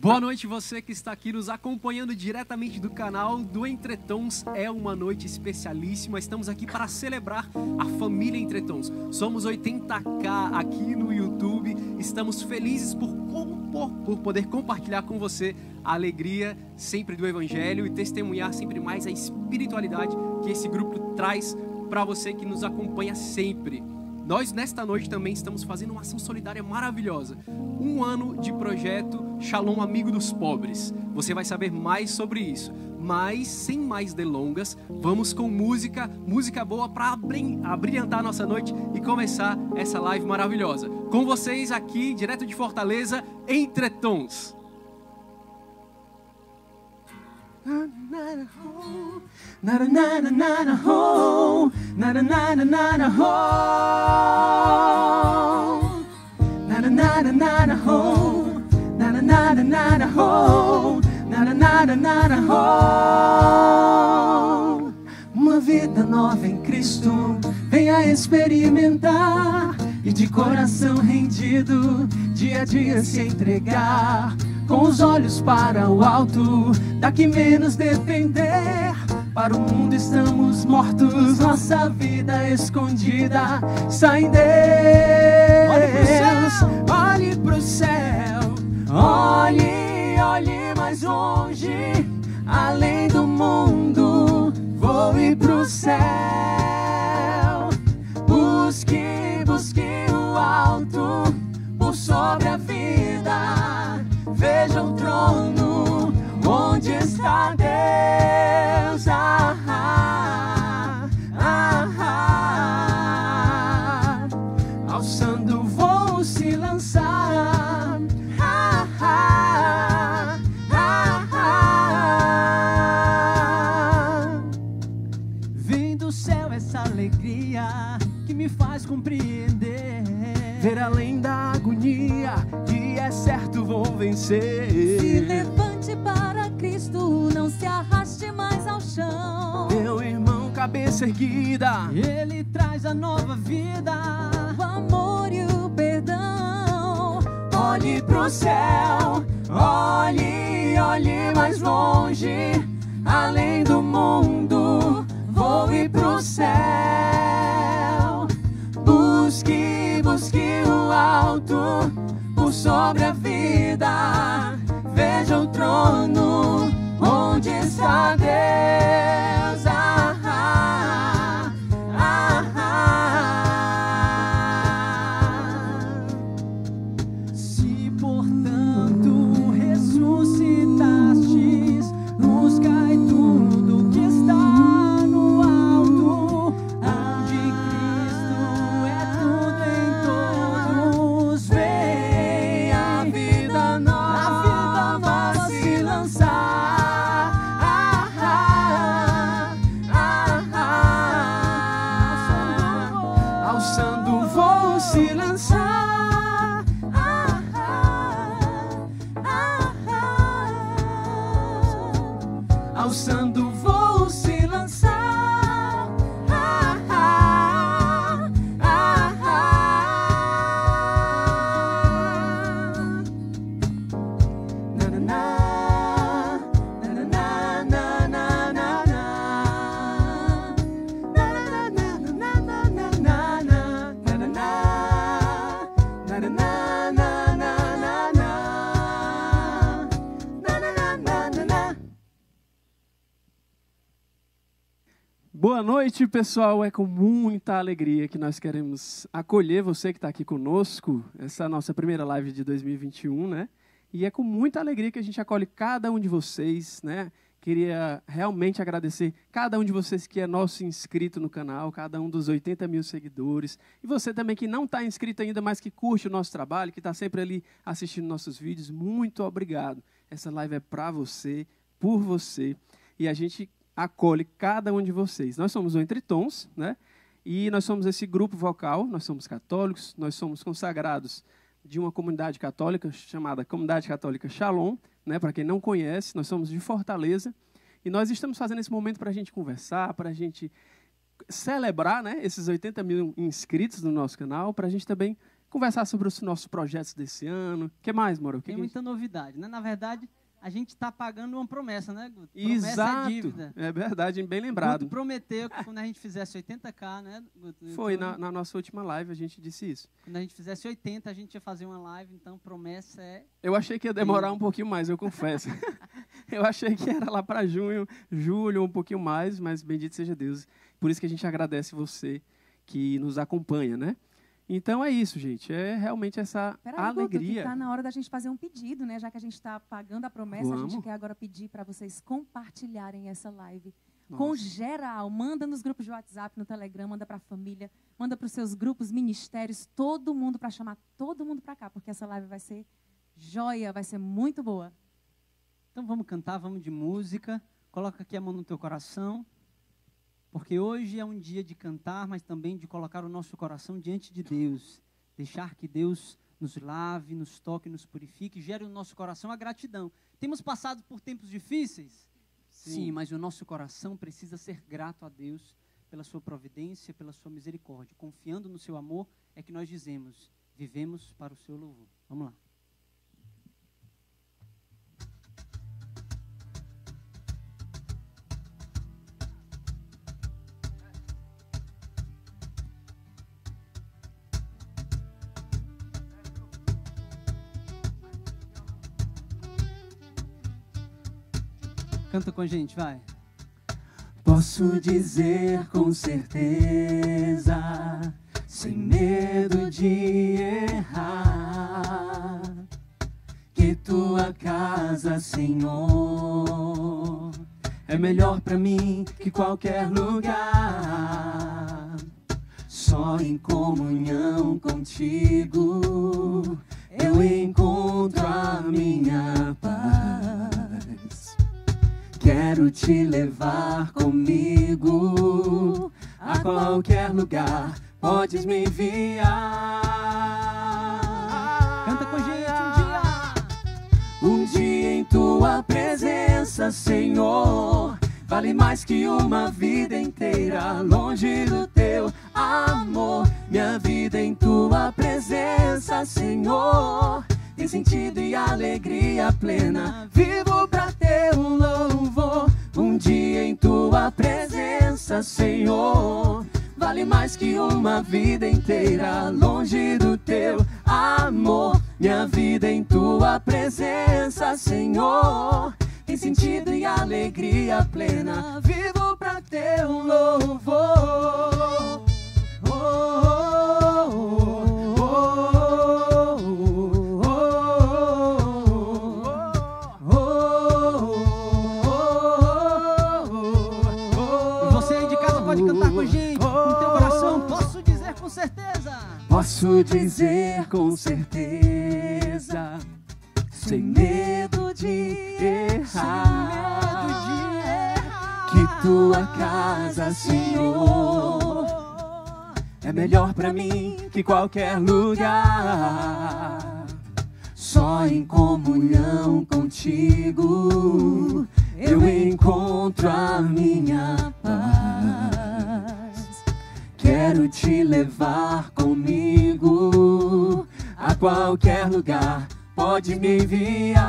Boa noite, você que está aqui nos acompanhando diretamente do canal do Entretons. É uma noite especialíssima. Estamos aqui para celebrar a família Entretons. Somos 80k aqui no YouTube. Estamos felizes por, por, por poder compartilhar com você a alegria sempre do Evangelho e testemunhar sempre mais a espiritualidade que esse grupo traz para você que nos acompanha sempre. Nós, nesta noite, também estamos fazendo uma ação solidária maravilhosa. Um ano de projeto Shalom Amigo dos Pobres. Você vai saber mais sobre isso. Mas, sem mais delongas, vamos com música, música boa para abrilhantar a nossa noite e começar essa live maravilhosa. Com vocês aqui, direto de Fortaleza, Entretons. Uma vida nova em Cristo, venha experimentar e de coração rendido, dia a dia se entregar com os olhos para o alto, daqui menos depender. Para o mundo estamos mortos, nossa vida escondida está em Deus. Olhe pro céu, olhe, olhe mais longe, além do mundo, voe pro céu. Busque, busque o alto, por sobre a vida, veja o trono, onde está Deus. Vencer. Se levante para Cristo, não se arraste mais ao chão. Meu irmão, cabeça erguida, Ele traz a nova vida, o amor e o perdão. olhe pro céu, olhe, olhe mais longe, além do mundo, voe pro céu. Busque, busque o alto, sobre a vida, veja o trono, onde está Deus. Boa noite, pessoal. É com muita alegria que nós queremos acolher você que está aqui conosco. Essa é a nossa primeira live de 2021, né? E é com muita alegria que a gente acolhe cada um de vocês, né? Queria realmente agradecer cada um de vocês que é nosso inscrito no canal, cada um dos 80 mil seguidores. E você também que não está inscrito ainda, mas que curte o nosso trabalho, que está sempre ali assistindo nossos vídeos. Muito obrigado. Essa live é para você, por você. E a gente acolhe cada um de vocês. Nós somos o Entre Tons, né? E nós somos esse grupo vocal, nós somos católicos, nós somos consagrados de uma comunidade católica chamada Comunidade Católica Shalom, né? Para quem não conhece, nós somos de Fortaleza e nós estamos fazendo esse momento para a gente conversar, para a gente celebrar, né? Esses 80 mil inscritos no nosso canal, para a gente também conversar sobre os nossos projetos desse ano. O que mais, Moro? Que Tem que gente- muita novidade, né? Na verdade, a gente está pagando uma promessa, né, Guto? Promessa Exato. é dívida. É verdade, bem Guto lembrado. prometeu que quando a gente fizesse 80k, né, Guto? Foi, na, YouTube, na nossa última live a gente disse isso. Quando a gente fizesse 80, a gente ia fazer uma live, então promessa é... Eu achei que ia demorar um pouquinho mais, eu confesso. eu achei que era lá para junho, julho, um pouquinho mais, mas bendito seja Deus. Por isso que a gente agradece você que nos acompanha, né? Então é isso, gente. É realmente essa Peraí, alegria. tá na hora da gente fazer um pedido, né? Já que a gente está pagando a promessa, a gente Vamos. quer agora pedir para vocês compartilharem essa live com Nossa. geral. Manda nos grupos de WhatsApp, no Telegram, manda para a família, manda para os seus grupos, ministérios, todo mundo para chamar todo mundo para cá, porque essa live vai ser joia, vai ser muito boa. Então vamos cantar, vamos de música. Coloca aqui a mão no teu coração. Porque hoje é um dia de cantar, mas também de colocar o nosso coração diante de Deus. Deixar que Deus nos lave, nos toque, nos purifique, gere no nosso coração a gratidão. Temos passado por tempos difíceis? Sim, mas o nosso coração precisa ser grato a Deus pela sua providência, pela sua misericórdia. Confiando no seu amor, é que nós dizemos: vivemos para o seu louvor. Vamos lá. Canta com a gente, vai. Posso dizer com certeza, sem medo de errar, que tua casa, Senhor, é melhor pra mim que qualquer lugar. Só em comunhão contigo eu encontro a minha paz. Quero te levar comigo a qualquer lugar. Podes me enviar. Canta com a gente um dia. Um dia em tua presença, Senhor, vale mais que uma vida inteira longe do teu amor. Minha vida em tua presença, Senhor, tem sentido e alegria plena. Vivo pra teu louvor. Um dia em tua presença, Senhor. Vale mais que uma vida inteira longe do teu amor. Minha vida em tua presença, Senhor. Tem sentido e alegria plena. Vivo pra teu louvor. Oh, Posso dizer com certeza, sem medo de errar, que tua casa, Senhor, é melhor pra mim que qualquer lugar. Só em comunhão contigo eu encontro a minha paz. Quero te levar comigo a qualquer lugar. Pode me enviar.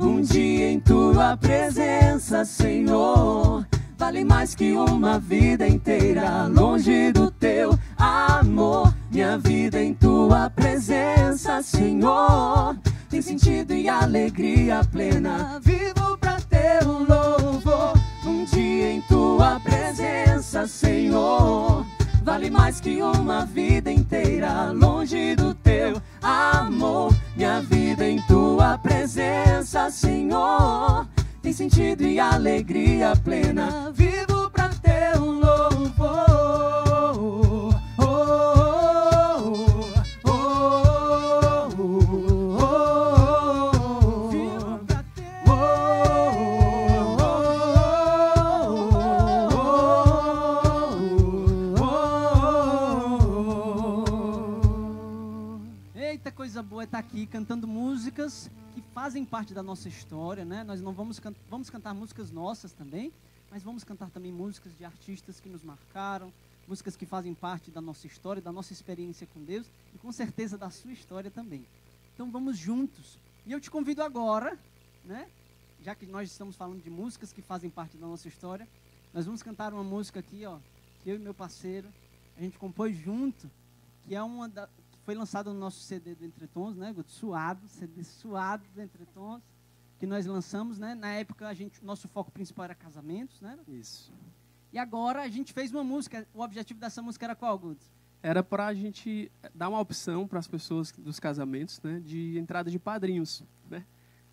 Um dia em tua presença, Senhor, vale mais que uma vida inteira longe do teu amor. Minha vida em tua presença, Senhor, tem sentido e alegria plena. Vivo pra teu louvor. Um dia em tua presença, Senhor. Vale mais que uma vida inteira longe do teu amor. Minha vida em tua presença, Senhor. Tem sentido e alegria plena. Vivo pra teu louvor. Eita, coisa boa estar aqui cantando músicas que fazem parte da nossa história, né? Nós não vamos, can vamos cantar músicas nossas também, mas vamos cantar também músicas de artistas que nos marcaram, músicas que fazem parte da nossa história, da nossa experiência com Deus e com certeza da sua história também. Então vamos juntos. E eu te convido agora, né? Já que nós estamos falando de músicas que fazem parte da nossa história, nós vamos cantar uma música aqui, ó, que eu e meu parceiro a gente compôs junto, que é uma da, foi lançada no nosso CD do Entretons, né, Guto? Suado, CD suado do Entretons, que nós lançamos, né? Na época a gente, nosso foco principal era casamentos, né? Isso. E agora a gente fez uma música. O objetivo dessa música era qual, Guto? Era para a gente dar uma opção para as pessoas dos casamentos, né, de entrada de padrinhos, né?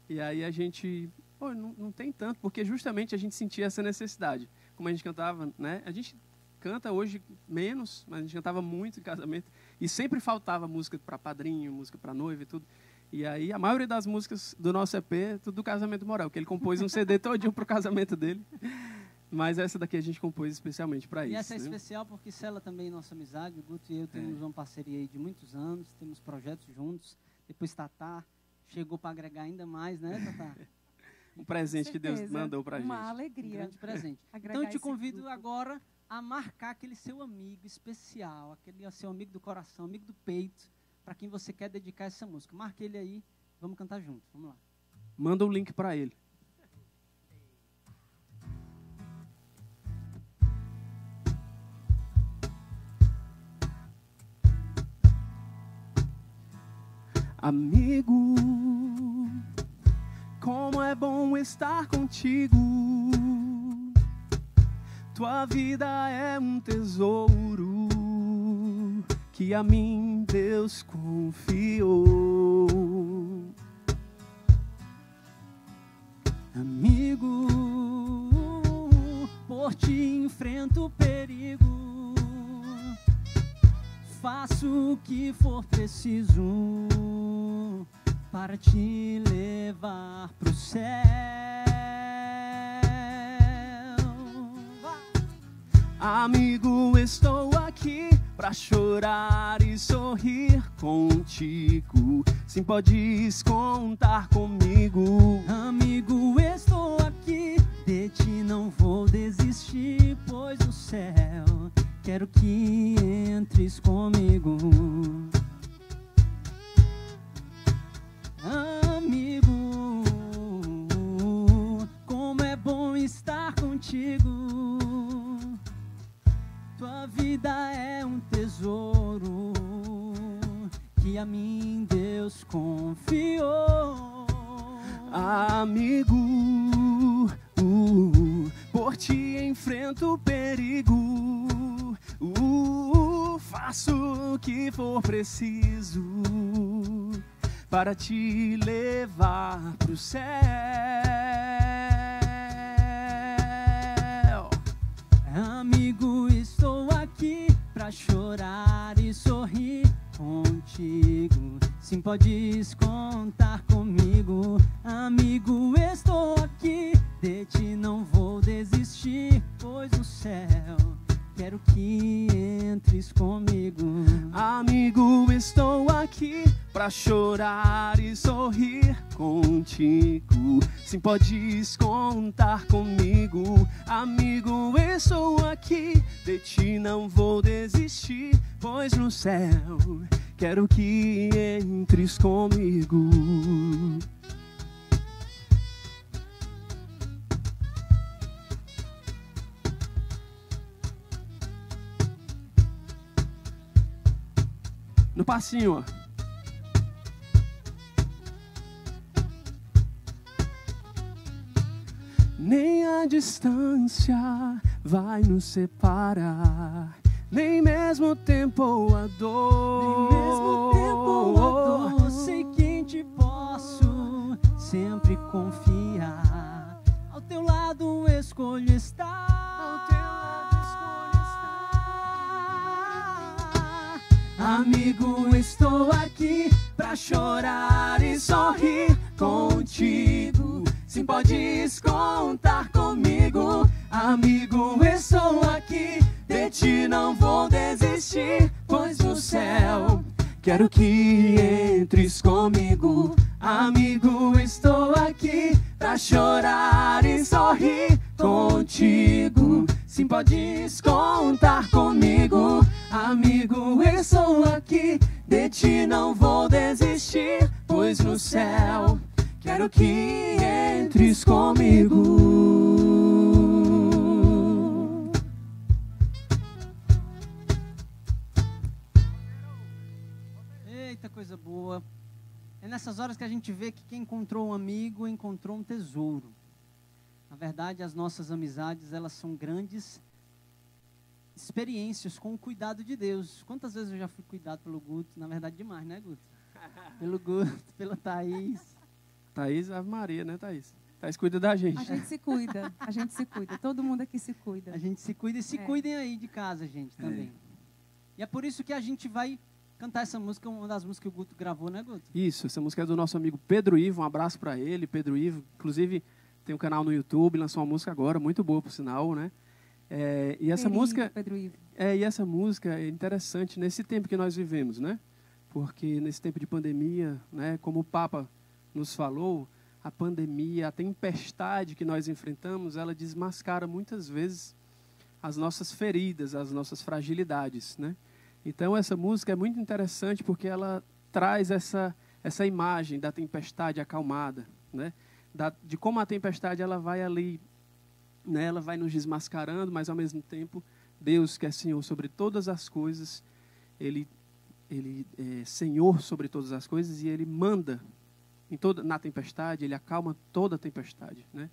E aí a gente, pô, não, não tem tanto, porque justamente a gente sentia essa necessidade. Como a gente cantava, né? A gente canta hoje menos, mas a gente cantava muito em casamento e sempre faltava música para padrinho, música para noiva e tudo. E aí a maioria das músicas do nosso EP é tudo do casamento moral, que ele compôs um CD todinho pro casamento dele. Mas essa daqui a gente compôs especialmente para isso. E essa é né? especial porque sela também nossa amizade. O Guto e eu temos uma parceria aí de muitos anos, temos projetos juntos. Depois Tatá chegou para agregar ainda mais, né, Tatá? Um presente que Deus mandou pra Uma gente. Um alegria. grande presente. Então eu te convido grupo. agora a marcar aquele seu amigo especial, aquele seu amigo do coração, amigo do peito, para quem você quer dedicar essa música. Marque ele aí, vamos cantar junto. Vamos lá. Manda o link para ele. Amigo, como é bom estar contigo. Tua vida é um tesouro que a mim Deus confiou. Amigo, por ti enfrento o perigo. Faço o que for preciso para te levar pro céu. Amigo, estou aqui pra chorar e sorrir contigo. Sim, podes contar comigo. Amigo, estou aqui, de ti não vou desistir, pois no céu quero que entres comigo. Amigo, como é bom estar contigo. Tua vida é um tesouro que a mim Deus confiou. Amigo, uh, por ti enfrento o perigo. Uh, faço o que for preciso para te levar pro céu. Amigo, estou aqui pra chorar e sorrir contigo. Sim, podes contar comigo. Amigo, estou aqui, de ti não vou desistir, pois no céu quero que entres comigo. Amigo, estou aqui pra chorar e sorrir contigo. Sim, podes contar comigo. Amigo, estou aqui, de ti não vou desistir, pois no céu quero que entres comigo. No passinho, ó. Nem a distância vai nos separar, nem mesmo o tempo ou a dor. Nem mesmo tempo a dor, sei que em ti posso sempre confiar. Ao teu lado escolho estar. Amigo, estou aqui pra chorar e sorrir contigo. Sim, podes contar comigo. Amigo, estou aqui, de ti não vou desistir, pois no céu quero que entres comigo. Amigo, estou aqui pra chorar e sorrir contigo. Sim, podes contar comigo, amigo, eu sou aqui. De ti não vou desistir, pois no céu quero que entres comigo. Eita, coisa boa. É nessas horas que a gente vê que quem encontrou um amigo encontrou um tesouro. Na verdade, as nossas amizades, elas são grandes experiências com o cuidado de Deus. Quantas vezes eu já fui cuidado pelo Guto? Na verdade, demais, né, Guto? Pelo Guto, pela Thaís. Thaís, Ave Maria, né, Thaís? Thaís cuida da gente. A gente se cuida, a gente se cuida. Todo mundo aqui se cuida. A gente se cuida e se É. cuidem aí de casa, gente, também. E é por isso que a gente vai cantar essa música, uma das músicas que o Guto gravou, né, Guto? Isso, essa música é do nosso amigo Pedro Ivo. Um abraço para ele, Pedro Ivo. Inclusive, tem um canal no YouTube, lançou uma música agora, muito boa, por sinal, né? É, e essa música Pedro Ivo. É, e essa música é interessante nesse tempo que nós vivemos, né? Porque nesse tempo de pandemia, né, como o Papa nos falou, a pandemia, a tempestade que nós enfrentamos, ela desmascara muitas vezes as nossas feridas, as nossas fragilidades, né? Então essa música é muito interessante porque ela traz essa essa imagem da tempestade acalmada, né? Da, de como a tempestade ela vai ali, né? Ela vai nos desmascarando, mas ao mesmo tempo Deus que é Senhor sobre todas as coisas, Ele, ele é Senhor sobre todas as coisas e Ele manda em toda, na tempestade, Ele acalma toda a tempestade, né?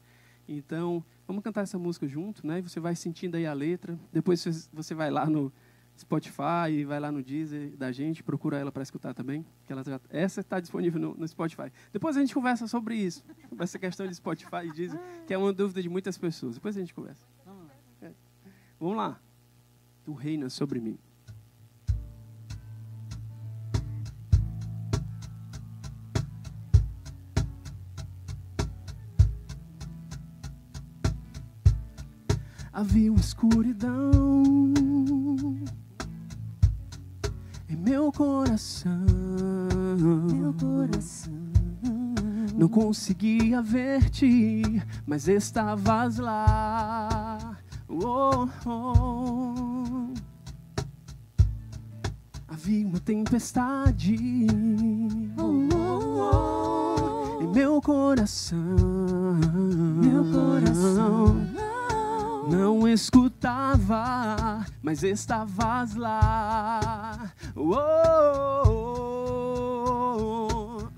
Então, vamos cantar essa música junto, né? E você vai sentindo aí a letra. Depois você- vai lá no Spotify, vai lá no Deezer da gente, procura ela para escutar também. Que ela já, essa está disponível no, no Spotify. Depois a gente conversa sobre isso, sobre essa questão de Spotify e Deezer, que é uma dúvida de muitas pessoas. Depois a gente conversa. Lá. Vamos lá. Tu reinas sobre mim. Havia uma escuridão meu coração. Meu coração. Não conseguia ver-te, mas estavas lá. Oh, oh. Havia uma tempestade Oh, oh, oh. em meu coração. Meu coração. Não escutava, mas estavas lá. Oh, oh, oh.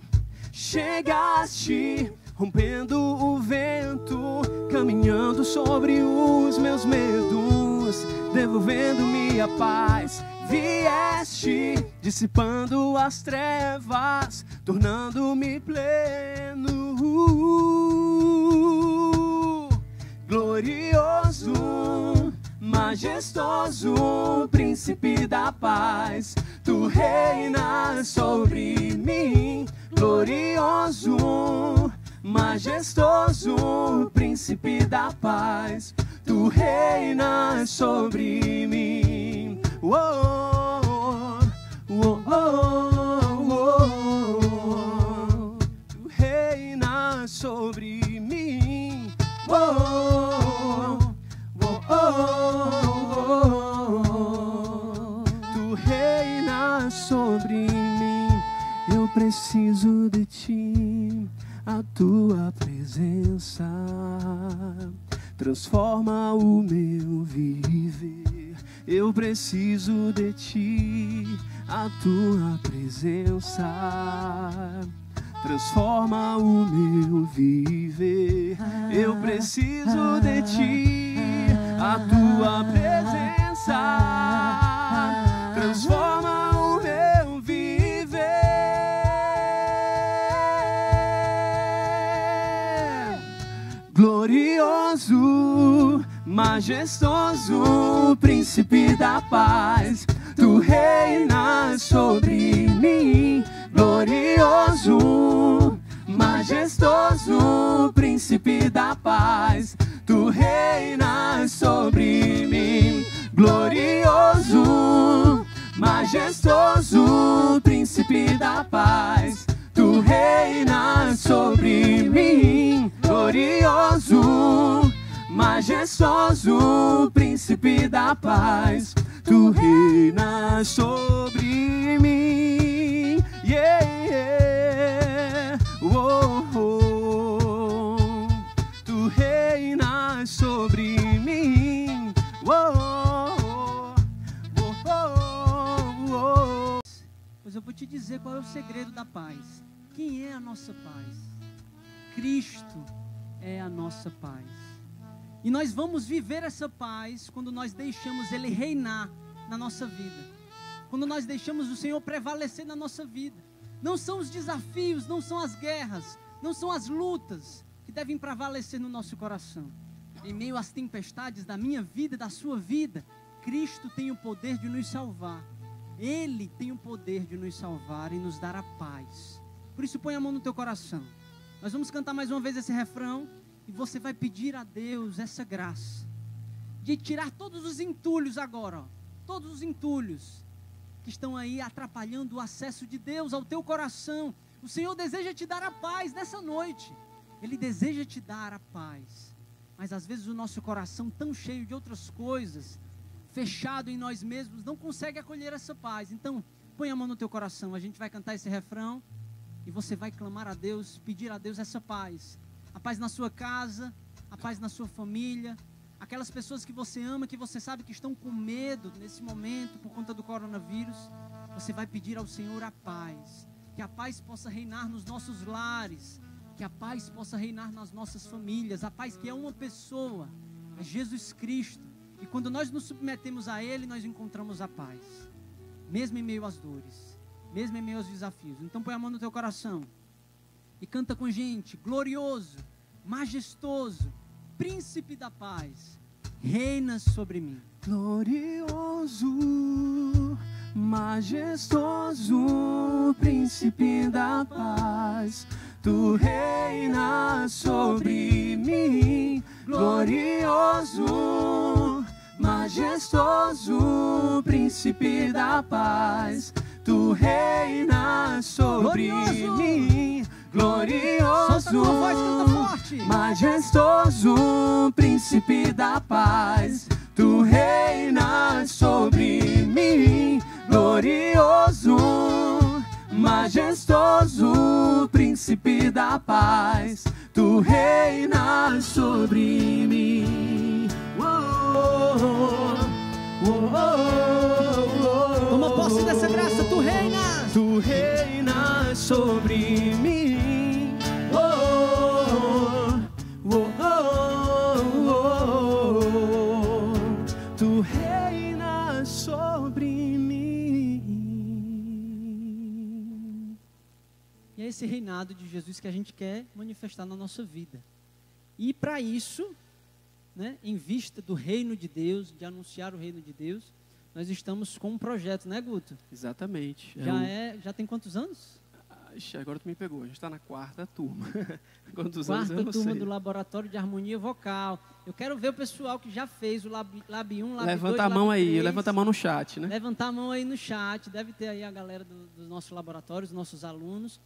Chegaste rompendo o vento, caminhando sobre os meus medos, devolvendo-me a paz. Vieste dissipando as trevas, tornando-me pleno glorioso, majestoso, príncipe da paz. Tu reinas sobre mim, glorioso, majestoso, príncipe da paz. Tu reinas sobre mim. Oh, oh, oh, oh. Tu reinas sobre sobre mim. Eu preciso de ti, a tua presença transforma o meu viver. Eu preciso de ti, a tua presença transforma o meu viver. Eu preciso de ti, a tua presença transforma o Glorioso, majestoso, príncipe da paz, tu reinas sobre mim. Glorioso, majestoso, príncipe da paz, tu reinas sobre mim. Glorioso, majestoso, príncipe da paz, tu reinas sobre mim. Glorioso, majestoso príncipe da paz, tu reinas sobre mim. Yeah, yeah. Oh, oh. Tu reinas sobre mim. Oh, oh. Pois eu vou te dizer qual é o segredo da paz. Quem é a nossa paz? Cristo é a nossa paz. E nós vamos viver essa paz quando nós deixamos Ele reinar na nossa vida. Quando nós deixamos o Senhor prevalecer na nossa vida. Não são os desafios, não são as guerras, não são as lutas que devem prevalecer no nosso coração. Em meio às tempestades da minha vida da sua vida, Cristo tem o poder de nos salvar. Ele tem o poder de nos salvar e nos dar a paz. Por isso, põe a mão no teu coração. Nós vamos cantar mais uma vez esse refrão e você vai pedir a Deus essa graça de tirar todos os entulhos agora, ó, todos os entulhos que estão aí atrapalhando o acesso de Deus ao teu coração. O Senhor deseja te dar a paz nessa noite. Ele deseja te dar a paz. Mas às vezes o nosso coração tão cheio de outras coisas, fechado em nós mesmos, não consegue acolher essa paz. Então, põe a mão no teu coração. A gente vai cantar esse refrão e você vai clamar a Deus, pedir a Deus essa paz. A paz na sua casa, a paz na sua família, aquelas pessoas que você ama, que você sabe que estão com medo nesse momento por conta do coronavírus, você vai pedir ao Senhor a paz. Que a paz possa reinar nos nossos lares, que a paz possa reinar nas nossas famílias, a paz que é uma pessoa, é Jesus Cristo. E quando nós nos submetemos a Ele, nós encontramos a paz, mesmo em meio às dores, mesmo em aos desafios. Então põe a mão no teu coração e canta com gente, glorioso, majestoso, príncipe da paz, reina sobre mim. Glorioso, majestoso, príncipe da paz, tu reinas sobre mim. Glorioso, majestoso, príncipe da paz, tu reinas sobre Glorioso. mim. Voz, Glorioso, forte. majestoso, príncipe da paz, tu reinas sobre mim, glorioso, majestoso, príncipe da paz, tu reinas sobre mim. Oh, oh, oh, Toma posse dessa graça, tu reinas. Tu reinas sobre mim. Oh, oh, oh. Tu reinas sobre mim. E é esse reinado de Jesus que a gente quer manifestar na nossa vida. E para isso, né, em vista do reino de Deus, de anunciar o reino de Deus, nós estamos com um projeto, né, Guto? Exatamente. Já o- é, já tem quantos anos? Ixi, agora tu me pegou. A gente está na quarta turma. Quantos anos eu Quarta não turma sei. do Laboratório de Harmonia Vocal. Eu quero ver o pessoal que já fez o Lab, lab 1, Lab Levanta 2, a mão aí, 3. levanta a mão no chat, né? Levantar a mão aí no chat, deve ter aí a galera do, do nosso laboratório, os nossos alunos.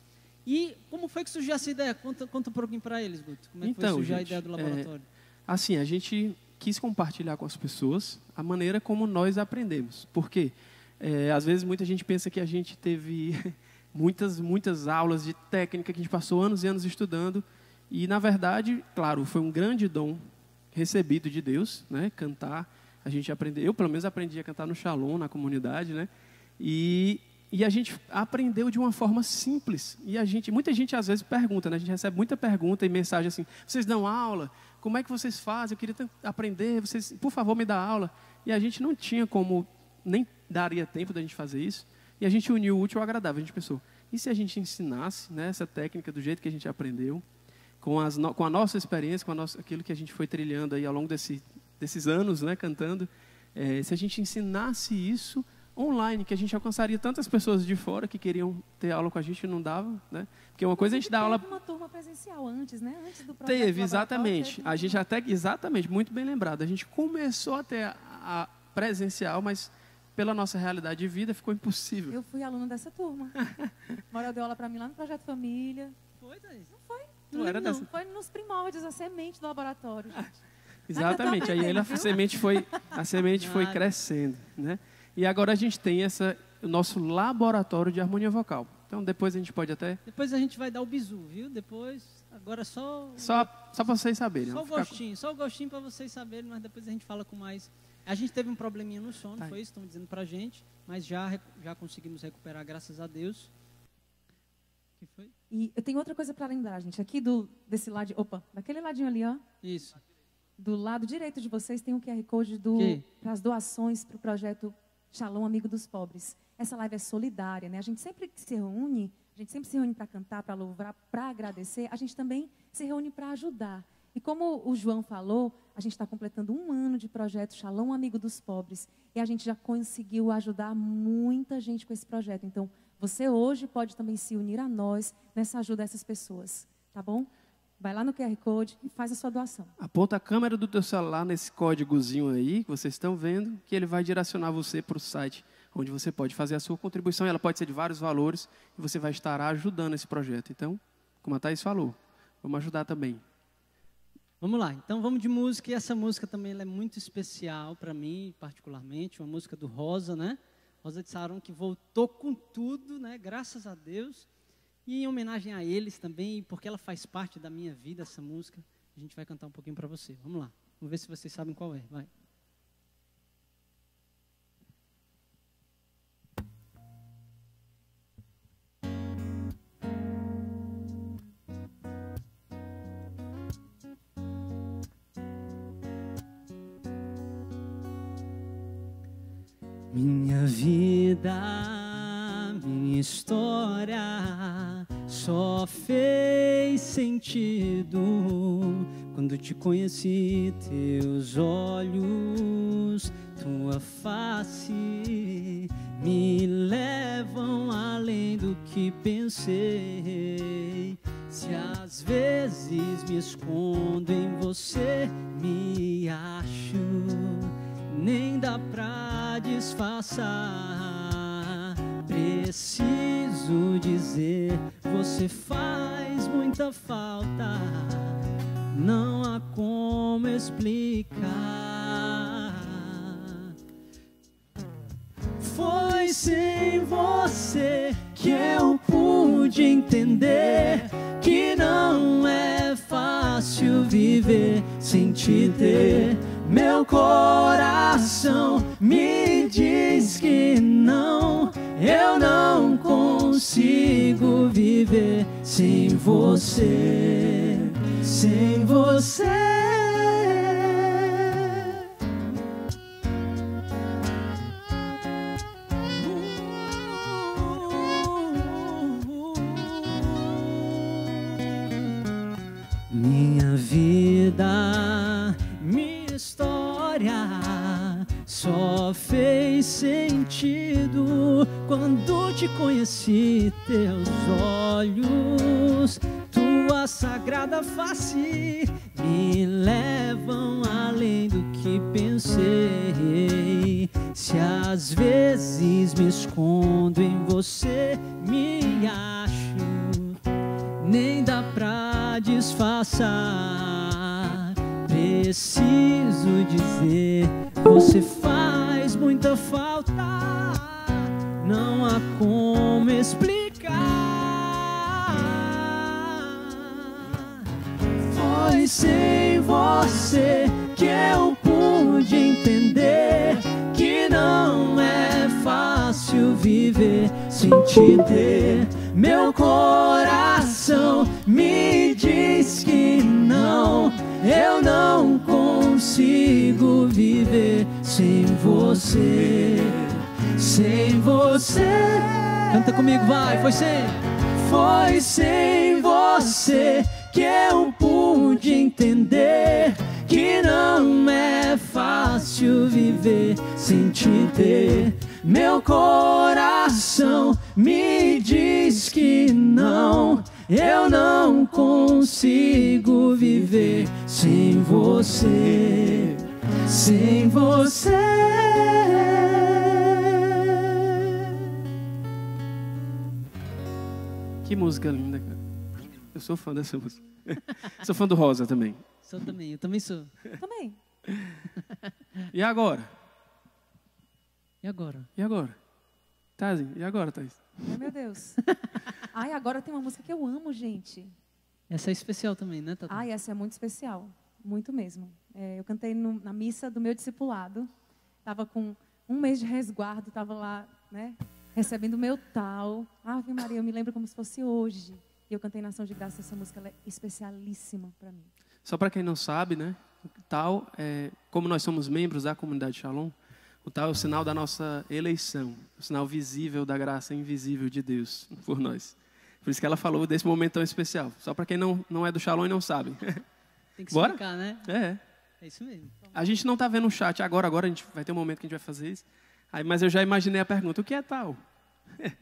E como foi que surgiu essa ideia? Conta, conta um pouquinho para eles, Guto. Como é que foi Então, surgir a gente, ideia do é, laboratório? Assim, a gente quis compartilhar com as pessoas a maneira como nós aprendemos. Porque é, às vezes muita gente pensa que a gente teve muitas, muitas aulas de técnica que a gente passou anos e anos estudando. E, na verdade, claro, foi um grande dom recebido de Deus, né? Cantar. A gente aprendeu, eu pelo menos aprendi a cantar no Shalom, na comunidade, né? E, e a gente aprendeu de uma forma simples. E a gente, muita gente às vezes pergunta, né? A gente recebe muita pergunta e mensagem assim: vocês dão aula? Como é que vocês fazem? Eu queria aprender. Vocês, por favor, me dá aula. E a gente não tinha como, nem daria tempo da gente fazer isso. E a gente uniu o útil ao agradável. A gente pensou: e se a gente ensinasse né, essa técnica do jeito que a gente aprendeu, com, as no- com a nossa experiência, com nossa, aquilo que a gente foi trilhando aí ao longo desse, desses anos, né, cantando, eh, se a gente ensinasse isso online, que a gente alcançaria tantas pessoas de fora que queriam ter aula com a gente e não dava, né? Porque uma coisa é a gente dá aula Teve uma turma presencial antes, né? Antes do projeto Teve, exatamente. teve A gente até, exatamente, muito bem lembrado. A gente começou a ter a, presencial, mas pela nossa realidade de vida ficou impossível. Eu fui aluna dessa turma. Morel deu aula pra mim lá no Projeto Família. Foi, Thaís? Não foi? Não era lembro, dessa? não. Foi nos primórdios, a semente do laboratório. gente. Exatamente. Aí ele, a semente foi, a semente foi crescendo, né? E agora a gente tem essa, o nosso laboratório de harmonia vocal. Então depois a gente pode até. Depois a gente vai dar o bizu, viu? Depois, agora só. Só, só para vocês saberem. Só o gostinho, só o gostinho para vocês saberem, mas depois a gente fala com mais. A gente teve um probleminha no sono, tá. foi isso, estão dizendo pra gente, mas já, já conseguimos recuperar, graças a Deus. que foi? E eu tenho outra coisa para lembrar, gente. Aqui do desse lado, opa, daquele ladinho ali, ó. Isso. Do lado direito de vocês tem um QR Code para as doações para o projeto Shalom Amigo dos Pobres. Essa live é solidária, né? A gente sempre se reúne, a gente sempre se reúne para cantar, para louvar, para agradecer. A gente também se reúne para ajudar. E como o João falou, a gente está completando um ano de projeto Shalom Amigo dos Pobres. E a gente já conseguiu ajudar muita gente com esse projeto. Então, você hoje pode também se unir a nós nessa ajuda a essas pessoas. Tá bom? Vai lá no QR Code e faz a sua doação. Aponta a câmera do teu celular nesse códigozinho aí que vocês estão vendo, que ele vai direcionar você para o site onde você pode fazer a sua contribuição. Ela pode ser de vários valores e você vai estar ajudando esse projeto. Então, como a Thais falou, vamos ajudar também. Vamos lá, então vamos de música. E essa música também é muito especial para mim, particularmente. Uma música do Rosa, né? Rosa de Saron, que voltou com tudo, né? Graças a Deus. E em homenagem a eles também, porque ela faz parte da minha vida, essa música, a gente vai cantar um pouquinho para você. Vamos lá. Vamos ver se vocês sabem qual é. Vai. Minha vida minha história só fez sentido quando te conheci. Teus olhos, tua face me levam além do que pensei. Se às vezes me escondo em você, me acho, nem dá pra disfarçar preciso dizer, você faz muita falta. Não há como explicar. Foi sem você que eu pude entender que não é fácil viver sem te ter. Meu coração me diz que não eu não consigo viver sem você, sem você. Minha vida, minha história só fez sentido quando te conheci, teus olhos, tua sagrada face me levam além do que pensei. Se às vezes me escondo em você, me acho, nem dá pra disfarçar. Preciso dizer, você faz muita falta não há como explicar. Foi sem você que eu pude entender que não é fácil viver sem te ter. Meu coração me diz que não, eu não consigo viver sem você sem você. Canta comigo, vai, foi sem. Foi sem você que eu pude entender que não é fácil viver sem te ter. Meu coração me diz que não, eu não consigo viver sem você, sem você. Que música linda, cara. Eu sou fã dessa música. sou fã do Rosa também. Sou também, eu também sou. Também. E agora? E agora? E agora? Tazinho, e agora, Thaís? Ai, meu Deus. Ai, agora tem uma música que eu amo, gente. Essa é especial também, né, Tata? Ai, essa é muito especial. Muito mesmo. É, eu cantei no, na missa do meu discipulado. Estava com um mês de resguardo, estava lá, né? Recebendo o meu tal. Ave Maria, eu me lembro como se fosse hoje. E eu cantei na ação de graça essa música, é especialíssima para mim. Só para quem não sabe, né? Tal, é, como nós somos membros da comunidade Shalom, o tal é o sinal da nossa eleição, o sinal visível da graça invisível de Deus por nós. Por isso que ela falou desse momento tão especial. Só para quem não, não é do Shalom e não sabe. Tem que Bora? explicar, né? É. É isso mesmo. A gente não está vendo o chat agora, agora a gente vai ter um momento que a gente vai fazer isso. Aí, mas eu já imaginei a pergunta: o que é tal?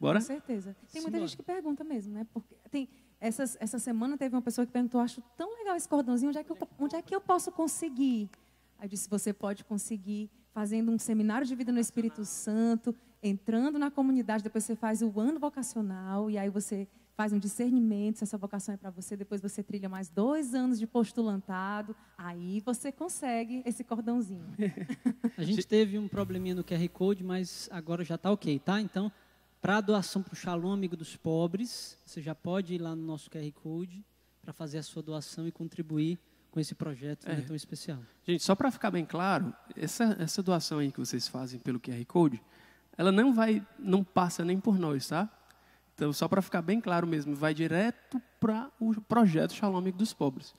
Bora? Com certeza. Tem muita Simbora. gente que pergunta mesmo, né? Porque tem, essas, essa semana teve uma pessoa que perguntou, acho tão legal esse cordãozinho, onde é que eu, onde é que eu posso conseguir? Aí eu disse, você pode conseguir fazendo um seminário de vida no Espírito Santo, entrando na comunidade, depois você faz o ano vocacional, e aí você faz um discernimento se essa vocação é para você, depois você trilha mais dois anos de postulantado, aí você consegue esse cordãozinho. A gente teve um probleminha no QR Code, mas agora já está ok, tá? Então, para doação para o Shalom Amigo dos Pobres, você já pode ir lá no nosso QR Code para fazer a sua doação e contribuir com esse projeto né, É. tão especial. Gente, só para ficar bem claro, essa, essa doação aí que vocês fazem pelo QR Code, ela não vai, não passa nem por nós, tá? Então, só para ficar bem claro mesmo, vai direto para o projeto Shalom Amigo dos Pobres.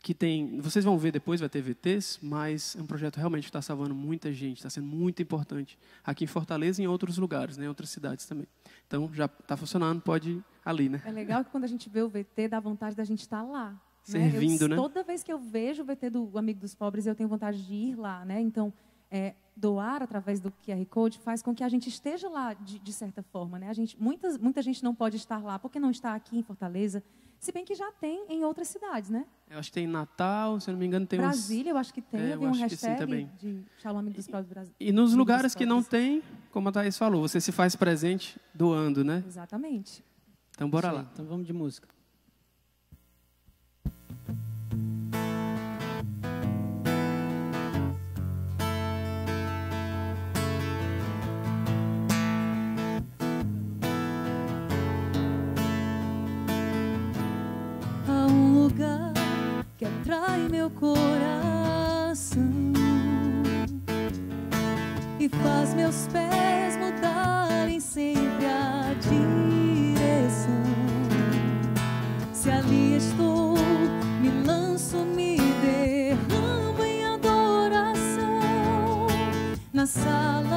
Que tem, vocês vão ver depois, vai ter VTs, mas é um projeto realmente que está salvando muita gente, está sendo muito importante aqui em Fortaleza e em outros lugares, né, em outras cidades também. Então, já está funcionando, pode ir ali, né? É legal que quando a gente vê o VT, dá vontade da gente estar lá. Servindo, eu, né? Toda vez que eu vejo o VT do Amigo dos Pobres, eu tenho vontade de ir lá, né? Então, é, doar através do QR Code faz com que a gente esteja lá de, de certa forma, né? A gente, muitas, muita gente não pode estar lá porque não está aqui em Fortaleza, se bem que já tem em outras cidades, né? Eu acho que tem em Natal, se eu não me engano, tem uns... Brasília, eu acho que tem, É, eu vi um acho que sim hashtag também. de Shalom Amigo dos Pobres Brasil. E nos lugares que não tem, como a Thaís falou, você se faz presente doando, né? Exatamente. Então bora Isso lá. Então vamos de música. Meu coração e faz meus pés mudarem sempre a direção. Se ali estou, me lanço, me derramo em adoração na sala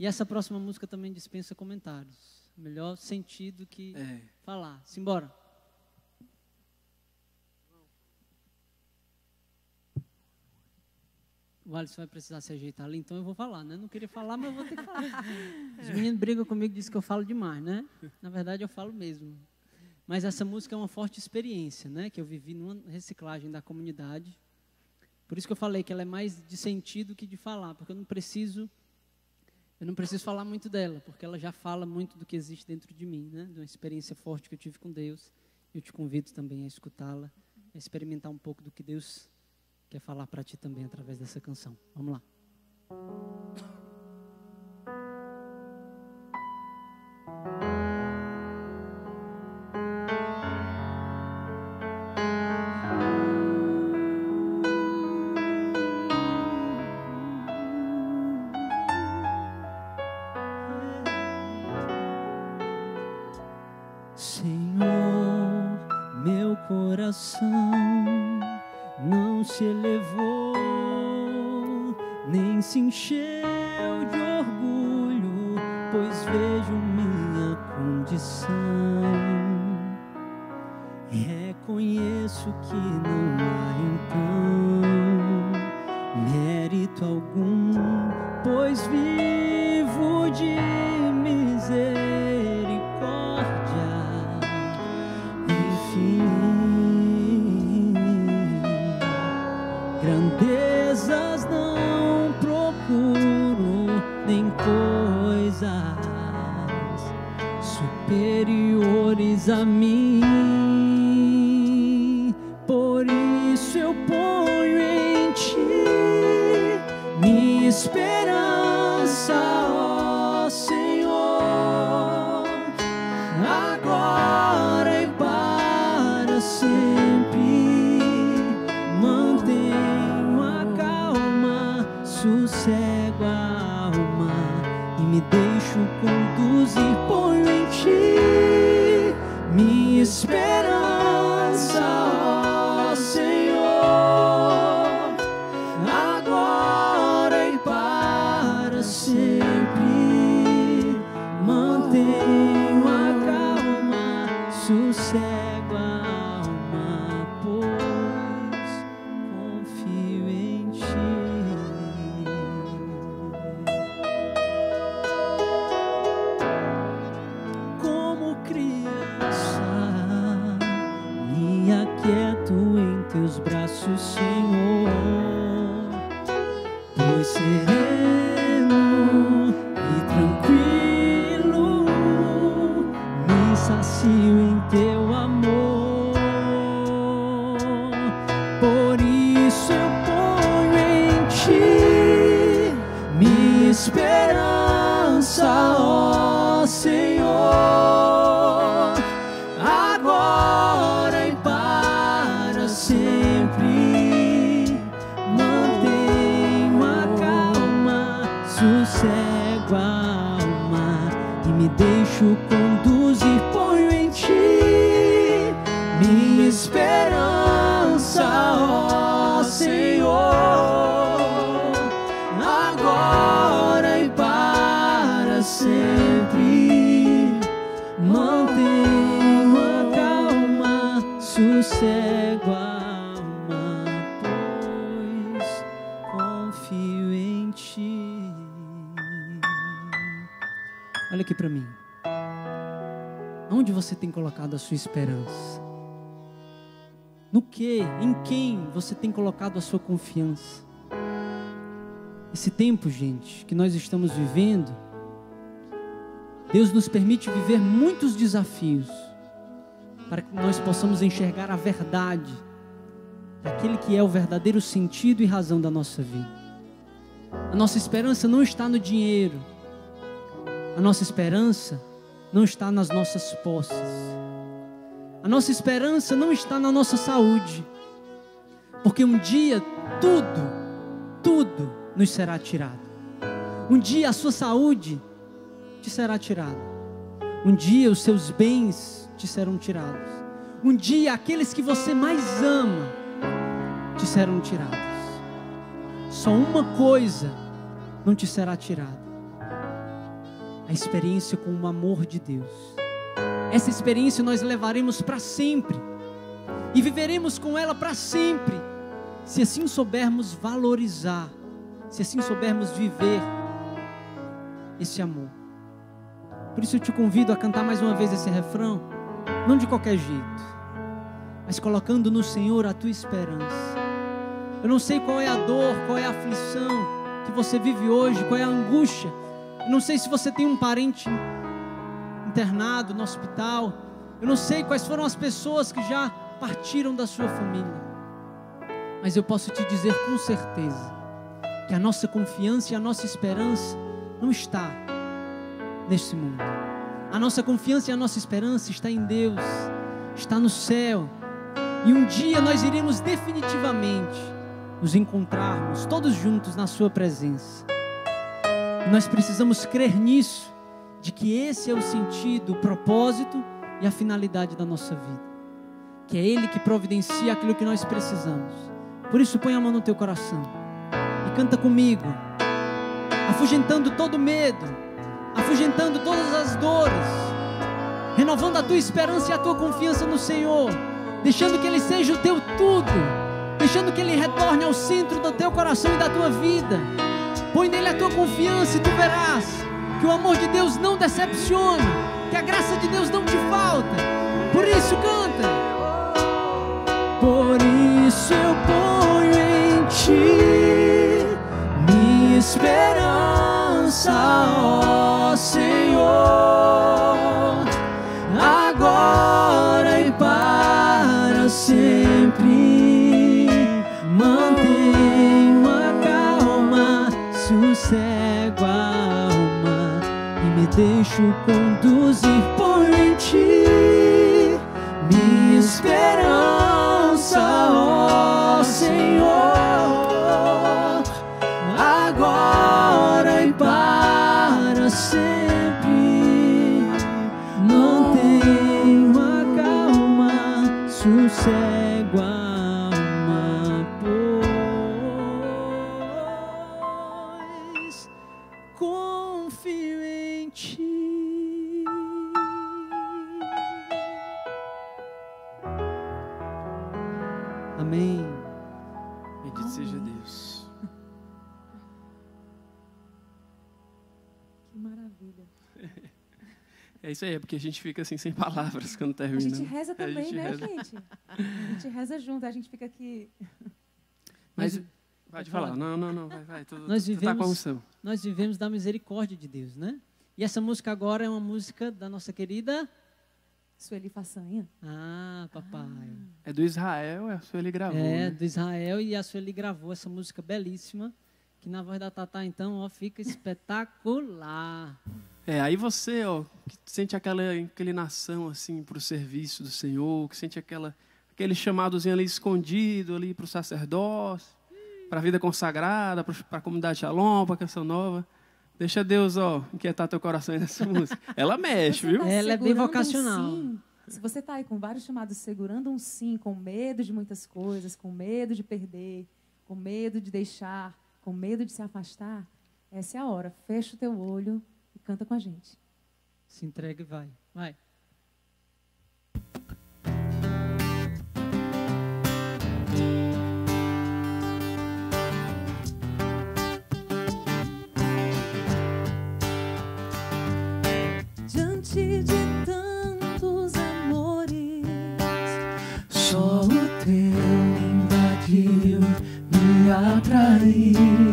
E essa próxima música também dispensa comentários. Melhor sentido que É. falar. Simbora. O Alisson vai precisar se ajeitar ali, então eu vou falar, né? Não queria falar, mas eu vou ter que falar. Os meninos brigam comigo, dizem que eu falo demais, né? Na verdade, eu falo mesmo. Mas essa música é uma forte experiência, né? Que eu vivi numa reciclagem da comunidade. Por isso que eu falei que ela é mais de sentido que de falar, porque eu não preciso eu não preciso falar muito dela, porque ela já fala muito do que existe dentro de mim, né? De uma experiência forte que eu tive com Deus. Eu te convido também a escutá-la, a experimentar um pouco do que Deus quer falar para ti também através dessa canção. Vamos lá. Sempre. Colocado a sua esperança? No que, em quem você tem colocado a sua confiança? Esse tempo, gente, que nós estamos vivendo, Deus nos permite viver muitos desafios para que nós possamos enxergar a verdade daquele que é o verdadeiro sentido e razão da nossa vida. A nossa esperança não está no dinheiro. A nossa esperança não está nas nossas posses. A nossa esperança não está na nossa saúde. Porque um dia tudo, tudo nos será tirado. Um dia a sua saúde te será tirada. Um dia os seus bens te serão tirados. Um dia aqueles que você mais ama te serão tirados. Só uma coisa não te será tirada: a experiência com o amor de Deus. Essa experiência nós levaremos para sempre e viveremos com ela para sempre, se assim soubermos valorizar, se assim soubermos viver esse amor. Por isso eu te convido a cantar mais uma vez esse refrão, não de qualquer jeito, mas colocando no Senhor a tua esperança. Eu não sei qual é a dor, qual é a aflição que você vive hoje, qual é a angústia. Eu não sei se você tem um parente internado no hospital. Eu não sei quais foram as pessoas que já partiram da sua família. Mas eu posso te dizer com certeza que a nossa confiança e a nossa esperança não está neste mundo. A nossa confiança e a nossa esperança está em Deus, está no céu. E um dia nós iremos definitivamente nos encontrarmos todos juntos na Sua presença. E nós precisamos crer nisso, de que esse é o sentido, o propósito e a finalidade da nossa vida. Que é Ele que providencia aquilo que nós precisamos. Por isso, põe a mão no teu coração e canta comigo, afugentando todo medo, afugentando todas as dores, renovando a tua esperança e a tua confiança no Senhor, deixando que Ele seja o teu tudo, deixando que Ele retorne ao centro do teu coração e da tua vida. Põe nele a tua confiança e tu verás que o amor de Deus não decepciona, que a graça de Deus não te falta. Por isso canta. Por isso eu ponho em ti minha esperança, ó Senhor, deixo conduzir por ti. Minha esperança, ó Senhor, agora e para sempre. Mantenho a calma, sossego É isso aí, é porque a gente fica assim sem palavras quando A termina. gente reza A também, gente né, reza. gente? A gente reza junto, a gente fica aqui. Mas pode falar. Não, não, não, vai, vai. Tu, Nós tu tá com a vivemos- unção. Nós vivemos da misericórdia de Deus, né? E essa música agora é uma música da nossa querida. Sueli Façanha. Ah, papai. É do Israel, é a sua ele gravou. É, né? do Israel e a Sueli gravou essa música belíssima, que na voz da Tatá, então, ó, fica espetacular. É, aí você, ó, que sente aquela inclinação assim para o serviço do Senhor, que sente aquela aquele chamadozinho ali escondido ali para o sacerdócio, para a vida consagrada, para a comunidade Shalom, para a canção nova. Deixa Deus, ó, inquietar teu coração aí nessa música. Ela mexe, Você viu? tá Ela é bem um vocacional. sim. Se você está aí com vários chamados segurando um sim, com medo de muitas coisas, com medo de perder, com medo de deixar, com medo de se afastar, essa é a hora. Fecha o teu olho canta com a gente. Se entrega e vai. Vai. Diante de tantos amores, só o teu invadiu, me atraiu.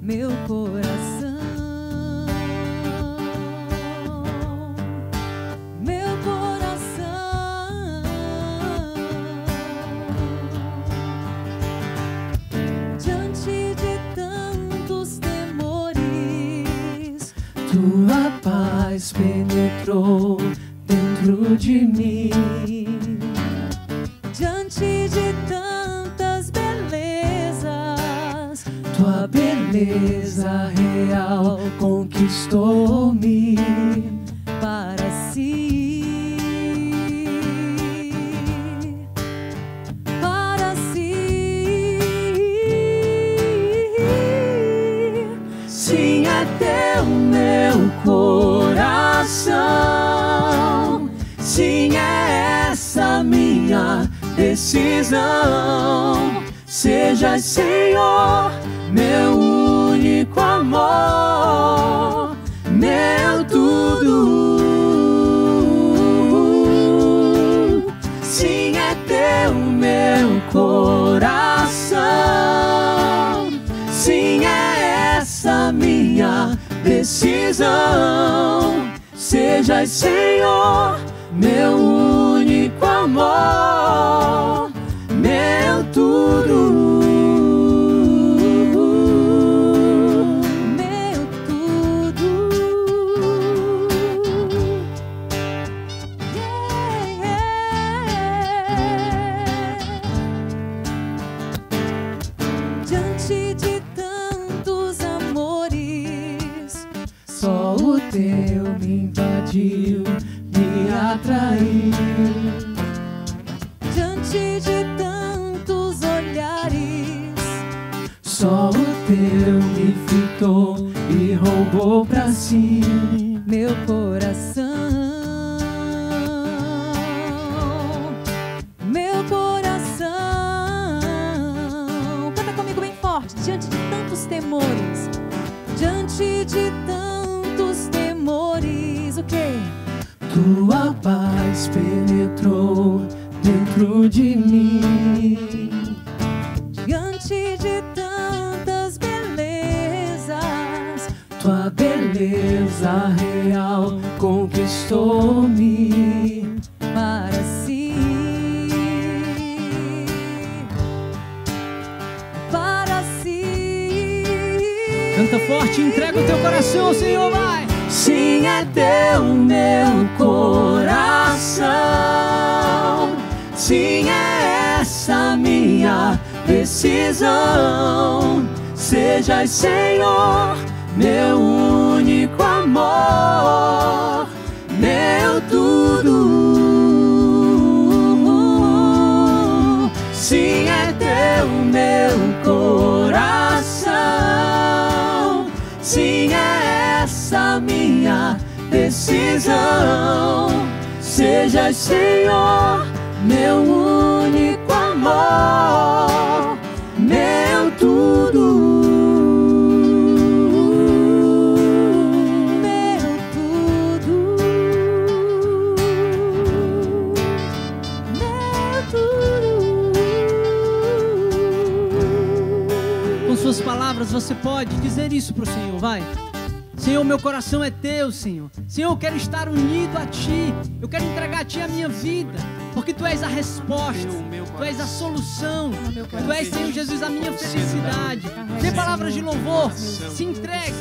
Meu coração. Meu coração. Diante de tantos temores, tua paz penetrou dentro de mim. Beleza real conquistou-me para si. Para si. Sim, é teu meu coração. Sim, é essa minha decisão. Seja Senhor, meu único amor, meu tudo. Sim, é teu meu coração. Sim, é essa minha decisão. Seja Senhor, meu único amor, meu tudo. Invadiu, me atraiu. Diante de tantos olhares, só o teu me fitou e roubou pra si meu coração. Meu coração. Canta comigo bem forte. Diante de tantos temores. Diante de tantos quê? Tua paz penetrou dentro de mim. Diante de tantas belezas, tua beleza real conquistou-me para si. Para si. Canta forte, entrega o teu coração Senhor, vai. Sim, é teu meu coração. Sim, é essa minha decisão. Seja Senhor, meu único amor, meu tudo. Sim, é teu meu coração. Sim, é essa minha decisão. Seja Senhor, meu único amor, meu tudo. Suas palavras você pode dizer isso pro Senhor, vai. Senhor, meu coração é teu, Senhor. Senhor, eu quero estar unido a Ti. Eu quero entregar a Ti a minha vida. Porque Tu és a resposta. Tu és a solução. Tu és, Senhor Jesus, a minha felicidade. Dê palavras de louvor. Se entregue.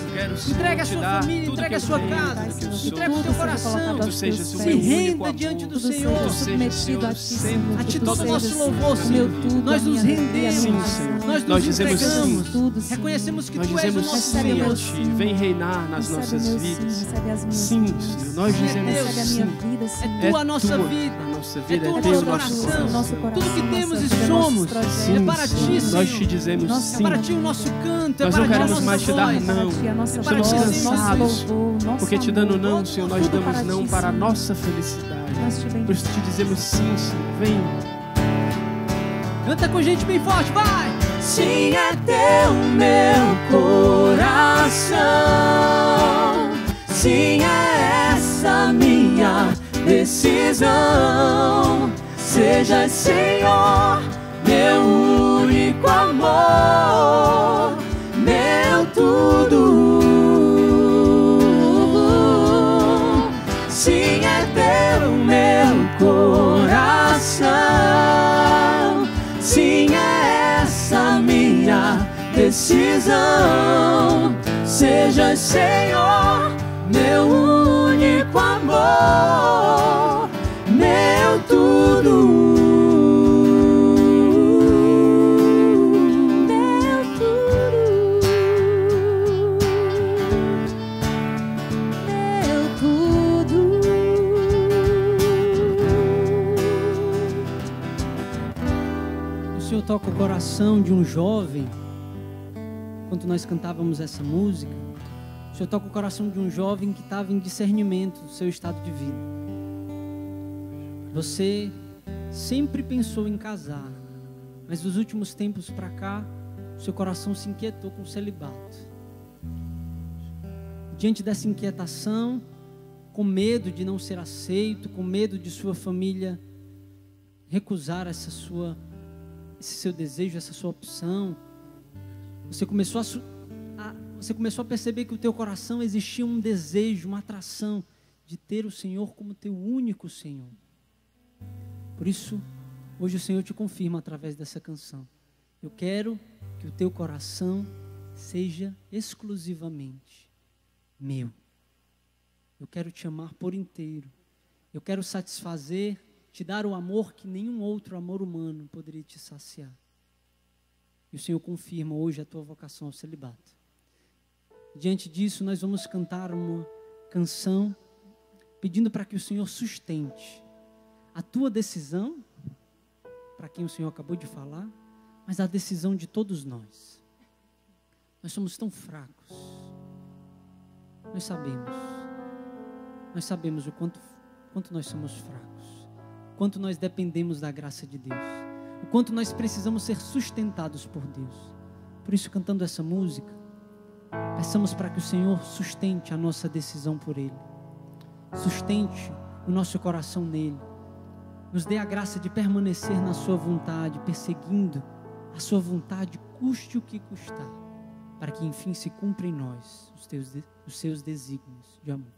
Entregue a sua família. Entregue a sua casa. Entregue o teu coração. Se renda diante do Senhor. submetido a ti. A ti todo o nosso louvor, Senhor. Nós nos rendemos. Nós nos dizemos entregamos. Reconhecemos que Tu és o nosso Senhor. Vem reinar nas nossas vidas. Sim. Senhor. Nós dizemos Deus. Recebe a sim. minha vida, Senhor. É tua a nossa vida. Nossa É vida é, teu nosso coração. Tudo que temos e somos. Sim, é para ti, Senhor. Nós te dizemos Nossa- É sim. para ti o nosso canto, é Nós para não ti a queremos nossa mais te dar não. É para ti, louvor, nosso Porque te dando não, Senhor, nós damos não para a nossa felicidade. Por isso te dizemos sim, Senhor. Vem. Canta com a gente bem forte, vai! Sim, é teu meu coração. Sim, é essa minha decisão. Seja Senhor, meu único amor, meu decisão. Seja Senhor, meu único amor, meu tudo. toca o coração de um jovem enquanto nós cantávamos essa música, o Senhor toca o coração de um jovem que estava em discernimento do seu estado de vida. Você sempre pensou em casar, mas dos últimos tempos para cá, seu coração se inquietou com o celibato. Diante dessa inquietação, com medo de não ser aceito, com medo de sua família recusar essa sua esse seu desejo, essa sua opção, você começou a, você começou a perceber que o teu coração existia um desejo, uma atração de ter o Senhor como teu único Senhor. Por isso, hoje o Senhor te confirma através dessa canção. Eu quero que o teu coração seja exclusivamente meu. Eu quero te amar por inteiro. Eu quero satisfazer, te dar o amor que nenhum outro amor humano poderia te saciar. E o Senhor confirma hoje a tua vocação ao celibato. Diante disso, nós vamos cantar uma canção pedindo para que o Senhor sustente a tua decisão, para quem o Senhor acabou de falar, mas a decisão de todos nós. Nós somos tão fracos. Nós sabemos. Nós sabemos o quanto, quanto nós somos fracos. Quanto nós dependemos da graça de Deus o quanto nós precisamos ser sustentados por Deus. Por isso, cantando essa música, peçamos para que o Senhor sustente a nossa decisão por Ele, sustente o nosso coração nele, nos dê a graça de permanecer na Sua vontade, perseguindo a Sua vontade, custe o que custar, para que enfim se cumpra em nós os, teus, os seus desígnios de amor.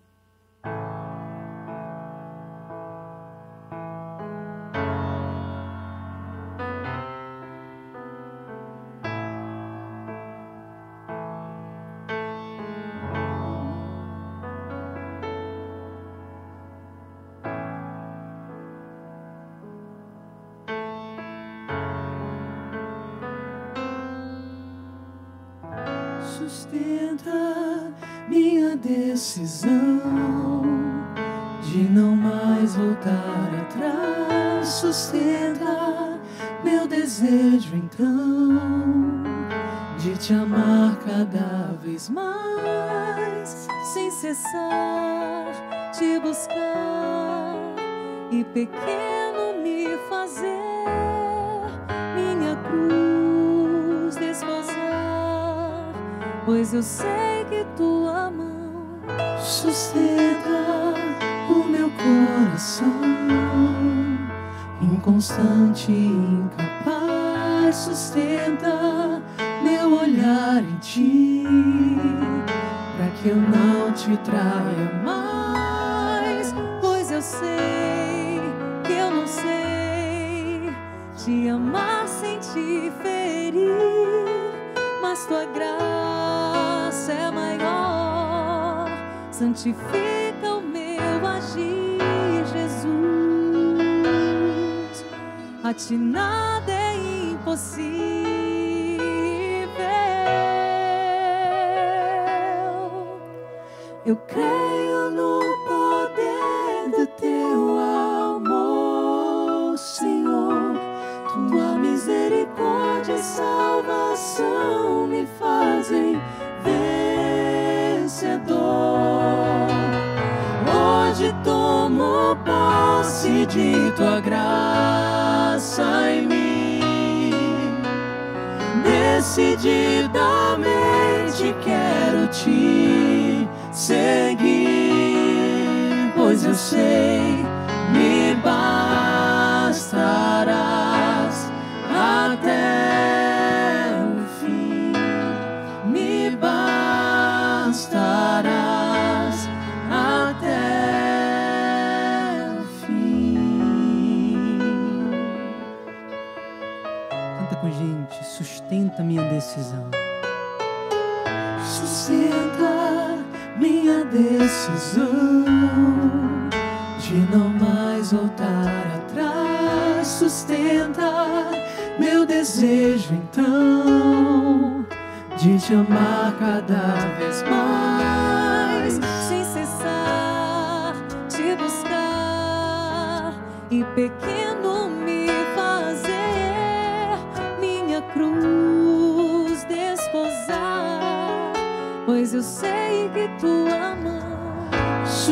Te buscar e pequeno me fazer minha cruz desposar, pois eu sei que tua mão sustenta o meu coração, inconstante incapaz, sustenta que eu não te traia mais, pois eu sei que eu não sei te amar sem te ferir, mas tua graça é maior santifica o meu agir, Jesus. A ti nada é impossível. Eu creio no poder do teu amor, Senhor. Tua misericórdia e salvação me fazem Hoje tomo posse de tua graça em mim. Decididamente quero te seguir, pois eu sei, me bastarás até o fim, me bastarás até o fim. Canta com gente, sustenta minha decisão. Minha decisão de não mais voltar atrás. Sustenta meu desejo então de te amar cada vez mais, sem cessar te buscar e pequeno me fazer minha cruz desposar, pois eu sei que tu.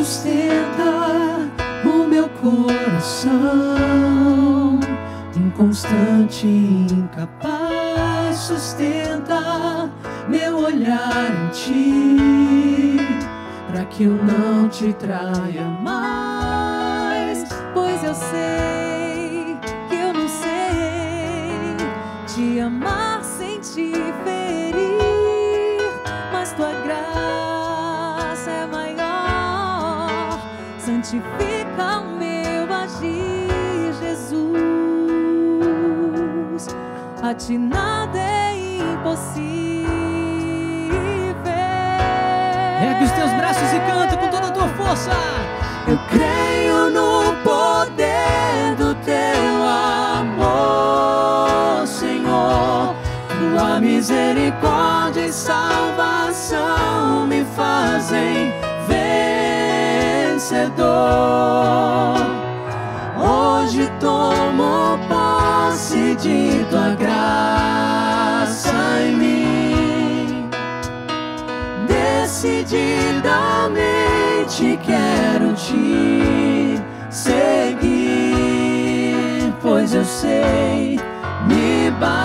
Sustenta o meu coração. Inconstante e incapaz sustenta meu olhar em ti. Para que eu não te traia mais pois eu sei a ti nada é impossível. Ergue os teus braços e canta com toda a tua força. Eu creio no poder do teu amor, Senhor. Tua misericórdia e salvação me fazem vencedor. Hoje tomo posse de tua graça em mim. Decididamente quero te seguir, pois eu sei me bastarás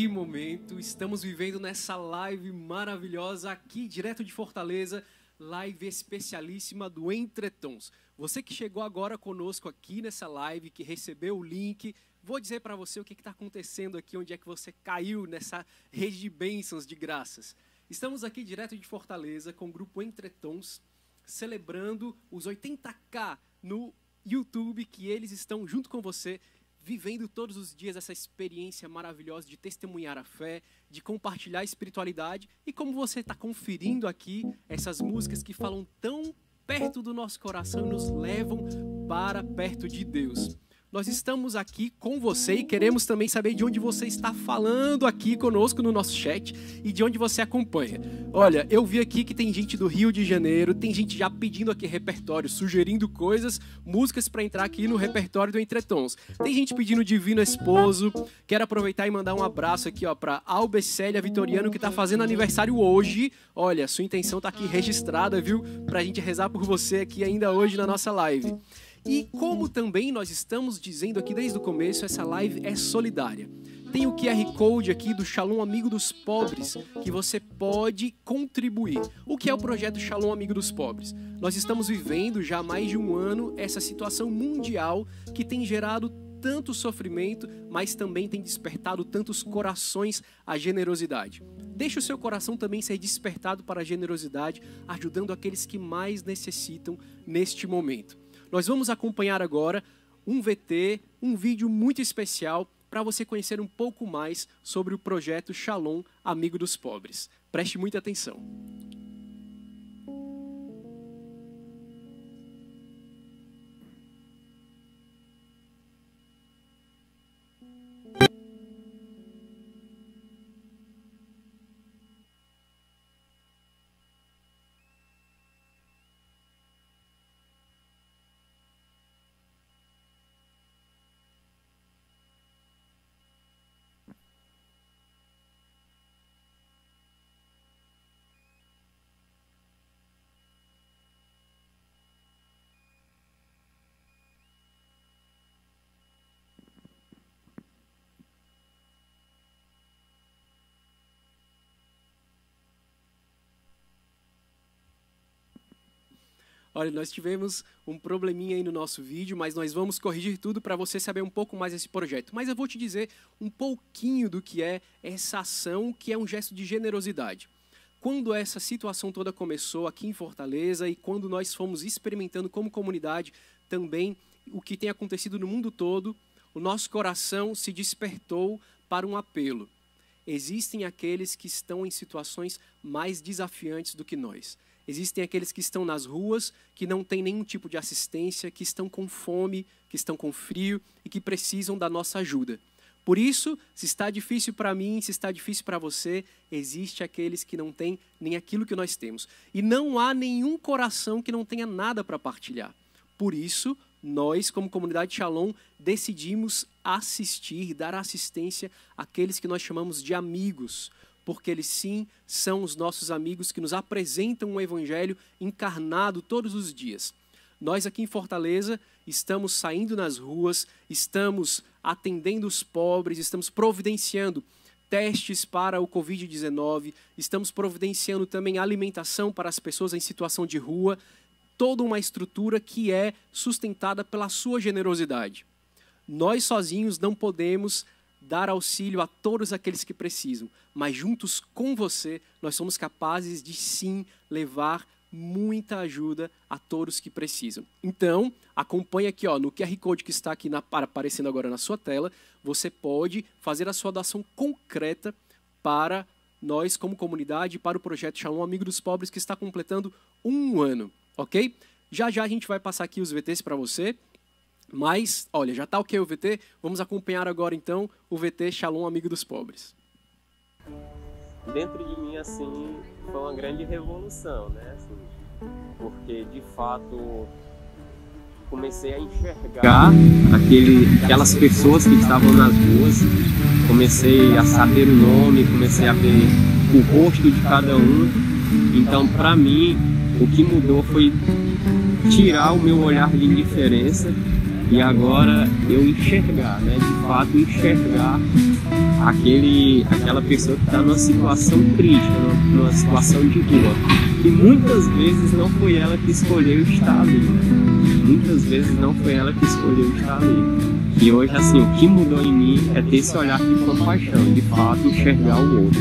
Que momento estamos vivendo nessa live maravilhosa aqui, direto de Fortaleza, live especialíssima do Entretons. Você que chegou agora conosco aqui nessa live, que recebeu o link, vou dizer para você o que está acontecendo aqui, onde é que você caiu nessa rede de bênçãos, de graças. Estamos aqui direto de Fortaleza com o grupo Entretons, celebrando os 80k no YouTube, que eles estão junto com você vivendo todos os dias essa experiência maravilhosa de testemunhar a fé, de compartilhar a espiritualidade e como você está conferindo aqui essas músicas que falam tão perto do nosso coração e nos levam para perto de Deus. Nós estamos aqui com você e queremos também saber de onde você está falando aqui conosco no nosso chat e de onde você acompanha. Olha, eu vi aqui que tem gente do Rio de Janeiro, tem gente já pedindo aqui repertório, sugerindo coisas, músicas para entrar aqui no repertório do Entretons. Tem gente pedindo Divino Esposo. Quero aproveitar e mandar um abraço aqui, ó, para Albecélia Vitoriano que está fazendo aniversário hoje. Olha, sua intenção tá aqui registrada, viu? Pra gente rezar por você aqui ainda hoje na nossa live. E como também nós estamos dizendo aqui desde o começo, essa live é solidária. Tem o QR Code aqui do Shalom Amigo dos Pobres, que você pode contribuir. O que é o projeto Shalom Amigo dos Pobres? Nós estamos vivendo já há mais de um ano essa situação mundial que tem gerado tanto sofrimento, mas também tem despertado tantos corações à generosidade. Deixe o seu coração também ser despertado para a generosidade, ajudando aqueles que mais necessitam neste momento. Nós vamos acompanhar agora um VT, um vídeo muito especial para você conhecer um pouco mais sobre o projeto Shalom Amigo dos Pobres. Preste muita atenção. Olha, nós tivemos um probleminha aí no nosso vídeo, mas nós vamos corrigir tudo para você saber um pouco mais desse projeto. Mas eu vou te dizer um pouquinho do que é essa ação, que é um gesto de generosidade. Quando essa situação toda começou aqui em Fortaleza e quando nós fomos experimentando como comunidade também o que tem acontecido no mundo todo, o nosso coração se despertou para um apelo. Existem aqueles que estão em situações mais desafiantes do que nós. Existem aqueles que estão nas ruas, que não têm nenhum tipo de assistência, que estão com fome, que estão com frio e que precisam da nossa ajuda. Por isso, se está difícil para mim, se está difícil para você, existe aqueles que não têm nem aquilo que nós temos. E não há nenhum coração que não tenha nada para partilhar. Por isso, nós, como comunidade Shalom, decidimos assistir, dar assistência àqueles que nós chamamos de amigos, porque eles sim são os nossos amigos que nos apresentam um evangelho encarnado todos os dias. Nós aqui em Fortaleza estamos saindo nas ruas, estamos atendendo os pobres, estamos providenciando testes para o Covid-19, estamos providenciando também alimentação para as pessoas em situação de rua, toda uma estrutura que é sustentada pela sua generosidade. Nós sozinhos não podemos dar auxílio a todos aqueles que precisam, mas juntos com você, nós somos capazes de sim levar muita ajuda a todos que precisam. Então, acompanhe aqui ó, no QR Code que está aqui na, aparecendo agora na sua tela, você pode fazer a sua doação concreta para nós como comunidade, para o projeto Shalom Amigo dos Pobres, que está completando um ano, ok? Já já a gente vai passar aqui os VTs para você. Mas, olha, já está ok o VT, vamos acompanhar agora então o VT Shalom Amigo dos Pobres. Dentro de mim, assim, foi uma grande revolução, né? Assim, porque, de fato, comecei a enxergar aquele, aquelas pessoas que estavam nas ruas, comecei a saber o nome, comecei a ver o rosto de cada um. Então, para mim, o que mudou foi tirar o meu olhar de indiferença e agora eu enxergar, né? De fato enxergar aquele, aquela pessoa que está numa situação crítica, numa situação de rua. E muitas vezes não foi ela que escolheu estar ali. Né? Muitas vezes não foi ela que escolheu estar ali. E hoje, assim, o que mudou em mim é ter esse olhar de compaixão, de fato enxergar o outro.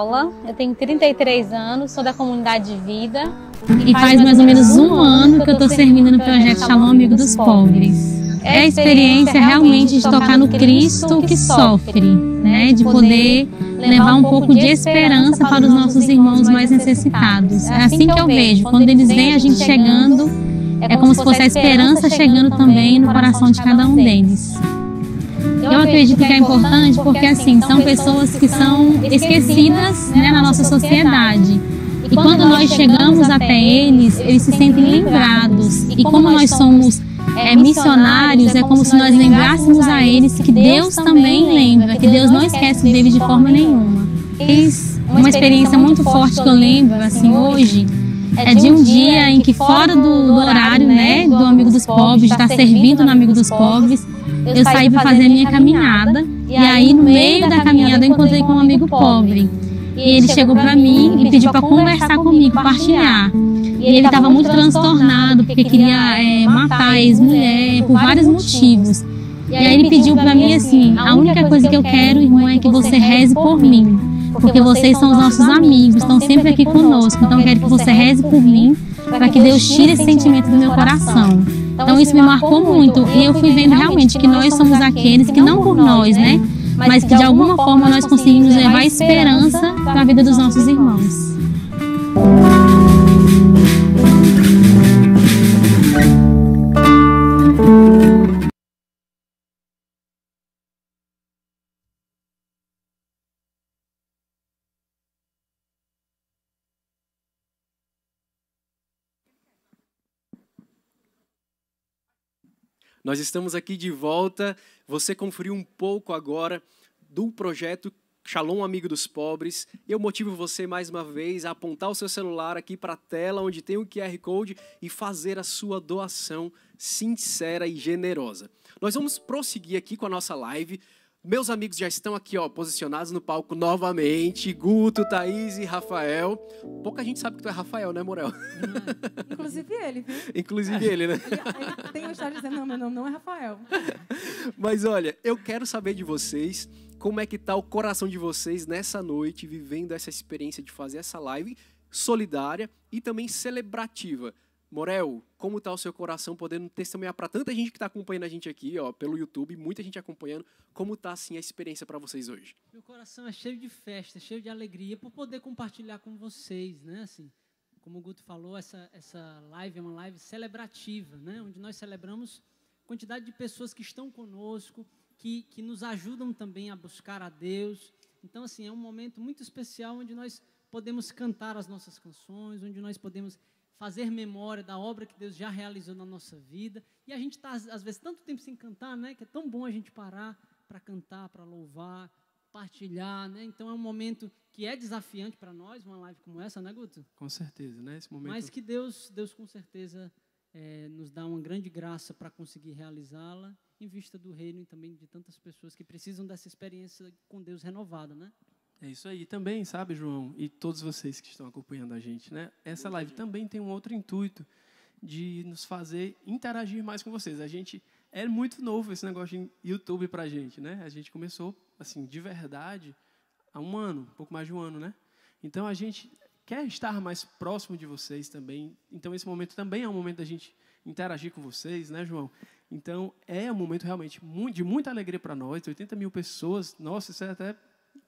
Paula, eu tenho 33 anos, sou da comunidade de vida. E faz mais ou menos um ano que eu estou servindo no projeto Shalom Amigo dos Pobres. É a experiência realmente de tocar no Cristo que sofre, né? de poder levar um pouco de esperança para os nossos irmãos mais necessitados. É assim que eu vejo, quando eles veem a gente chegando, é como se fosse a esperança chegando também no coração de cada um deles. Eu acredito que é importante porque, assim, são pessoas que são esquecidas né, na nossa sociedade. E quando nós chegamos até eles, eles se sentem lembrados. E como nós somos é, missionários, é como se nós lembrássemos a eles que Deus também lembra, que Deus não esquece deles de forma nenhuma. Uma experiência muito forte que eu lembro, assim, hoje, é de um dia em que fora do, do horário, né, do Amigo dos Pobres, de estar servindo no Amigo dos Pobres, eu saí para fazer a minha caminhada. E aí, no meio da caminhada, eu encontrei com um amigo pobre. E ele chegou para mim e pediu para conversar comigo, partilhar. E ele estava muito transtornado, porque queria é, matar a ex-mulher por vários motivos. E aí ele pediu para mim assim: a única coisa que eu quero, irmão, é que você reze por mim. Porque vocês são os nossos amigos, estão sempre aqui conosco. Então eu quero que você reze por mim, para que Deus tire esse sentimento do meu coração. Então isso me marcou muito e eu fui vendo realmente que nós somos aqueles que não por nós, né? Mas que de alguma forma nós conseguimos levar esperança para a vida dos nossos irmãos. Nós estamos aqui de volta. Você conferiu um pouco agora do projeto Shalom Amigo dos Pobres. Eu motivo você mais uma vez a apontar o seu celular aqui para a tela onde tem o QR Code e fazer a sua doação sincera e generosa. Nós vamos prosseguir aqui com a nossa live. Meus amigos já estão aqui, ó, posicionados no palco novamente. Guto, Thaís e Rafael. Pouca gente sabe que tu é Rafael, né, Morel? Inclusive ele, viu? Inclusive ele, né? Ele, ele tem o estar dizendo, não, meu nome não é Rafael. Mas olha, eu quero saber de vocês como é que tá o coração de vocês nessa noite, vivendo essa experiência de fazer essa live solidária e também celebrativa. Morel, como está o seu coração podendo testemunhar para tanta gente que está acompanhando a gente aqui, ó, pelo YouTube, muita gente acompanhando, como está assim a experiência para vocês hoje? Meu coração é cheio de festa, cheio de alegria por poder compartilhar com vocês, né? Assim, como o Guto falou, essa essa live é uma live celebrativa, né? Onde nós celebramos a quantidade de pessoas que estão conosco, que que nos ajudam também a buscar a Deus. Então, assim, é um momento muito especial onde nós podemos cantar as nossas canções, onde nós podemos fazer memória da obra que Deus já realizou na nossa vida. E a gente está, às vezes, tanto tempo sem cantar, né? Que é tão bom a gente parar para cantar, para louvar, partilhar, né? Então é um momento que é desafiante para nós, uma live como essa, né, Guto? Com certeza, né? Esse momento. Mas que Deus, Deus com certeza é, nos dá uma grande graça para conseguir realizá-la em vista do reino e também de tantas pessoas que precisam dessa experiência com Deus renovada, né? É isso aí. Também, sabe, João, e todos vocês que estão acompanhando a gente, né? Essa live também tem um outro intuito de nos fazer interagir mais com vocês. A gente é muito novo esse negócio de YouTube pra gente, né? A gente começou assim, de verdade, há um ano, um pouco mais de um ano, né? Então a gente quer estar mais próximo de vocês também. Então esse momento também é um momento da gente interagir com vocês, né, João? Então é um momento realmente de muita alegria para nós. 80 mil pessoas, nossa, isso é até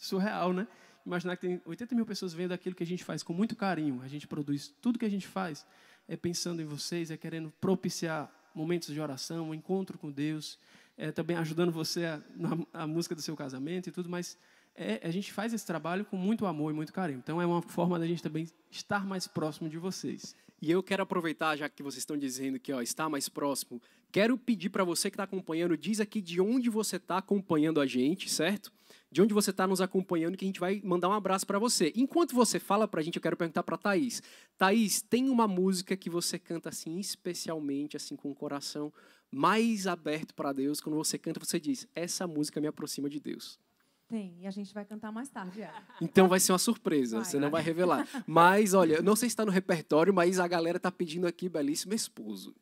surreal, né? Imaginar que tem 80 mil pessoas vendo aquilo que a gente faz com muito carinho. A gente produz tudo que a gente faz é pensando em vocês, é querendo propiciar momentos de oração, um encontro com Deus, é também ajudando você a, na a música do seu casamento e tudo, mas é, a gente faz esse trabalho com muito amor e muito carinho. Então é uma forma da gente também estar mais próximo de vocês. E eu quero aproveitar, já que vocês estão dizendo que ó, está mais próximo, quero pedir para você que está acompanhando, diz aqui de onde você está acompanhando a gente, certo? de onde você está nos acompanhando, que a gente vai mandar um abraço para você. Enquanto você fala para a gente, eu quero perguntar para Thaís. Thaís, tem uma música que você canta assim, especialmente, assim, com o coração mais aberto para Deus? Quando você canta, você diz, essa música me aproxima de Deus. Tem, e a gente vai cantar mais tarde. É. Então vai ser uma surpresa, vai, você não vai revelar. Mas, olha, eu não sei se está no repertório, mas a galera está pedindo aqui belíssimo esposo.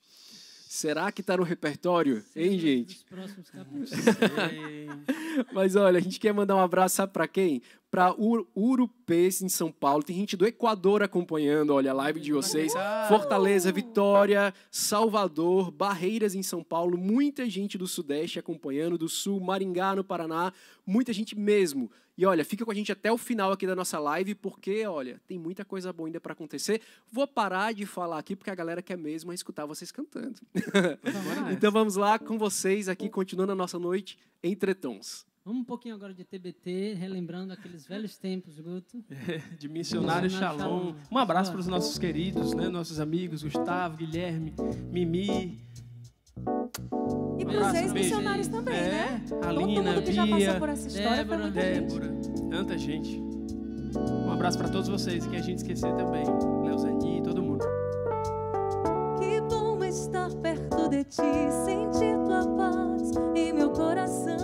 Será que está no repertório? Sim, hein, gente? próximos capítulos. Mas olha, a gente quer mandar um abraço, sabe para quem? Para Urupês, em São Paulo. Tem gente do Equador acompanhando, olha, a live de vocês. Fortaleza, Vitória, Salvador, Barreiras, em São Paulo. Muita gente do Sudeste acompanhando, do Sul, Maringá, no Paraná. Muita gente mesmo. E olha, fica com a gente até o final aqui da nossa live, porque, olha, tem muita coisa boa ainda para acontecer. Vou parar de falar aqui, porque a galera quer mesmo escutar vocês cantando. então vamos lá com vocês aqui, continuando a nossa noite entre tons. Vamos um pouquinho agora de TBT, relembrando aqueles velhos tempos, Guto. É, de missionário Shalom. Um abraço para os nossos queridos, né, nossos amigos, Gustavo, Guilherme, Mimi, e para os ex-missionários também, é, né? Alina, Todo mundo que já passou por essa história Débora, foi Débora, gente. tanta gente. Um abraço para todos vocês, que a gente esquecer também. Leozani, todo mundo. Que bom estar perto de ti, sentir tua paz em meu coração.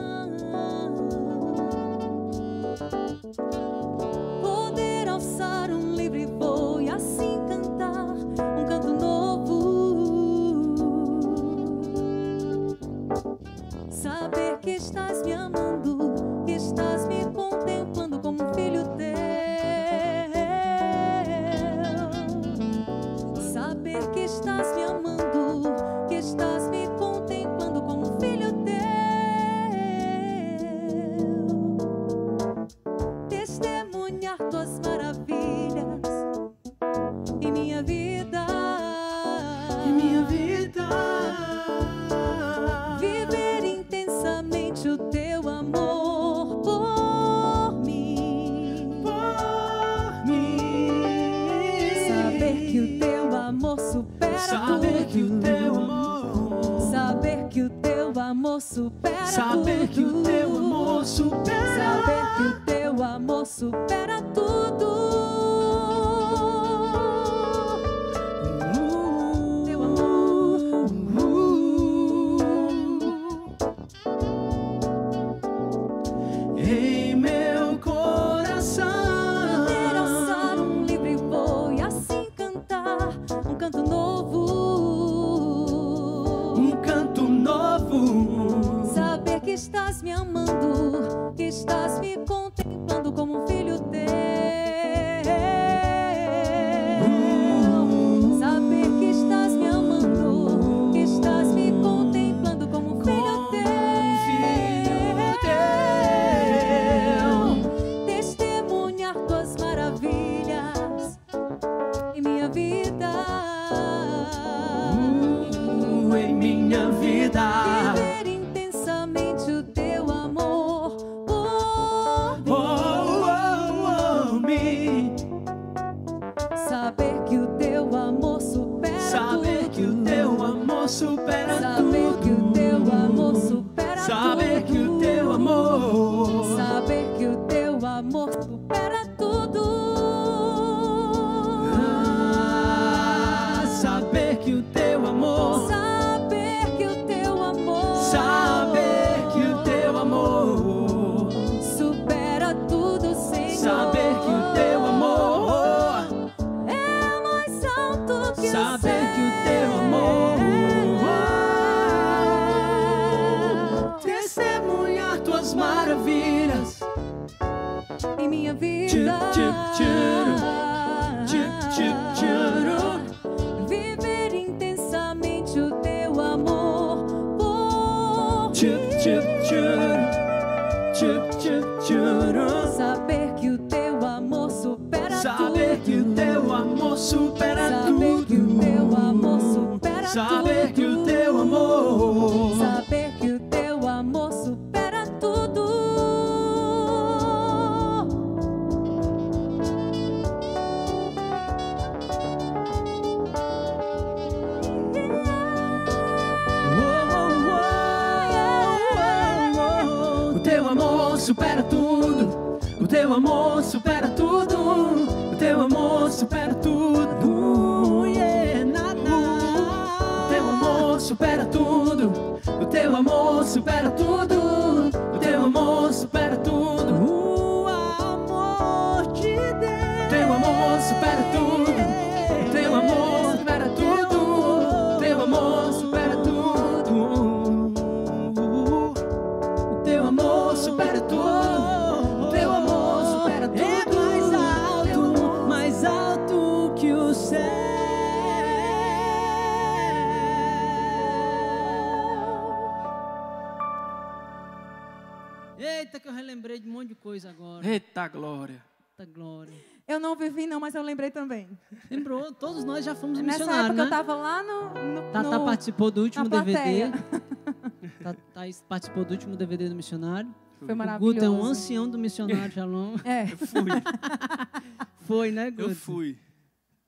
participou do último DVD. Thaís tá, tá participou do último DVD do Missionário. Foi maravilhoso. O Guto é um ancião do Missionário Shalom. É. Eu fui. Foi, né, Guto? Eu fui.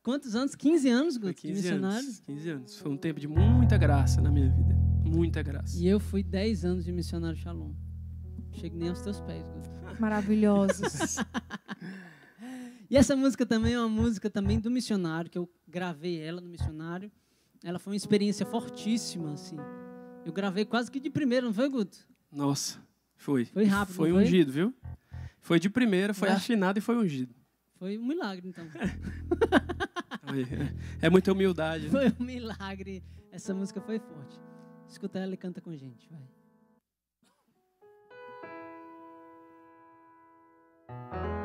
Quantos anos? 15 anos, Guto, 15 de missionário? Anos, 15 anos. Foi um tempo de muita graça na minha vida. Muita graça. E eu fui 10 anos de missionário Shalom. Cheguei nem aos teus pés, Guto. Maravilhosos. e essa música também é uma música também do missionário, que eu gravei ela no missionário. Ela foi uma experiência fortíssima, assim. Eu gravei quase que de primeira, não foi, Guto? Nossa, foi. Foi rápido. Foi ungido, viu? Foi de primeira, foi afinado e foi ungido. Foi um milagre, então. É, é muita humildade. Né? Foi um milagre. Essa música foi forte. Escuta ela e canta com a gente, vai. thank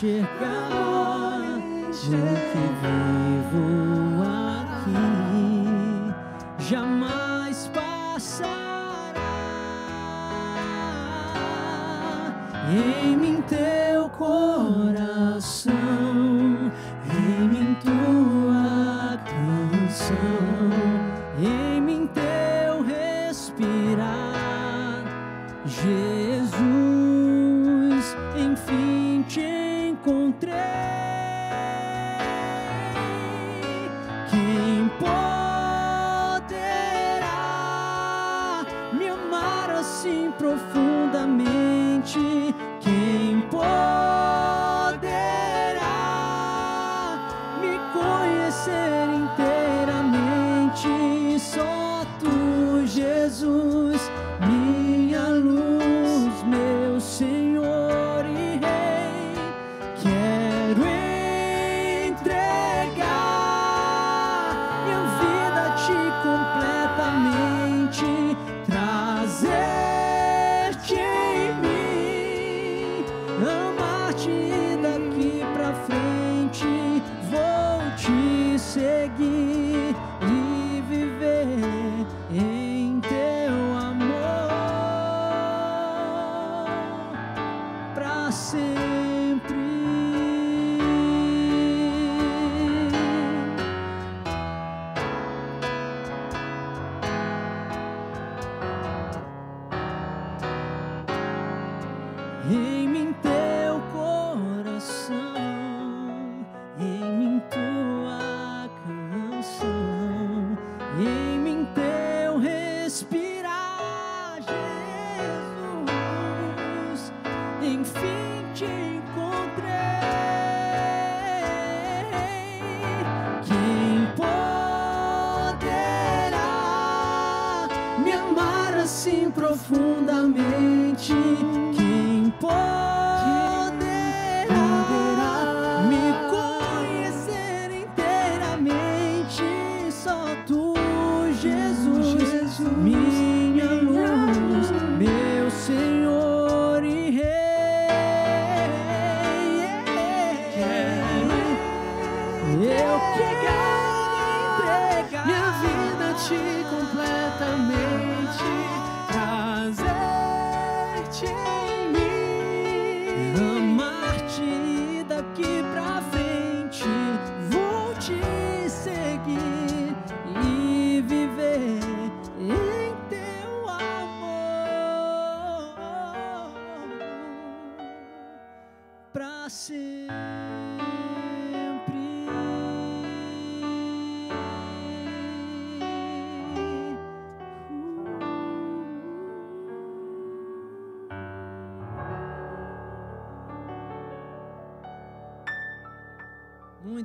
enxergar o que vivo aqui. Jamais passará em mim teu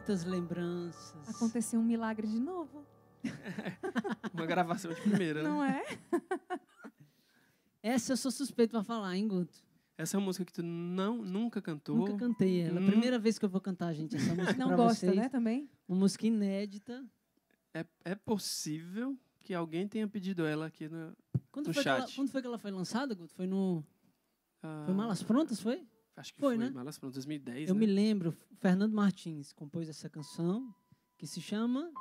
Muitas lembranças. Aconteceu um milagre de novo, Uma gravação de primeira, né? não é? Essa eu sou suspeito pra falar, hein, Guto? Essa é uma música que tu não, nunca cantou. Nunca cantei ela. Hum. Primeira vez que eu vou cantar, gente, essa música Não gosta, vocês. né, também? Uma música inédita. É, é possível que alguém tenha pedido ela aqui no. Quando, No foi, que ela, chat. quando foi que ela foi lançada, Guto? Foi no... ah, Foi Malas Prontas, foi? Acho que Foi, foi, né? Malas Prontas 2010. Eu né? me lembro, Fernando Martins compôs essa canção que se chama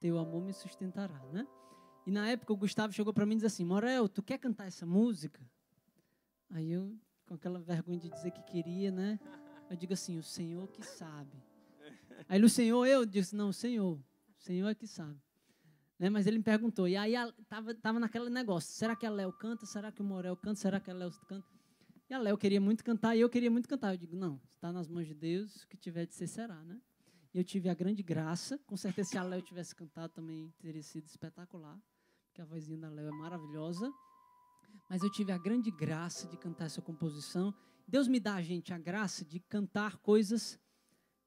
Teu Amor Me Sustentará, né? E na época o Gustavo chegou para mim e disse assim: Morel, tu quer cantar essa música? Aí eu, com aquela vergonha de dizer que queria, né? Eu digo assim: O Senhor que sabe. Aí o Senhor, eu disse: Não, o Senhor. O Senhor é que sabe. Né? Mas ele me perguntou. E aí tava, tava naquele negócio: será que a Léo canta? Será que o Morel canta? Será que a Léo canta? E a Léo queria muito cantar e eu queria muito cantar. Eu digo, não, está nas mãos de Deus, o que tiver de ser será, né? E eu tive a grande graça, com certeza se a Léo tivesse cantado também teria sido espetacular, porque a vozinha da Léo é maravilhosa. Mas eu tive a grande graça de cantar essa composição. Deus me dá, gente, a graça de cantar coisas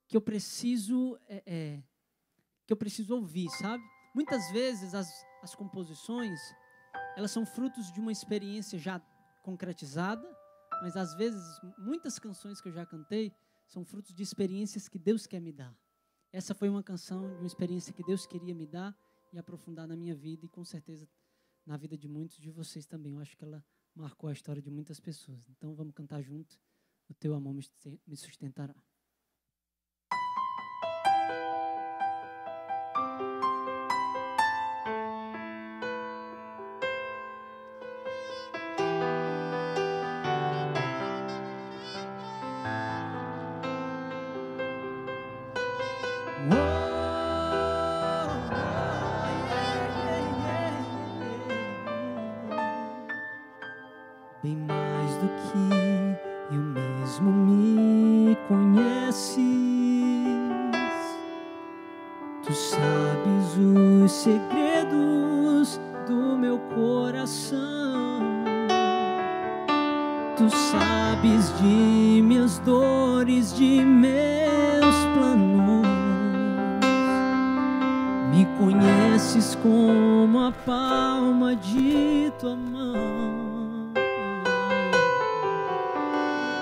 que eu preciso, é, é, que eu preciso ouvir, sabe? Muitas vezes as, as composições, elas são frutos de uma experiência já concretizada, mas às vezes muitas canções que eu já cantei são frutos de experiências que Deus quer me dar. essa foi uma canção de uma experiência que Deus queria me dar e aprofundar na minha vida e com certeza na vida de muitos de vocês também. Eu acho que ela marcou a história de muitas pessoas. Então vamos cantar junto. O teu amor me sustentará. bem mais do que eu mesmo me conheces. Tu sabes os segredos do meu coração. Tu sabes de minhas dores, de meus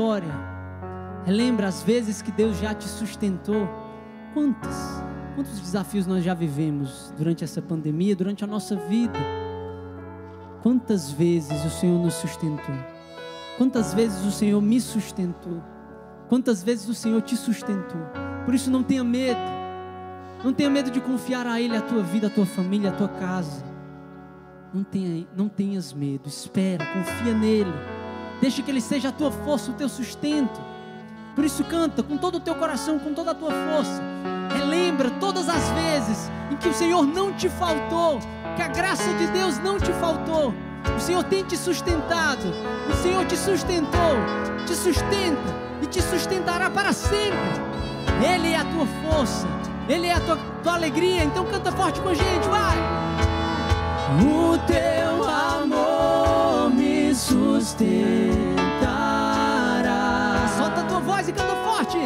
história. Relembra as vezes que Deus já te sustentou. Quantas, quantos desafios nós já vivemos durante essa pandemia, durante a nossa vida? Quantas vezes o Senhor nos sustentou? Quantas vezes o Senhor me sustentou? Quantas vezes o Senhor te sustentou. Por isso não tenha medo. Não tenha medo de confiar a Ele a tua vida, a tua família, a tua casa. Não, tenha, não tenhas medo. Espera, confia nele. Deixa que Ele seja a tua força, o teu sustento. Por isso canta com todo o teu coração, com toda a tua força. Relembra todas as vezes em que o Senhor não te faltou, que a graça de Deus não te faltou. O Senhor tem te sustentado. O Senhor te sustentou, te sustenta e te sustentará para sempre. Ele é a tua força, Ele é a tua, tua alegria. Então canta forte com a gente, vai. O teu amor sustentará. Solta a tua voz e canta forte.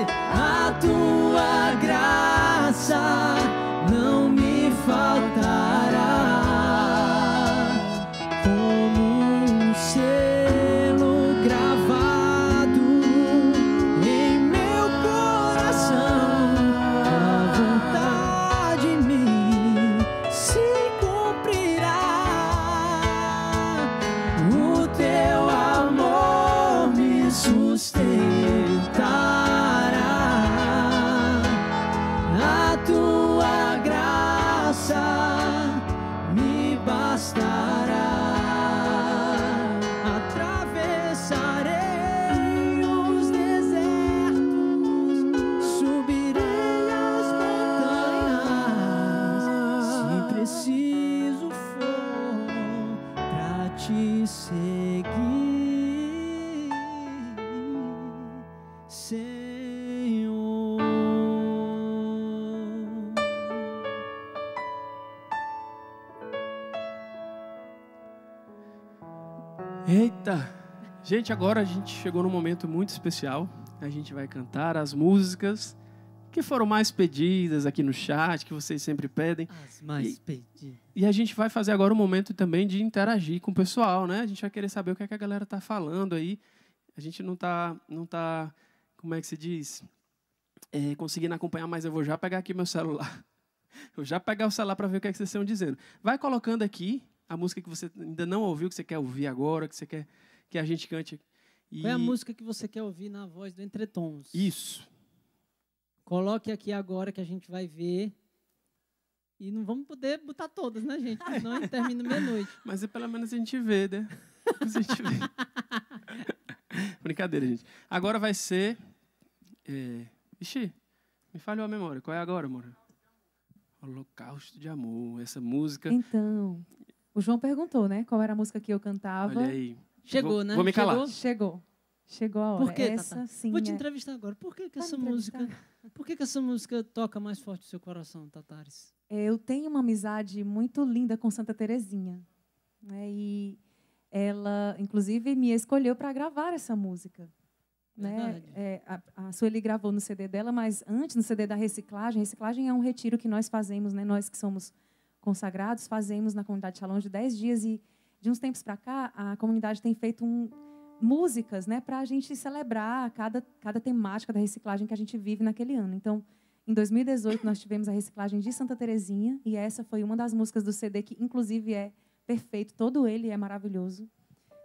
Gente, agora a gente chegou num momento muito especial. A gente vai cantar as músicas que foram mais pedidas aqui no chat, que vocês sempre pedem. As mais E- pedidas. E a gente vai fazer agora um momento também de interagir com o pessoal, né? A gente vai querer saber o que, é que a galera tá falando aí. A gente não tá, não tá, como é que se diz? É, conseguindo acompanhar, mas eu vou já pegar aqui meu celular. Vou já pegar o celular para ver o que, é que vocês estão dizendo. Vai colocando aqui a música que você ainda não ouviu, que você quer ouvir agora, que você quer que a gente cante. E... Qual é a música que você quer ouvir na voz do Entretons? Isso. Coloque aqui agora que a gente vai ver. E não vamos poder botar todas, né, gente? Porque Senão a gente termina meia-noite. Mas é pelo menos a gente vê, né? A gente vê. Brincadeira, gente. Agora vai ser. É... Ixi, me falhou a memória. Qual é agora, amor? Holocausto de Amor. Essa música. Então, o João perguntou, né? Qual era a música que eu cantava. Olha aí. Chegou, Vou- né? Vou me calar. Chegou? Chegou. Chegou a hora. Por quê, Essa, Tata? sim. Vou te é- entrevistar agora. Por que, que Vai essa música. Por que, que essa música toca mais forte o seu coração, Tatares? Eu tenho uma amizade muito linda com Santa Terezinha. Né? E ela, inclusive, me escolheu para gravar essa música. Né? Verdade. É, a, a Sueli gravou no CD dela, mas antes, no CD da reciclagem, reciclagem é um retiro que nós fazemos, né? nós que somos consagrados, fazemos na comunidade Shalom de 10 dias. E de uns tempos para cá, a comunidade tem feito um, músicas né? para a gente celebrar cada, cada temática da reciclagem que a gente vive naquele ano. Então, em 2018, nós tivemos a reciclagem de Santa Terezinha, e essa foi uma das músicas do CD que, inclusive, é perfeito, todo ele é maravilhoso.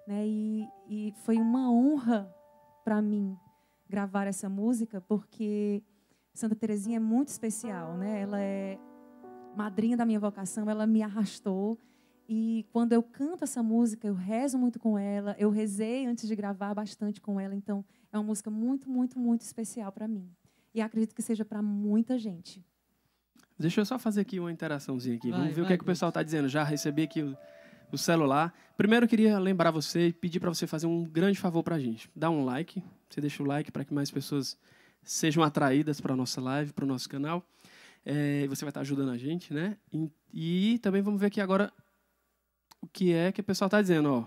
Né? E, e foi uma honra para mim gravar essa música, porque Santa Terezinha é muito especial. Né? Ela é madrinha da minha vocação, ela me arrastou. E quando eu canto essa música, eu rezo muito com ela, eu rezei antes de gravar bastante com ela, então é uma música muito, muito, muito especial para mim. E acredito que seja para muita gente. Deixa eu só fazer aqui uma interaçãozinha aqui. Vai, Vamos ver o vai, que, é que o pessoal está dizendo. Já recebi aqui o, o celular. Primeiro eu queria lembrar você e pedir para você fazer um grande favor para a gente. Dá um like. Você deixa o like para que mais pessoas sejam atraídas para a nossa live, para o nosso canal. É, você vai estar ajudando a gente, né? E, e também vamos ver aqui agora o que é que o pessoal está dizendo, ó.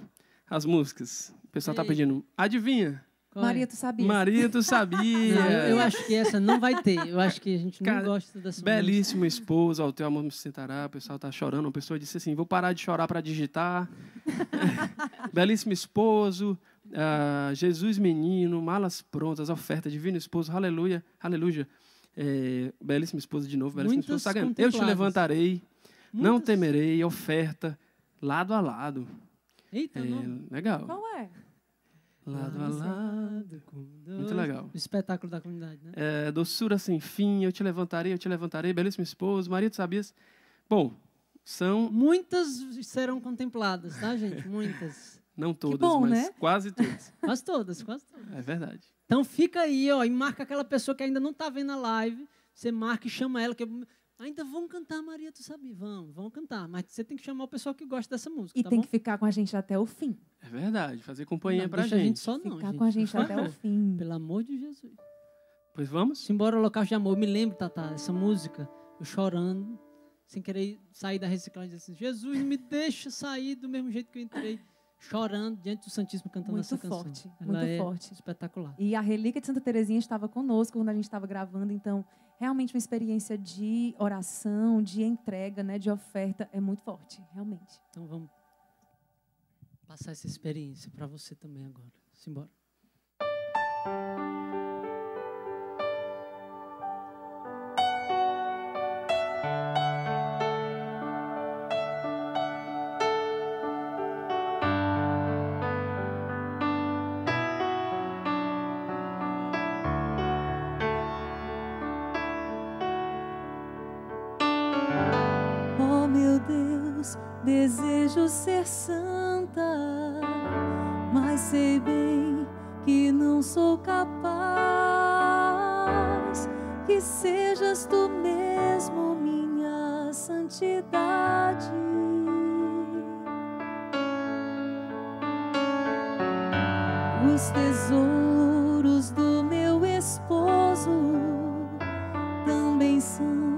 As músicas. O pessoal está Ei. pedindo. Adivinha? Qual é? Maria, tu sabia? Maria, tu sabia? Não, eu, eu acho que essa não vai ter. Eu acho que a gente não Cara, gosta dessa Belíssimo esposo, ao teu amor me sustentará. O pessoal tá chorando. Uma pessoa disse assim: vou parar de chorar para digitar. Belíssimo esposo, ah, Jesus menino, malas prontas, oferta, divino esposo, aleluia, aleluia. É, belíssimo esposo de novo, belíssimo Muitas esposo. Tá. Eu te levantarei, não temerei, oferta, lado a lado. Eita, É, não. legal. Qual é? Lado a lado. Muito legal. O espetáculo da comunidade, né? É, doçura sem fim, eu te levantarei, eu te levantarei, belíssimo esposo, marido sabias. Bom, são. Muitas serão contempladas, tá, gente? Muitas. Não todas, bom, mas né? quase todas. Quase todas, quase todas. É verdade. Então fica aí, ó, e marca aquela pessoa que ainda não tá vendo a live. Você marca e chama ela, que ainda vão cantar Maria, tu sabe? Vão, vão cantar. Mas você tem que chamar o pessoal que gosta dessa música. E tá tem bom? que ficar com a gente até o fim. É verdade. Fazer companhia não, pra deixa gente. a gente só não. ficar gente, com a gente até o fim. Pelo amor de Jesus. Pois vamos? Simbora Holocausto de Amor. Eu me lembro, Tata, essa música, eu chorando, sem querer sair da reciclagem, assim, Jesus, me deixa sair do mesmo jeito que eu entrei, chorando diante do Santíssimo cantando Muito essa canção. forte, Ela muito é forte. espetacular. E a Relíquia de Santa Terezinha estava conosco quando a gente estava gravando, então realmente uma experiência de oração, de entrega, né, de oferta é muito forte, realmente. Então vamos passar essa experiência para você também agora. Simbora. Santa, mas sei bem que não sou capaz. Que sejas tu mesmo minha santidade. Os tesouros do meu esposo também são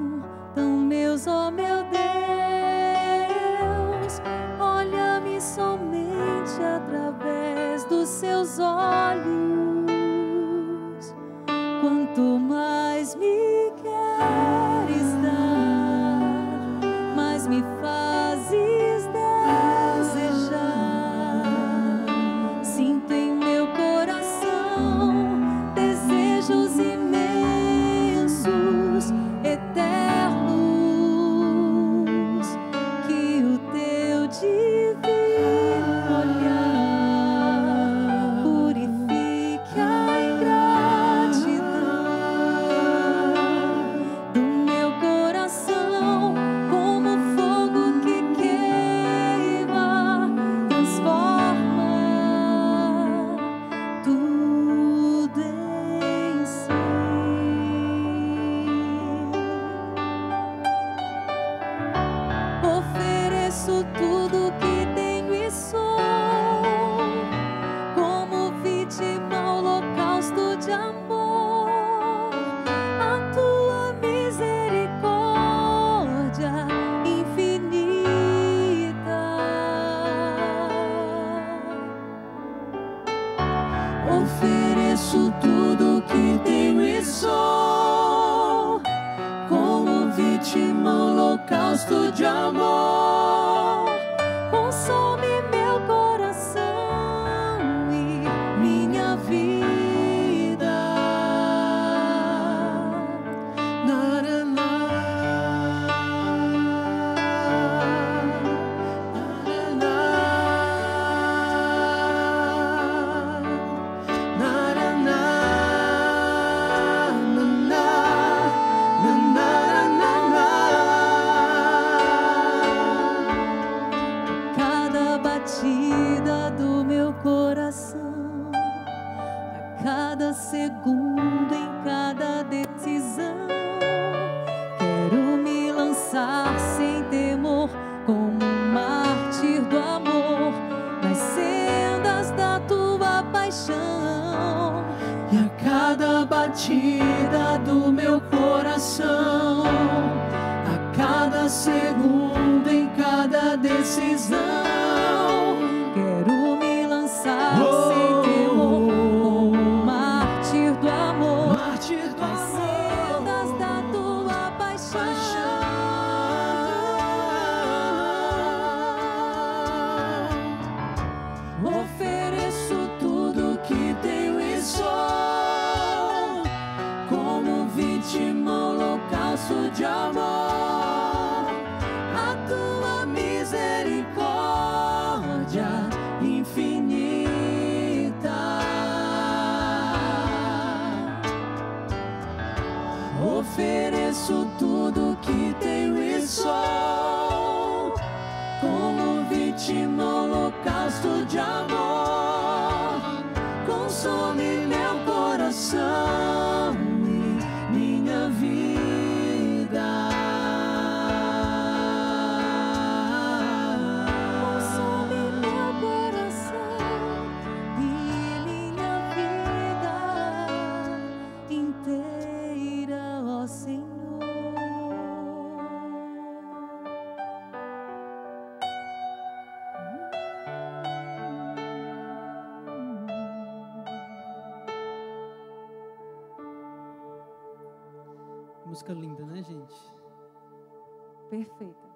Perfeita.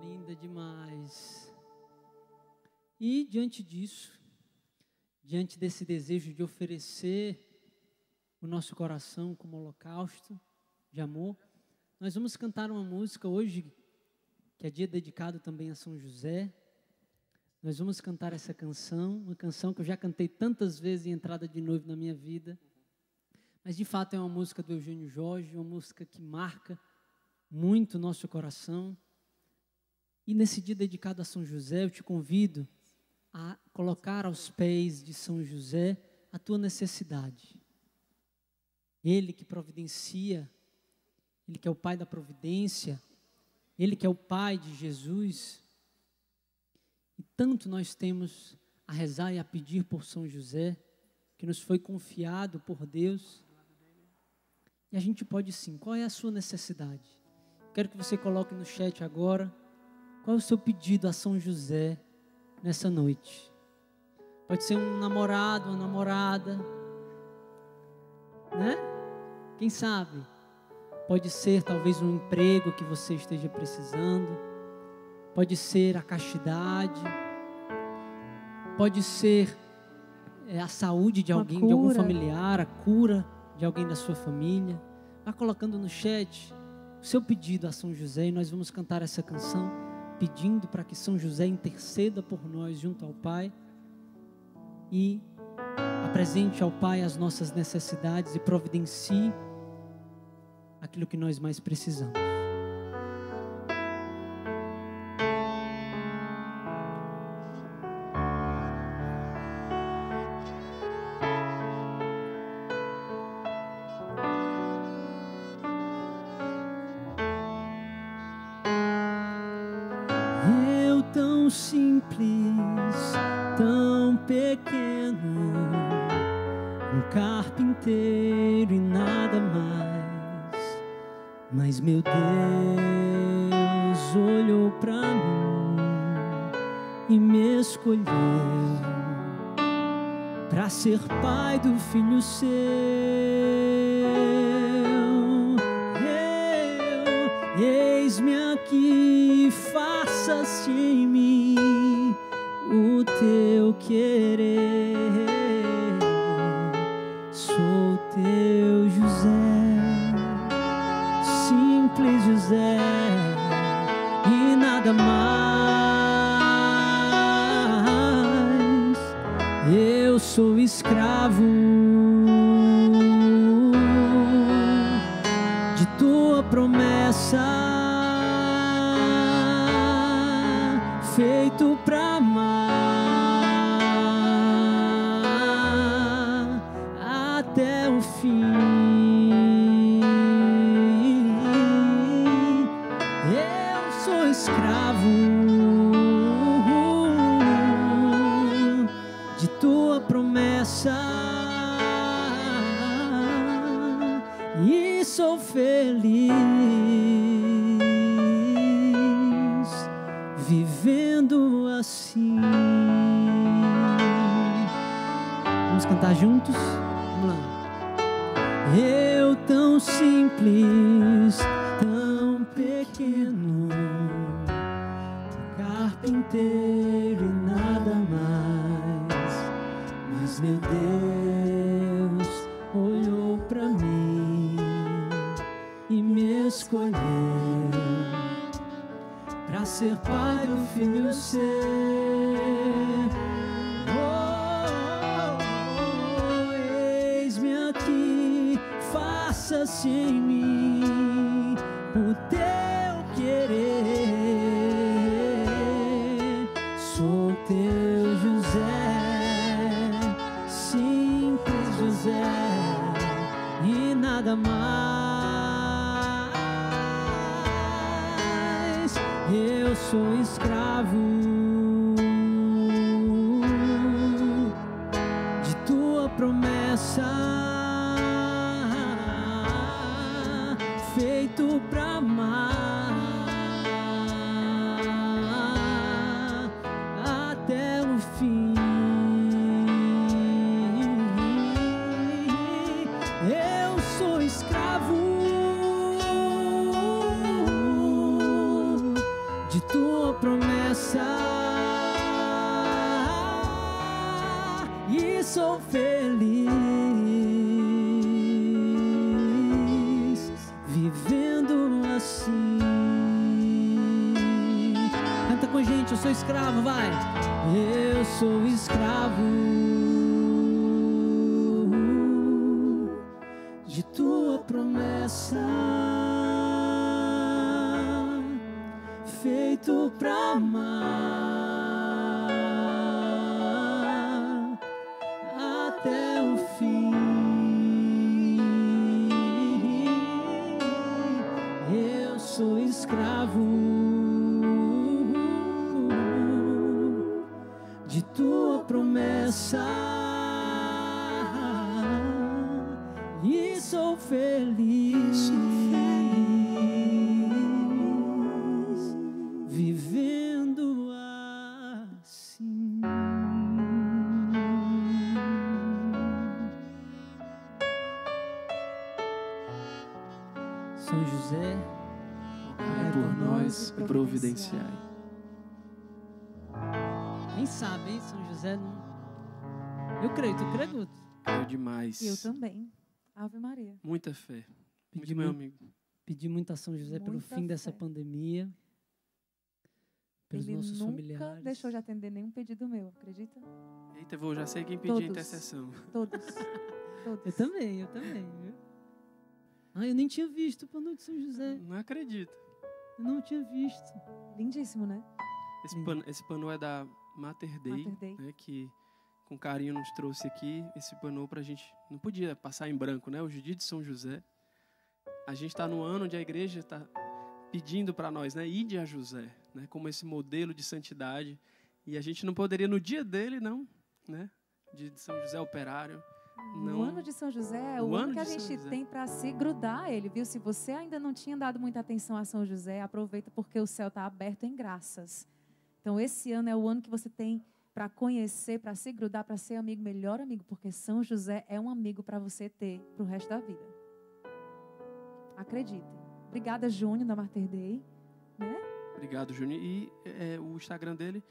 Linda demais. E diante disso, diante desse desejo de oferecer o nosso coração como holocausto de amor, nós vamos cantar uma música hoje, que é dia dedicado também a São José. Nós vamos cantar essa canção, uma canção que eu já cantei tantas vezes em entrada de noivo na minha vida. Mas de fato é uma música do Eugênio Jorge, uma música que marca muito nosso coração. E nesse dia dedicado a São José, eu te convido a colocar aos pés de São José a tua necessidade. Ele que providencia, ele que é o Pai da providência, ele que é o Pai de Jesus. E tanto nós temos a rezar e a pedir por São José, que nos foi confiado por Deus. E a gente pode sim. Qual é a sua necessidade? Quero que você coloque no chat agora. Qual é o seu pedido a São José nessa noite? Pode ser um namorado, uma namorada, né? Quem sabe? Pode ser talvez um emprego que você esteja precisando. Pode ser a castidade. Pode ser é, a saúde de alguém, de algum familiar, a cura de alguém da sua família. Vá colocando no chat seu pedido a São José e nós vamos cantar essa canção pedindo para que São José interceda por nós junto ao Pai e apresente ao Pai as nossas necessidades e providencie aquilo que nós mais precisamos. A São José pelo Muita fim dessa fé. pandemia. Pelos Ele nossos nunca familiares. deixou de atender nenhum pedido meu, acredita? Eita, vou já sei quem pediu Todos. intercessão. Todos. Todos. Eu também, eu também. Viu? Ah, eu nem tinha visto o pano de São José. Não acredito. Eu não tinha visto. Lindíssimo, né? Esse pano, esse pano é da Mater Dei, Mater Dei. Né, que com carinho nos trouxe aqui esse pano pra gente. Não podia passar em branco, né? Hoje é dia de São José. A gente está no ano onde a igreja está pedindo para nós, né? Ide a José, né? Como esse modelo de santidade. E a gente não poderia, no dia dele, não, né? De São José Operário. Não. O ano de São José é O o, ano ano que a gente tem para se grudar ele, viu? Se você ainda não tinha dado muita atenção a São José, aproveita porque o céu está aberto em graças. Então, esse ano é o ano que você tem para conhecer, para se grudar, para ser amigo, melhor amigo, porque São José é um amigo para você ter para o resto da vida. Acreditem. Obrigada, Júnior, da Mater Dei. Né? Obrigado, Júnior. E é, o Instagram dele.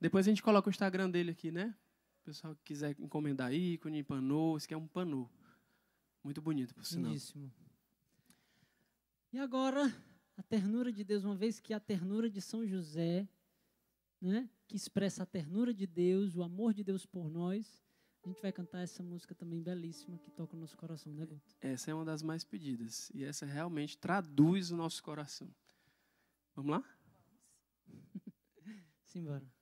Depois a gente coloca o Instagram dele aqui, né? O pessoal que quiser encomendar ícone, panô, esse aqui é um panô. Muito bonito, por sinal. Lindíssimo. E agora, a ternura de Deus, uma vez que a ternura de São José, né, que expressa a ternura de Deus, o amor de Deus por nós, a gente vai cantar essa música também belíssima que toca o nosso coração, né, Guto? Essa é uma das mais pedidas. E essa realmente traduz o nosso coração. Vamos lá? Simbora.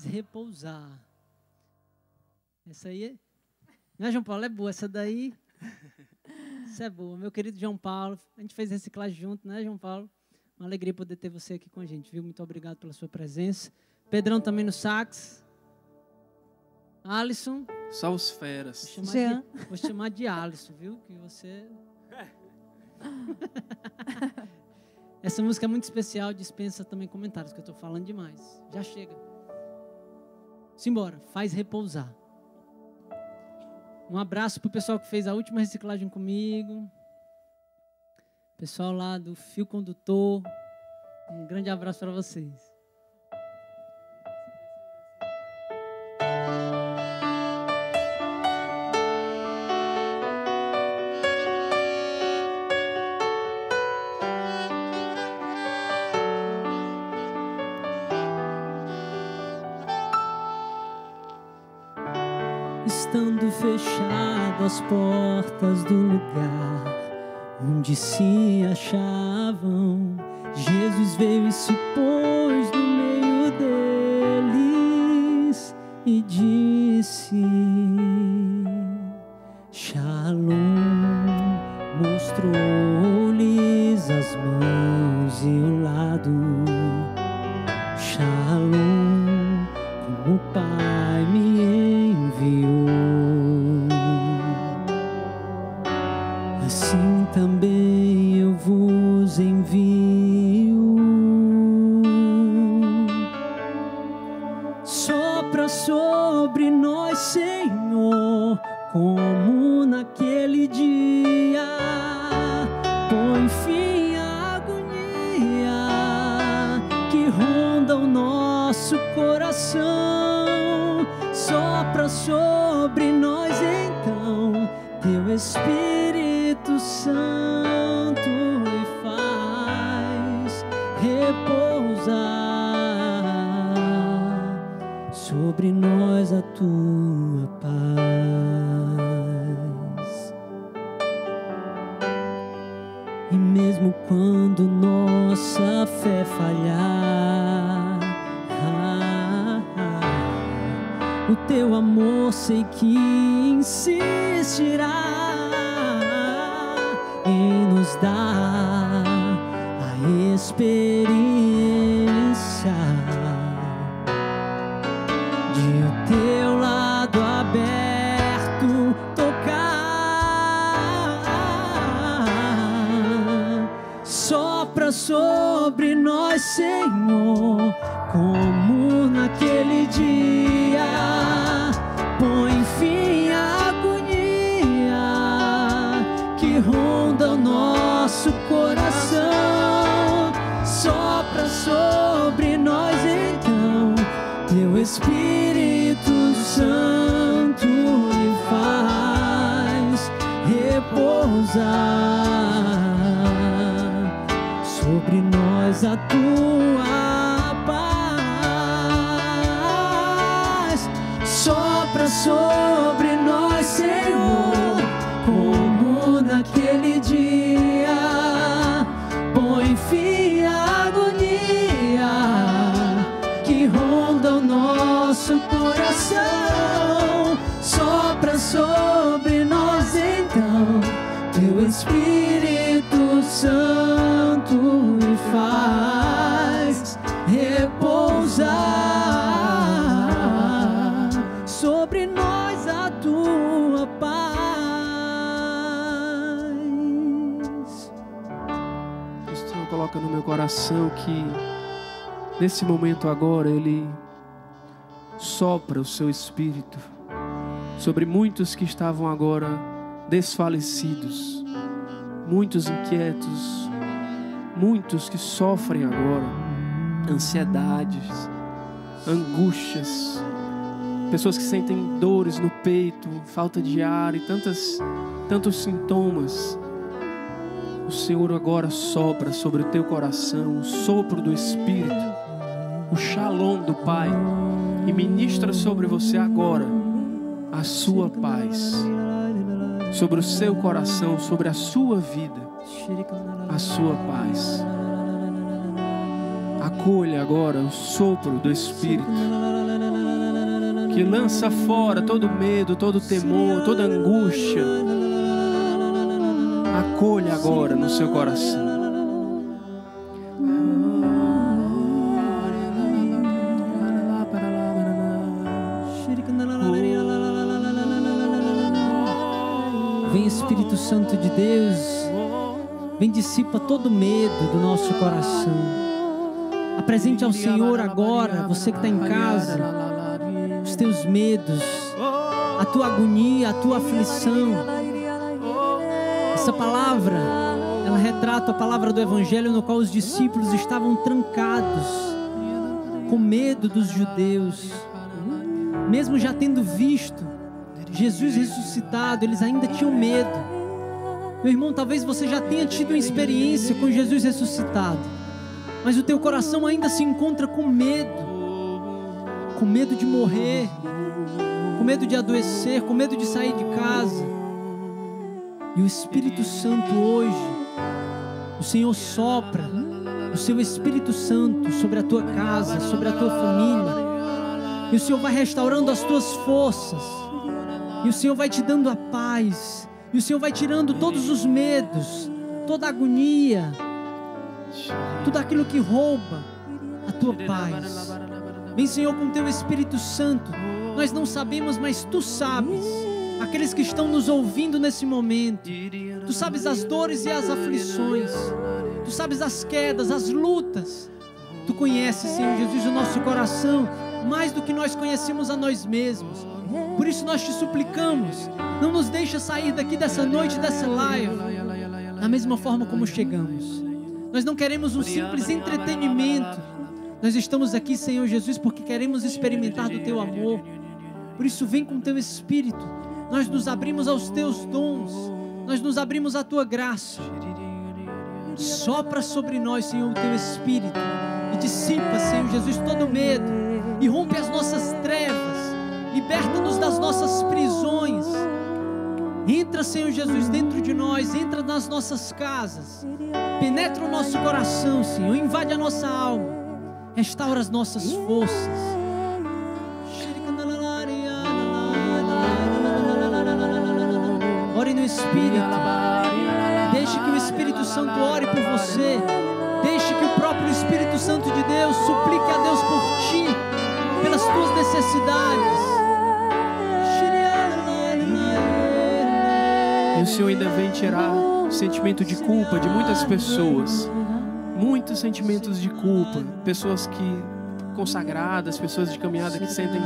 Faz repousar. Essa aí é. Né, João Paulo? É boa. Essa daí. Essa é boa. Meu querido João Paulo. A gente fez reciclagem junto, né, João Paulo? Uma alegria poder ter você aqui com a gente, viu? Muito obrigado pela sua presença. Pedrão também no sax. Alisson. Só os feras. Vou chamar, de, vou chamar de Alisson, viu? Que você. Essa música é muito especial, dispensa também comentários, que eu estou falando demais. Já chega. Simbora, faz repousar. Um abraço para o pessoal que fez a última reciclagem comigo. Pessoal lá do fio condutor. Um grande abraço para vocês. Onde se achavam. Jesus veio agora Ele sopra o seu espírito sobre muitos que estavam agora desfalecidos, muitos inquietos, muitos que sofrem agora ansiedades, angústias, pessoas que sentem dores no peito, falta de ar e tantas, tantos sintomas. O Senhor agora sopra sobre o teu coração o sopro do Espírito, shalom do Pai, e ministra sobre você agora a sua paz, sobre o seu coração, sobre a sua vida, a sua paz. Acolha agora o sopro do Espírito, que lança fora todo medo, todo temor, toda angústia. Acolha agora no seu coração. Santo de Deus, vem dissipa todo medo do nosso coração. Apresente ao Senhor agora, você que está em casa, os teus medos, a tua agonia, a tua aflição. Essa palavra, ela retrata a palavra do Evangelho no qual os discípulos estavam trancados, com medo dos judeus, mesmo já tendo visto Jesus ressuscitado, eles ainda tinham medo. Meu irmão, talvez você já tenha tido uma experiência com Jesus ressuscitado, mas o teu coração ainda se encontra com medo, com medo de morrer, com medo de adoecer, com medo de sair de casa. E o Espírito Santo hoje, o Senhor sopra o seu Espírito Santo sobre a tua casa, sobre a tua família. E o Senhor vai restaurando as tuas forças. E o Senhor vai te dando a paz. E o Senhor vai tirando todos os medos, toda a agonia, tudo aquilo que rouba a tua paz. Vem, Senhor, com teu Espírito Santo. Nós não sabemos, mas tu sabes. Aqueles que estão nos ouvindo nesse momento, tu sabes as dores e as aflições, tu sabes as quedas, as lutas. Tu conheces, Senhor Jesus, o nosso coração mais do que nós conhecemos a nós mesmos. Por isso nós te suplicamos, não nos deixa sair daqui dessa noite, dessa live, da mesma forma como chegamos. Nós não queremos um simples entretenimento. Nós estamos aqui, Senhor Jesus, porque queremos experimentar do teu amor. Por isso, vem com teu espírito, Nós nos abrimos aos teus dons, nós nos abrimos à tua graça. Sopra sobre nós, Senhor, o teu espírito e dissipa, Senhor Jesus, todo medo e rompe as nossas trevas, liberta-nos das nossas prisões. Entra, Senhor Jesus, dentro de nós, entra nas nossas casas, penetra o nosso coração, Senhor, invade a nossa alma, restaura as nossas forças. Ore no Espírito. Deixe que o Espírito Santo ore por você. Deixe que o próprio Espírito Santo de Deus suplique a Deus por ti, pelas tuas necessidades. E o Senhor ainda vem tirar o sentimento de culpa de muitas pessoas. Muitos sentimentos de culpa. Pessoas que consagradas, pessoas de caminhada que sentem,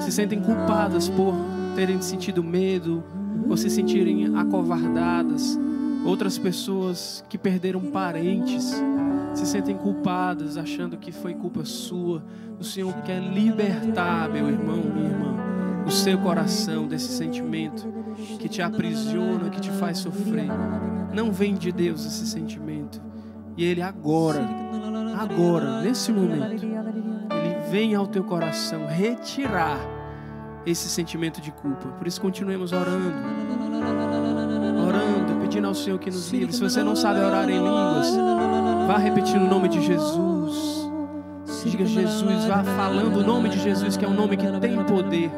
se sentem culpadas por terem sentido medo ou se sentirem acovardadas. Outras pessoas que perderam parentes se sentem culpadas, achando que foi culpa sua. O Senhor quer libertar, meu irmão, minha irmã, o seu coração desse sentimento que te aprisiona, que te faz sofrer. Não vem de Deus esse sentimento. E Ele agora, agora, nesse momento, Ele vem ao teu coração retirar esse sentimento de culpa. Por isso, continuemos orando, pedindo ao Senhor que nos livre. Se você não sabe orar em línguas, vá repetindo o nome de Jesus. Diga Jesus, vá falando o nome de Jesus, que é um nome que tem poder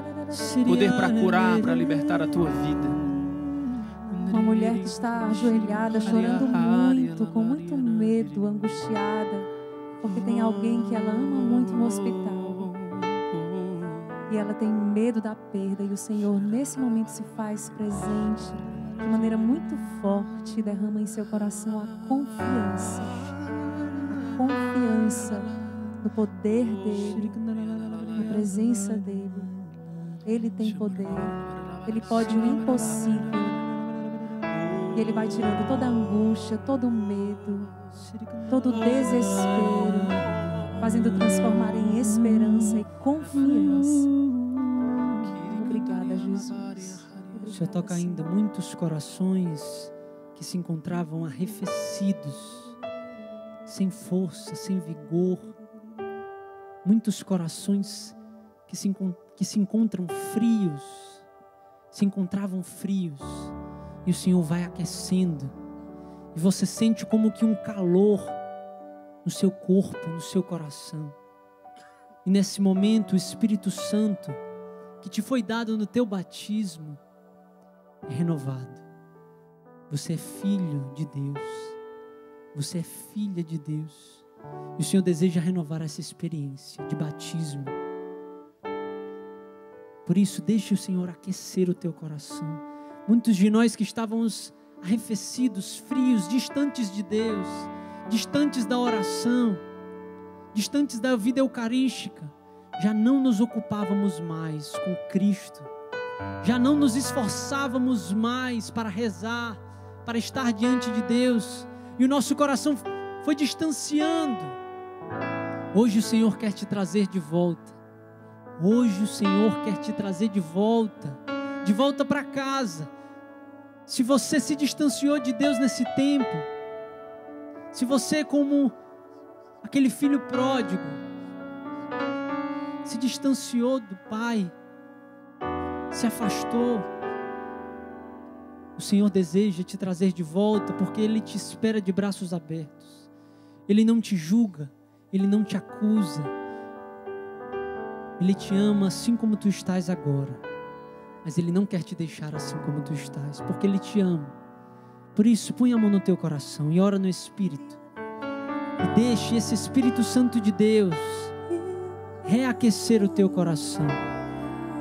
poder para curar, para libertar a tua vida. Uma mulher que está ajoelhada, chorando muito, com muito medo, angustiada, porque tem alguém que ela ama muito no hospital. E ela tem medo da perda, e o Senhor, nesse momento, se faz presente de maneira muito forte derrama em seu coração a confiança. A confiança no poder dele, na presença dele. Ele tem poder. Ele pode o impossível. E Ele vai tirando toda a angústia, todo o medo, todo o desespero, fazendo transformar em esperança e confiança. Senhor toca ainda muitos corações que se encontravam arrefecidos, sem força, sem vigor. Muitos corações que se, que se encontram frios, se encontravam frios, e o Senhor vai aquecendo, e você sente como que um calor no seu corpo, no seu coração. E nesse momento, o Espírito Santo, que te foi dado no teu batismo, renovado. Você é filho de Deus. Você é filha de Deus. E o Senhor deseja renovar essa experiência de batismo. Por isso, deixe o Senhor aquecer o teu coração. Muitos de nós que estávamos arrefecidos, frios, distantes de Deus, distantes da oração, distantes da vida eucarística, já não nos ocupávamos mais com Cristo, já não nos esforçávamos mais para rezar, para estar diante de Deus, e o nosso coração foi distanciando. Hoje o Senhor quer te trazer de volta. Hoje o Senhor quer te trazer de volta, de volta para casa. Se você se distanciou de Deus nesse tempo, se você, como aquele filho pródigo, se distanciou do Pai, se afastou, o Senhor deseja te trazer de volta, porque Ele te espera de braços abertos. Ele não te julga, Ele não te acusa. Ele te ama assim como tu estás agora. Mas Ele não quer te deixar assim como tu estás, porque Ele te ama. Por isso, põe a mão no teu coração e ora no Espírito. E deixe esse Espírito Santo de Deus reaquecer o teu coração.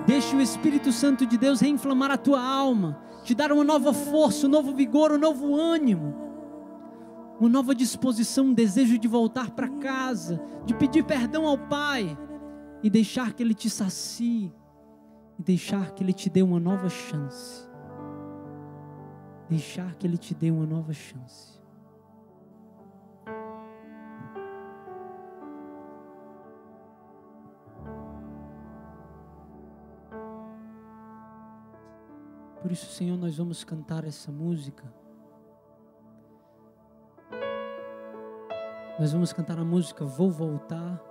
Deixe o Espírito Santo de Deus reinflamar a tua alma, te dar uma nova força, um novo vigor, um novo ânimo, uma nova disposição, um desejo de voltar para casa, de pedir perdão ao Pai e deixar que Ele te sacie, e deixar que Ele te dê uma nova chance. Deixar que Ele te dê uma nova chance. Isso, Senhor, nós vamos cantar essa música. Nós vamos cantar a música Vou Voltar,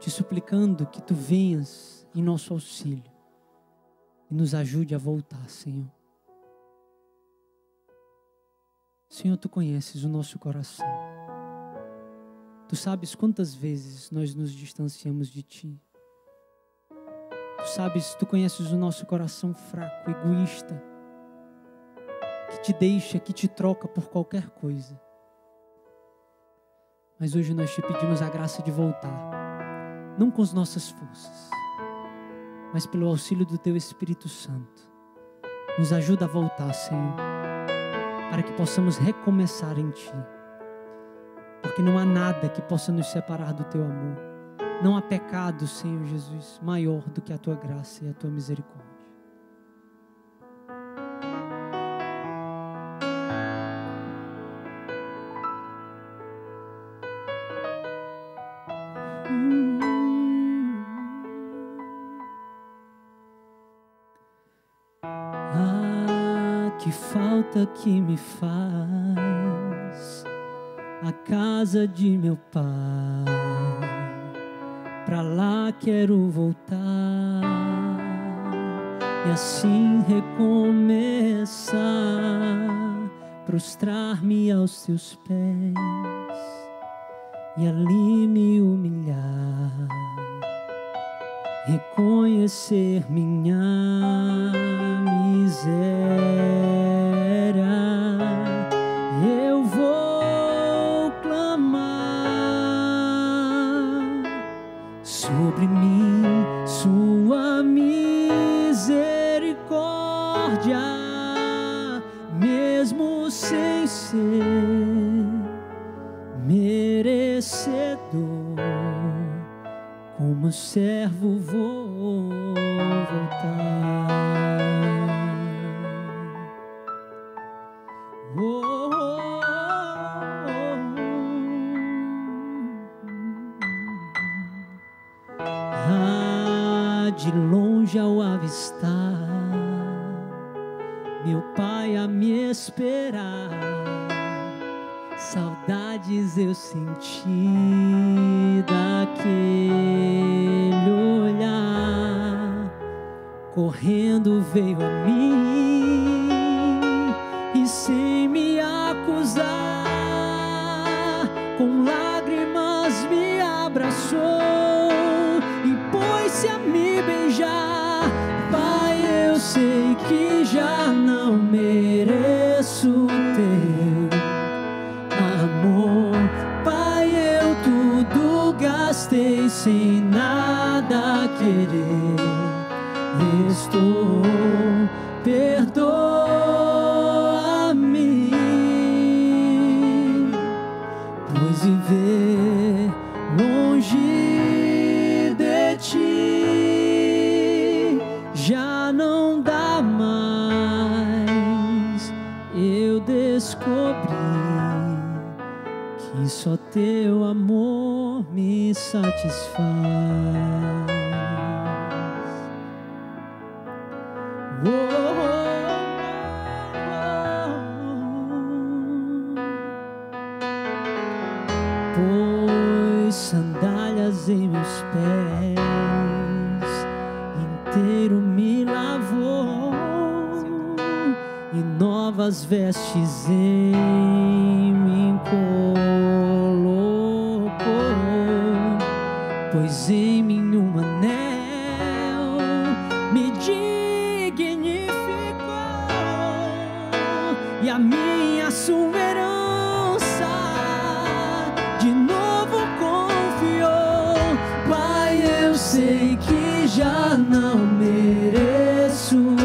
te suplicando que tu venhas em nosso auxílio e nos ajude a voltar, Senhor. Senhor, tu conheces o nosso coração. Tu sabes quantas vezes nós nos distanciamos de ti. Tu sabes, tu conheces o nosso coração fraco, egoísta, que te deixa, que te troca por qualquer coisa. Mas hoje nós te pedimos a graça de voltar, não com as nossas forças, mas pelo auxílio do teu Espírito Santo. Nos ajuda a voltar, Senhor, para que possamos recomeçar em ti porque não há nada que possa nos separar do teu amor. Não há pecado, Senhor Jesus, maior do que a tua graça e a tua misericórdia. Ah, falta que me faz a casa de meu pai. Pra lá quero voltar e assim recomeçar, prostrar-me aos teus pés e ali me humilhar, reconhecer minha miséria. Como servo vou su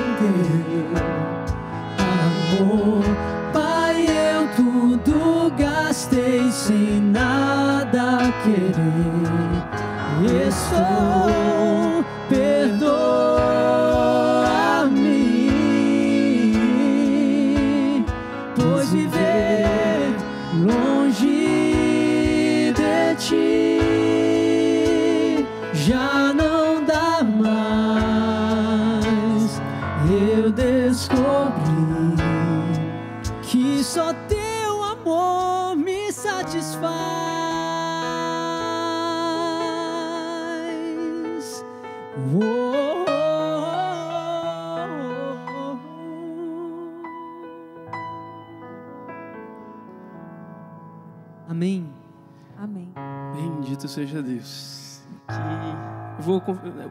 Que vou,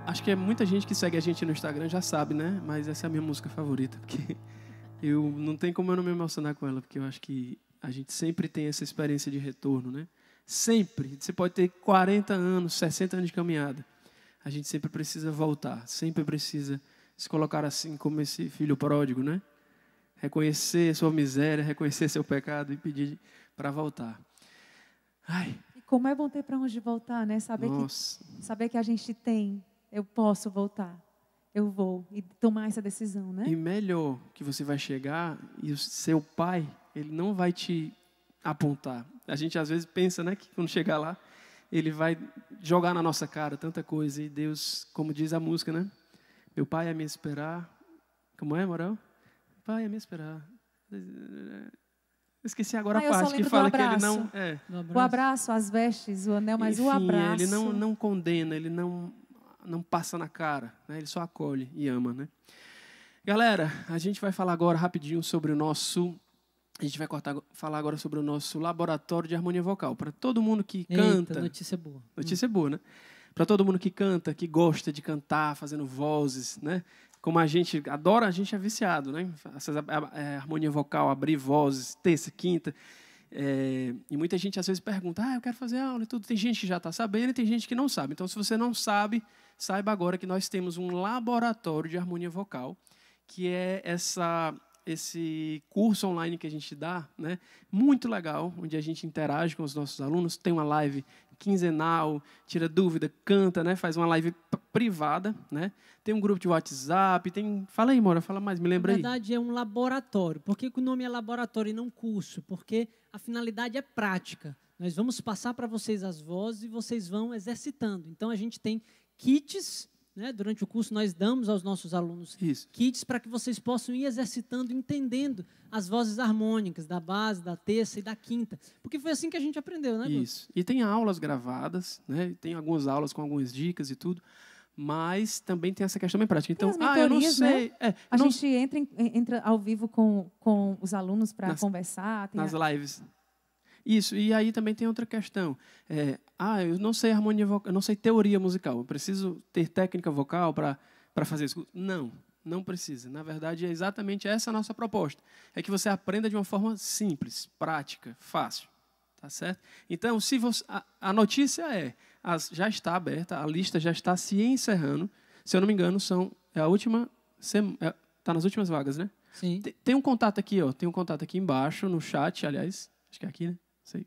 acho que é muita gente que segue a gente no Instagram já sabe, né? Mas essa é a minha música favorita, porque eu não tem como eu não me emocionar com ela, porque eu acho que a gente sempre tem essa experiência de retorno, né? Sempre. Você pode ter 40 anos, 60 anos de caminhada. A gente sempre precisa voltar, sempre precisa se colocar assim como esse filho pródigo, né? Reconhecer sua miséria, reconhecer seu pecado e pedir para voltar. Ai. Como é bom ter para onde voltar, né? Saber Nossa. que, saber que a gente tem, eu posso voltar eu vou e tomar essa decisão, né? E melhor que você vai chegar e o seu pai, ele não vai te apontar. A gente às vezes pensa, né, que quando chegar lá, ele vai jogar na nossa cara tanta coisa e Deus, como diz a música, né? Meu pai é me esperar. Como é, moral? Pai é me esperar. Esqueci agora ah, a parte que fala que ele não. É. O abraço, as vestes, o anel, mas Enfim, o abraço. Ele não, não condena, ele não não passa na cara, né? ele só acolhe e ama. Né? Galera, a gente vai falar agora rapidinho sobre o nosso. A gente vai cortar, falar agora sobre o nosso laboratório de harmonia vocal. Para todo mundo que Eita, canta. Notícia boa. Notícia hum. boa, né? Para todo mundo que canta, que gosta de cantar, fazendo vozes, né? Como a gente adora, a gente é viciado, né? Essa é, harmonia vocal, abrir vozes, terça, quinta. É, e muita gente às vezes pergunta: ah, eu quero fazer aula e tudo. Tem gente que já está sabendo e tem gente que não sabe. Então, se você não sabe, saiba agora que nós temos um laboratório de harmonia vocal, que é essa esse curso online que a gente dá, né? Muito legal, onde a gente interage com os nossos alunos, tem uma live quinzenal, tira dúvida, canta, né? Faz uma live privada, né? Tem um grupo de WhatsApp, tem. Fala aí, Mora, fala mais, me lembra aí. Na verdade, aí. é um laboratório. Por que o nome é laboratório e não curso? Porque a finalidade é prática. Nós vamos passar para vocês as vozes e vocês vão exercitando. Então, a gente tem kits. Né? Durante o curso, nós damos aos nossos alunos Isso. kits para que vocês possam ir exercitando, entendendo as vozes harmônicas da base, da terça e da quinta. Porque foi assim que a gente aprendeu, né? Isso. E tem aulas gravadas, né? tem algumas aulas com algumas dicas e tudo mas também tem essa questão bem prática. Então, ah, eu não sei. Né? É, a não... gente entra, entra ao vivo com, com os alunos para conversar. nas a... lives. Isso, e aí também tem outra questão. É, ah, eu não sei harmonia vocal, eu não sei teoria musical, eu preciso ter técnica vocal para fazer isso. Não, não precisa. Na verdade, é exatamente essa a nossa proposta. É que você aprenda de uma forma simples, prática, fácil. Tá certo? Então, se você, a, a notícia é, as, já está aberta, a lista já está se encerrando. Se eu não me engano, são é a última, está é, tá nas últimas vagas, né? Sim. Tem, tem um contato aqui, ó. Tem um contato aqui embaixo no chat, aliás. Acho que é aqui, né? Sei.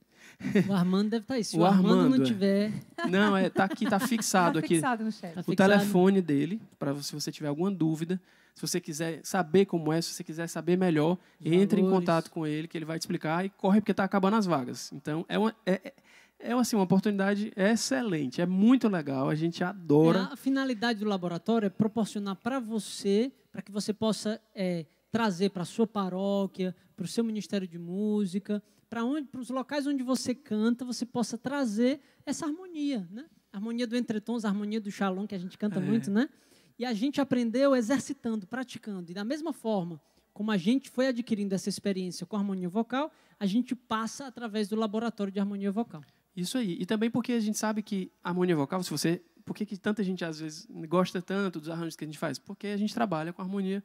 O Armando deve estar tá aí. Se o, o Armando, Armando, não é. tiver. Não, é, tá aqui, tá fixado tá aqui. Fixado no chat. Tá o fixado. telefone dele, para se você tiver alguma dúvida. Se você quiser saber como é, se você quiser saber melhor, Os entre valores. em contato com ele, que ele vai te explicar e corre porque está acabando as vagas. Então, é uma, é, é, é assim, uma oportunidade excelente, é muito legal, a gente adora. É, a finalidade do laboratório é proporcionar para você, para que você possa é, trazer para a sua paróquia, para o seu ministério de música, para onde, para os locais onde você canta, você possa trazer essa harmonia, né? A harmonia do entretons, a harmonia do shalom que a gente canta é. muito, né? E a gente aprendeu exercitando, praticando. E da mesma forma como a gente foi adquirindo essa experiência com a harmonia vocal, a gente passa através do laboratório de harmonia vocal. Isso aí. E também porque a gente sabe que a harmonia vocal, se você, por que, que tanta gente às vezes gosta tanto dos arranjos que a gente faz? Porque a gente trabalha com harmonia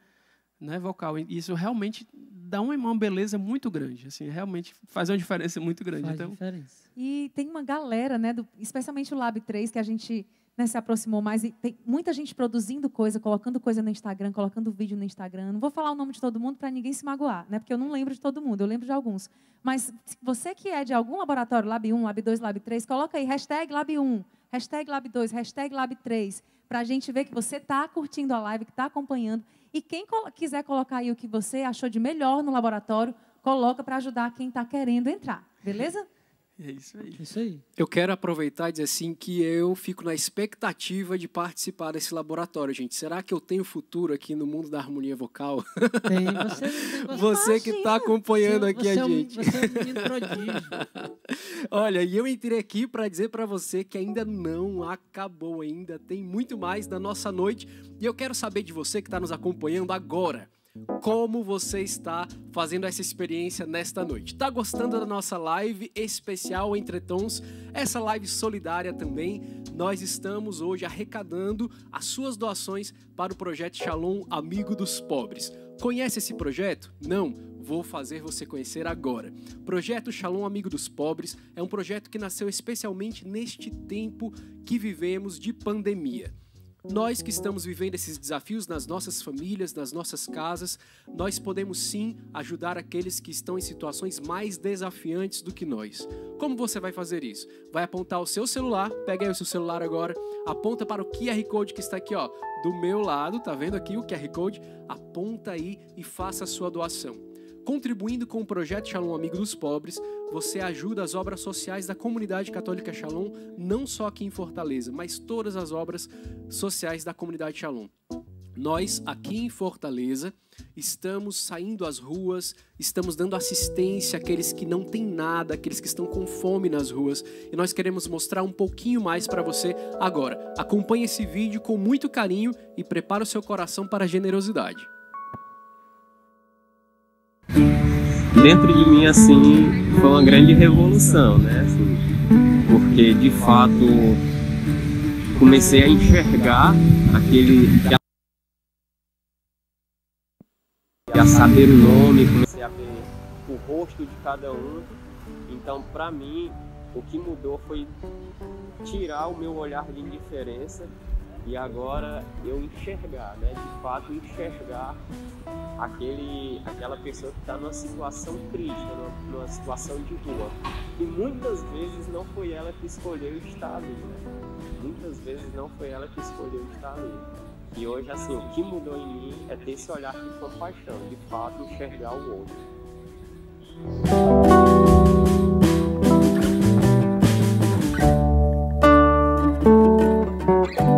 né, vocal. E isso realmente dá uma, uma beleza muito grande. Assim, realmente faz uma diferença muito grande. Faz então... diferença. E tem uma galera, né, do, especialmente o Lab 3, que a gente né, se aproximou mais. E tem muita gente produzindo coisa, colocando coisa no Instagram, colocando vídeo no Instagram. Não vou falar o nome de todo mundo para ninguém se magoar, né, porque eu não lembro de todo mundo, eu lembro de alguns. Mas você que é de algum laboratório, Lab 1, Lab 2, Lab 3, coloca aí hashtag Lab 1, hashtag Lab 2, hashtag Lab 3, para a gente ver que você está curtindo a live, que está acompanhando e quem quiser colocar aí o que você achou de melhor no laboratório, coloca para ajudar quem está querendo entrar. Beleza? É isso aí. Isso aí. Eu quero aproveitar e dizer assim que eu fico na expectativa de participar desse laboratório, gente. Será que eu tenho futuro aqui no mundo da harmonia vocal? Tem. Você, você que está acompanhando você, aqui você a é um, gente. Você é um menino prodígio. Olha, e eu entrei aqui para dizer para você que ainda não acabou ainda, tem muito mais da nossa noite. E eu quero saber de você que está nos acompanhando agora como você está fazendo essa experiência nesta noite. Tá gostando da nossa live especial Entre Tons? Essa live solidária também. Nós estamos hoje arrecadando as suas doações para o projeto Shalom Amigo dos Pobres. Conhece esse projeto? Não? Vou fazer você conhecer agora. Projeto Shalom Amigo dos Pobres é um projeto que nasceu especialmente neste tempo que vivemos de pandemia. Nós que estamos vivendo esses desafios nas nossas famílias, nas nossas casas, nós podemos sim ajudar aqueles que estão em situações mais desafiantes do que nós. Como você vai fazer isso? Vai apontar o seu celular, pega aí o seu celular agora, aponta para o QR Code que está aqui, ó, do meu lado, tá vendo aqui o QR Code? Aponta aí e faça a sua doação. Contribuindo com o projeto Shalom Amigo dos Pobres, você ajuda as obras sociais da comunidade católica Shalom, não só aqui em Fortaleza, mas todas as obras sociais da comunidade Shalom. Nós, aqui em Fortaleza, estamos saindo às ruas, estamos dando assistência àqueles que não têm nada, aqueles que estão com fome nas ruas, e nós queremos mostrar um pouquinho mais para você agora. Acompanhe esse vídeo com muito carinho e prepare o seu coração para a generosidade dentro de mim assim foi uma grande revolução, né? Assim, porque de fato comecei a enxergar aquele a saber o nome, comecei a ver o rosto de cada um. Então, para mim, o que mudou foi tirar o meu olhar de indiferença e agora eu enxergar, né? De fato enxergar aquele, aquela pessoa que está numa situação triste, numa, numa, situação de rua. E muitas vezes não foi ela que escolheu estar ali, né? Muitas vezes não foi ela que escolheu estar ali. E hoje, assim, o que mudou em mim é ter esse olhar de compaixão, de fato enxergar o outro. e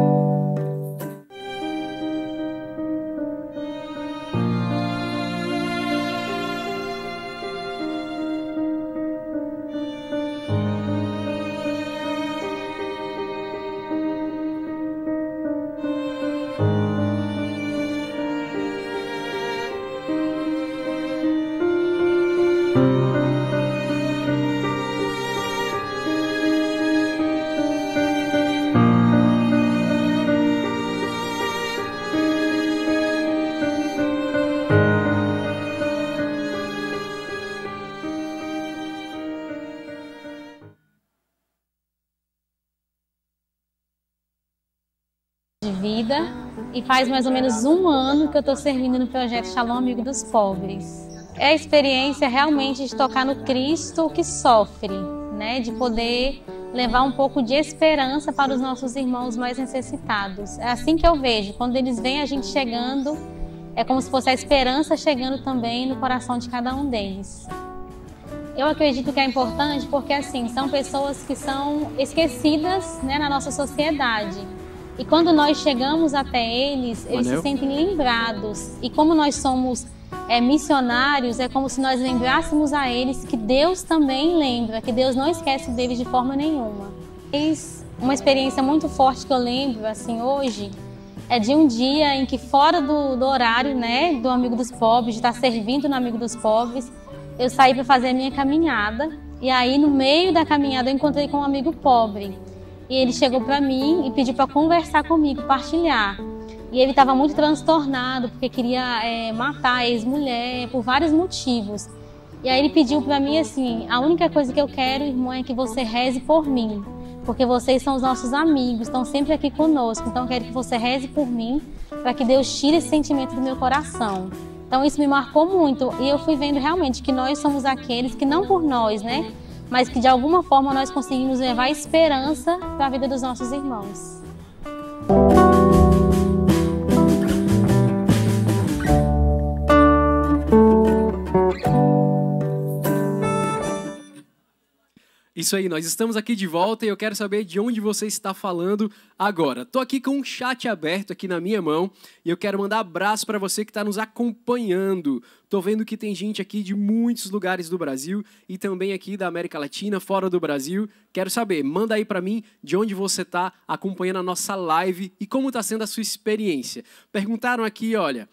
faz mais ou menos um ano que eu estou servindo no projeto Shalom Amigo dos Pobres. É a experiência realmente de tocar no Cristo que sofre, né? de poder levar um pouco de esperança para os nossos irmãos mais necessitados. É assim que eu vejo, quando eles veem a gente chegando, é como se fosse a esperança chegando também no coração de cada um deles. Eu acredito que é importante porque assim são pessoas que são esquecidas né, na nossa sociedade e quando nós chegamos até eles, eles se sentem lembrados. E como nós somos é, missionários, é como se nós lembrássemos a eles que Deus também lembra, que Deus não esquece deles de forma nenhuma. Uma experiência muito forte que eu lembro, assim, hoje, é de um dia em que fora do, do horário, né, do Amigo dos Pobres, de estar servindo no Amigo dos Pobres, eu saí para fazer a minha caminhada. E aí, no meio da caminhada, eu encontrei com um amigo pobre. E ele chegou para mim e pediu para conversar comigo, partilhar. E ele estava muito transtornado porque queria é, matar a ex-mulher por vários motivos. E aí ele pediu para mim assim: a única coisa que eu quero, irmão, é que você reze por mim, porque vocês são os nossos amigos, estão sempre aqui conosco. Então eu quero que você reze por mim, para que Deus tire esse sentimento do meu coração. Então isso me marcou muito e eu fui vendo realmente que nós somos aqueles que não por nós, né, mas que de alguma forma nós conseguimos levar esperança para a vida dos nossos irmãos. Isso aí, nós estamos aqui de volta e eu quero saber de onde você está falando agora. Tô aqui com um chat aberto aqui na minha mão e eu quero mandar abraço para você que está nos acompanhando. Tô vendo que tem gente aqui de muitos lugares do Brasil e também aqui da América Latina, fora do Brasil. Quero saber, manda aí para mim de onde você está acompanhando a nossa live e como está sendo a sua experiência. Perguntaram aqui, olha,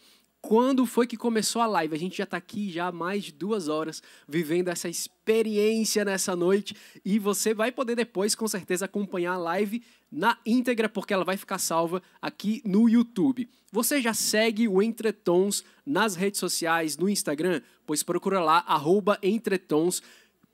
quando foi que começou a live? A gente já está aqui já há mais de duas horas vivendo essa experiência nessa noite e você vai poder depois, com certeza, acompanhar a live na íntegra, porque ela vai ficar salva aqui no YouTube. Você já segue o Entretons nas redes sociais, no Instagram? Pois procura lá, arroba Entretons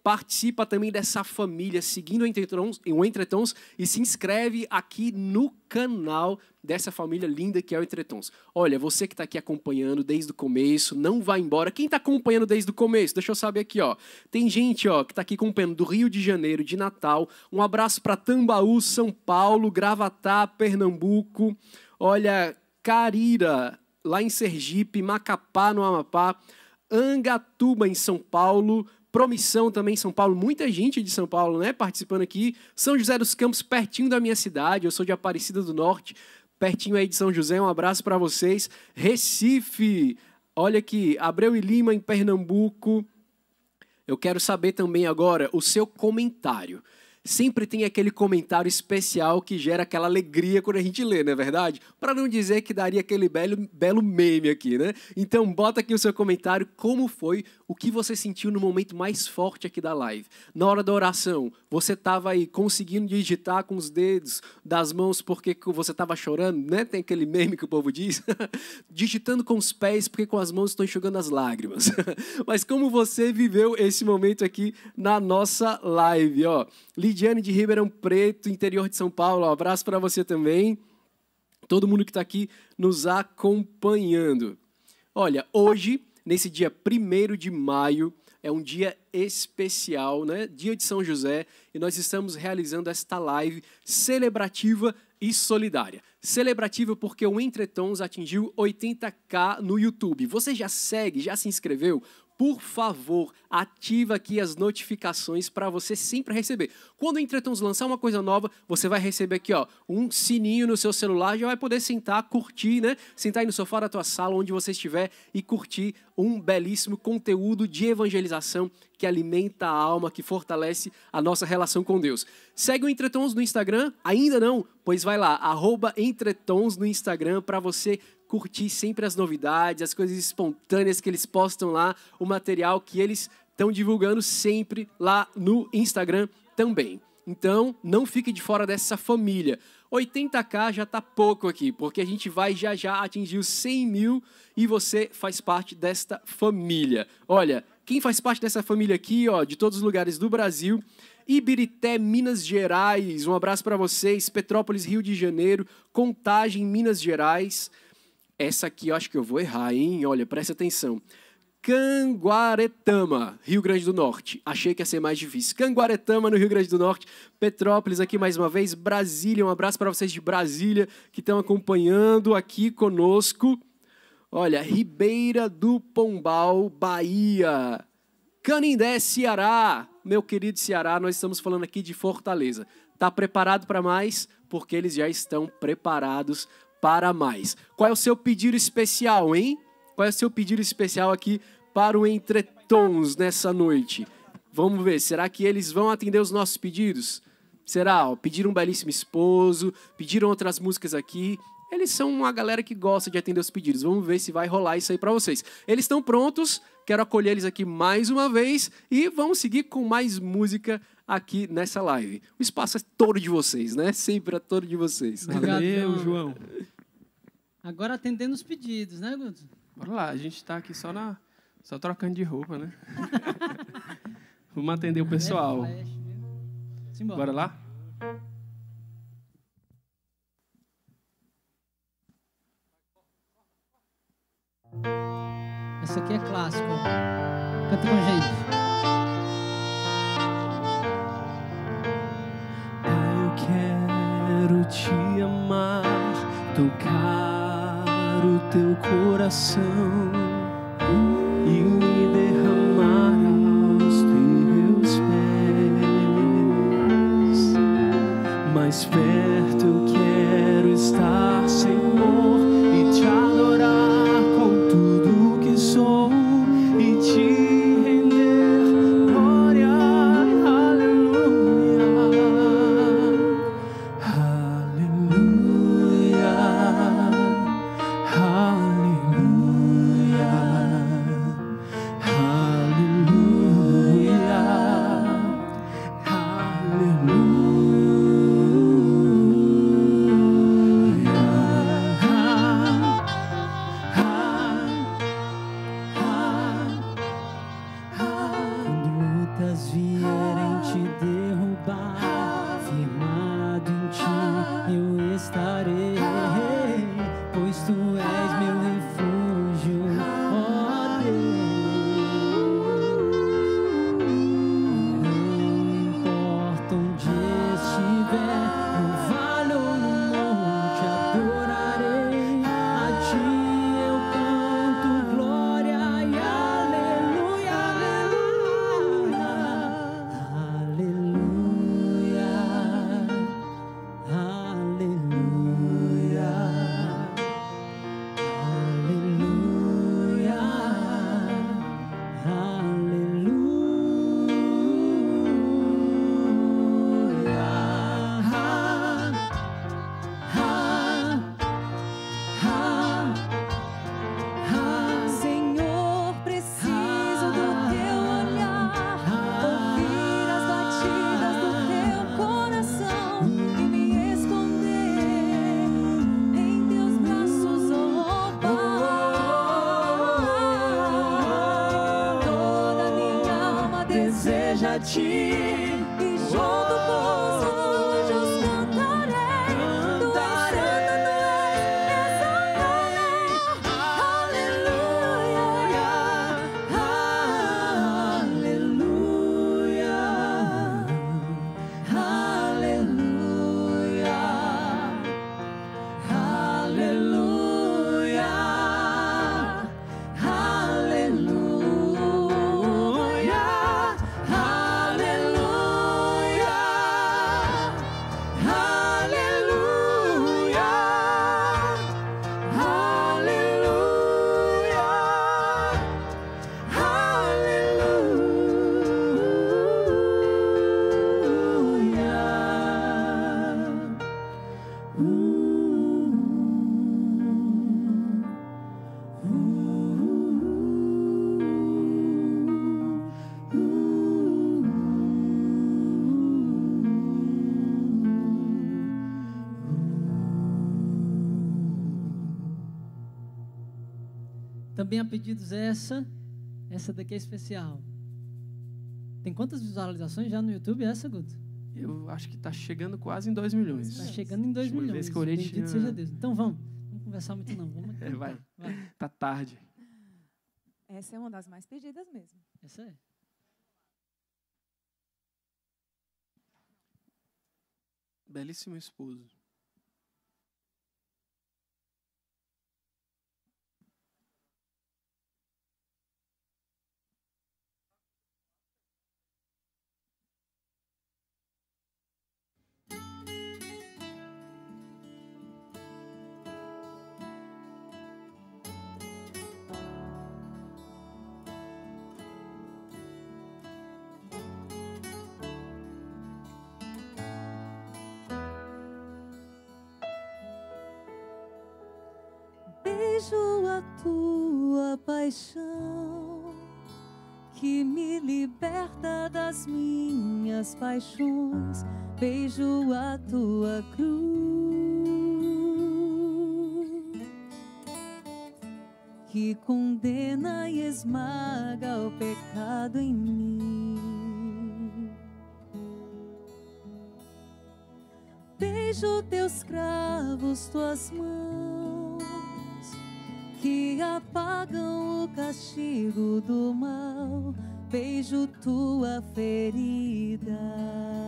participa também dessa família, seguindo o Entretons, e se inscreve aqui no canal dessa família linda que é o Entretons. Olha, você que está aqui acompanhando desde o começo, não vai embora. Quem está acompanhando desde o começo? Deixa eu saber aqui, ó. Tem gente, ó, que está aqui acompanhando do Rio de Janeiro, de Natal. Um abraço para Tambaú, São Paulo, Gravatá, Pernambuco. Olha, Carira, lá em Sergipe, Macapá, no Amapá. Angatuba, em São Paulo, Promissão também São Paulo, muita gente de São Paulo, né, participando aqui. São José dos Campos, pertinho da minha cidade, eu sou de Aparecida do Norte, pertinho aí de São José, um abraço para vocês. Recife, olha aqui, Abreu e Lima em Pernambuco. Eu quero saber também agora o seu comentário sempre tem aquele comentário especial que gera aquela alegria quando a gente lê, não é verdade? Para não dizer que daria aquele belo, belo meme aqui, né? Então, bota aqui o seu comentário como foi, o que você sentiu no momento mais forte aqui da live. Na hora da oração, você estava aí conseguindo digitar com os dedos das mãos porque você estava chorando, né? Tem aquele meme que o povo diz. Digitando com os pés porque com as mãos estão enxugando as lágrimas. Mas como você viveu esse momento aqui na nossa live, ó? Lidiane de Ribeirão Preto, interior de São Paulo. Um abraço para você também. Todo mundo que está aqui nos acompanhando. Olha, hoje, nesse dia 1 de maio, é um dia especial, né? Dia de São José, e nós estamos realizando esta live celebrativa e solidária. Celebrativa porque o Entretons atingiu 80k no YouTube. Você já segue, já se inscreveu? Por favor, ativa aqui as notificações para você sempre receber. Quando o Entretons lançar uma coisa nova, você vai receber aqui, ó, um sininho no seu celular, já vai poder sentar, curtir, né? Sentar aí no sofá da tua sala, onde você estiver e curtir um belíssimo conteúdo de evangelização que alimenta a alma, que fortalece a nossa relação com Deus. Segue o Entretons no Instagram? Ainda não? Pois vai lá, arroba Entretons no Instagram para você curtir sempre as novidades, as coisas espontâneas que eles postam lá, o material que eles estão divulgando sempre lá no Instagram também. Então, não fique de fora dessa família. 80k já está pouco aqui, porque a gente vai já já atingir os 100 mil e você faz parte desta família. Olha, quem faz parte dessa família aqui, ó, de todos os lugares do Brasil, Ibirité, Minas Gerais, um abraço para vocês, Petrópolis, Rio de Janeiro, Contagem, Minas Gerais, essa aqui eu acho que eu vou errar, hein? Olha, preste atenção. Canguaretama, Rio Grande do Norte. Achei que ia ser mais difícil. Canguaretama, no Rio Grande do Norte. Petrópolis aqui mais uma vez. Brasília, um abraço para vocês de Brasília que estão acompanhando aqui conosco. Olha, Ribeira do Pombal, Bahia. Canindé, Ceará. Meu querido Ceará, nós estamos falando aqui de Fortaleza. Tá preparado para mais? Porque eles já estão preparados para mais. Qual é o seu pedido especial, hein? Qual é o seu pedido especial aqui para o Entretons nessa noite? Vamos ver, será que eles vão atender os nossos pedidos? Será? Ó, pediram um belíssimo esposo, pediram outras músicas aqui. Eles são uma galera que gosta de atender os pedidos. Vamos ver se vai rolar isso aí para vocês. Eles estão prontos, quero acolher eles aqui mais uma vez e vamos seguir com mais música aqui nessa live. O espaço é todo de vocês, né? Sempre é todo de vocês. Valeu, João. Agora atendendo os pedidos, né, Guto? Bora lá, a gente está aqui só na só trocando de roupa, né? Vamos atender o pessoal. É Bora lá? Essa aqui é clássico. Canta com a gente. Pai, eu quero te amar, tocar teu coração e me derramar aos teus pés. Mais perto eu quero estar, Senhor. Deseja Também a pedidos essa, essa daqui é especial. Tem quantas visualizações já no YouTube essa, Guto? Eu acho que tá chegando quase em 2 milhões. Está chegando em 2 Última milhões. vez que eu Bendito tinha- seja Deus. Então vamos. Vamos conversar muito não. Vamos É, vai. vai. Tá tarde. Essa é uma das mais pedidas mesmo. Essa é. Belíssimo esposo. Beijo a tua paixão que me liberta das minhas paixões. Beijo a tua cruz que condena e esmaga o pecado em mim. Beijo teus cravos, tuas mãos que apagam o castigo do mal. Beijo tua ferida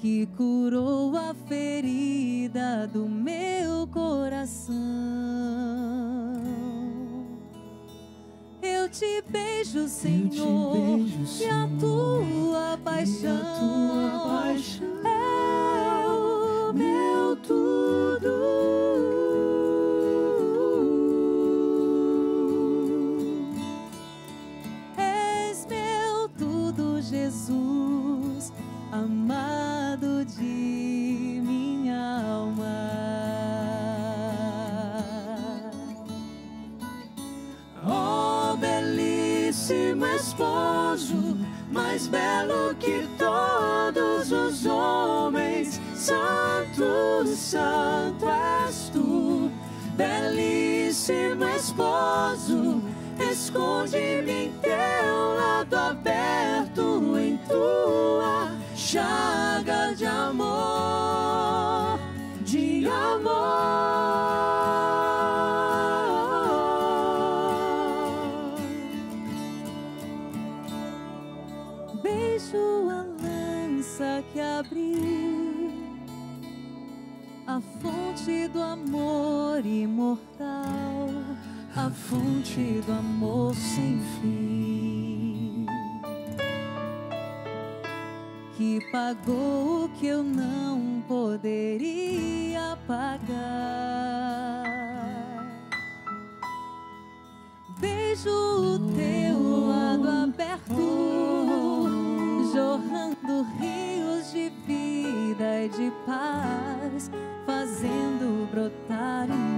que curou a ferida do meu coração. Eu te beijo, Senhor, te beijo, Senhor e a tua paixão. esposo, mais belo que todos os homens. Santo, santo és tu, belíssimo esposo. Esconde-me em teu lado aberto, em tua chaga de amor, de amor. amor imortal, a fonte do amor sem fim, que pagou o que eu não poderia pagar. Beijo o teu lado aberto, jorrando rio vida e de paz, fazendo brotar em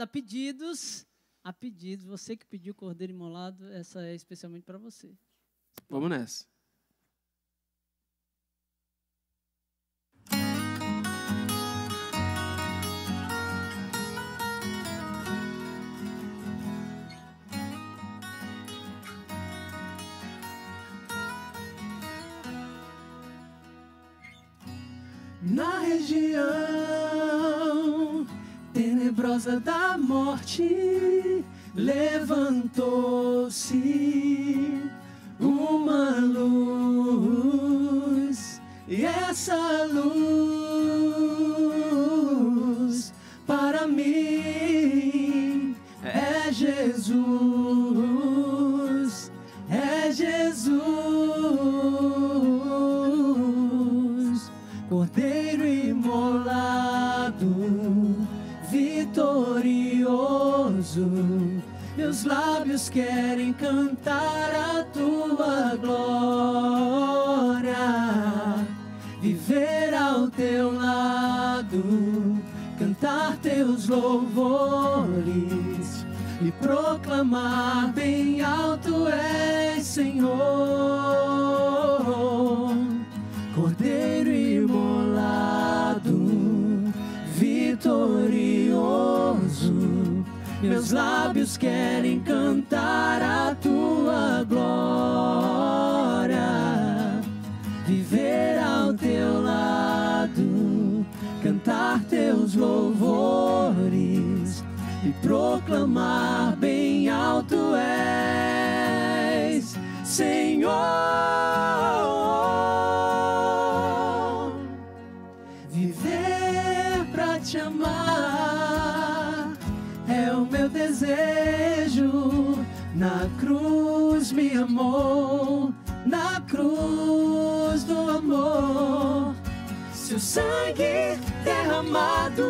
A pedidos, a pedidos. Você que pediu Cordeiro Imolado, essa é especialmente para você. Vamos nessa. Na região tenebrosa da morte, levantou-se uma luz, e essa luz para mim é Jesus, é Jesus. Cordeiro vitorioso, meus lábios querem cantar a tua glória, viver ao teu lado, cantar teus louvores e proclamar bem alto és Senhor. Cordeiro imolado, vitorioso, meus lábios querem cantar a tua glória, viver ao teu lado, cantar teus louvores e proclamar sangue derramado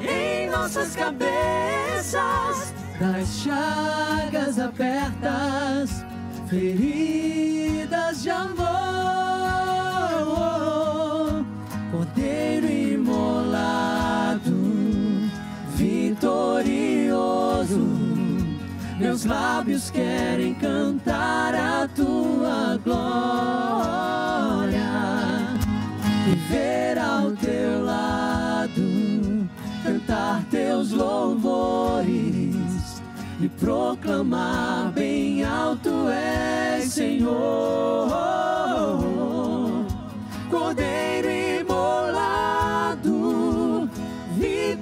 em nossas cabeças, das chagas abertas, feridas de amor. Cordeiro imolado, vitorioso, meus lábios querem cantar a tua glória teus louvores e proclamar bem alto és Senhor. Cordeiro imolado, vitorioso,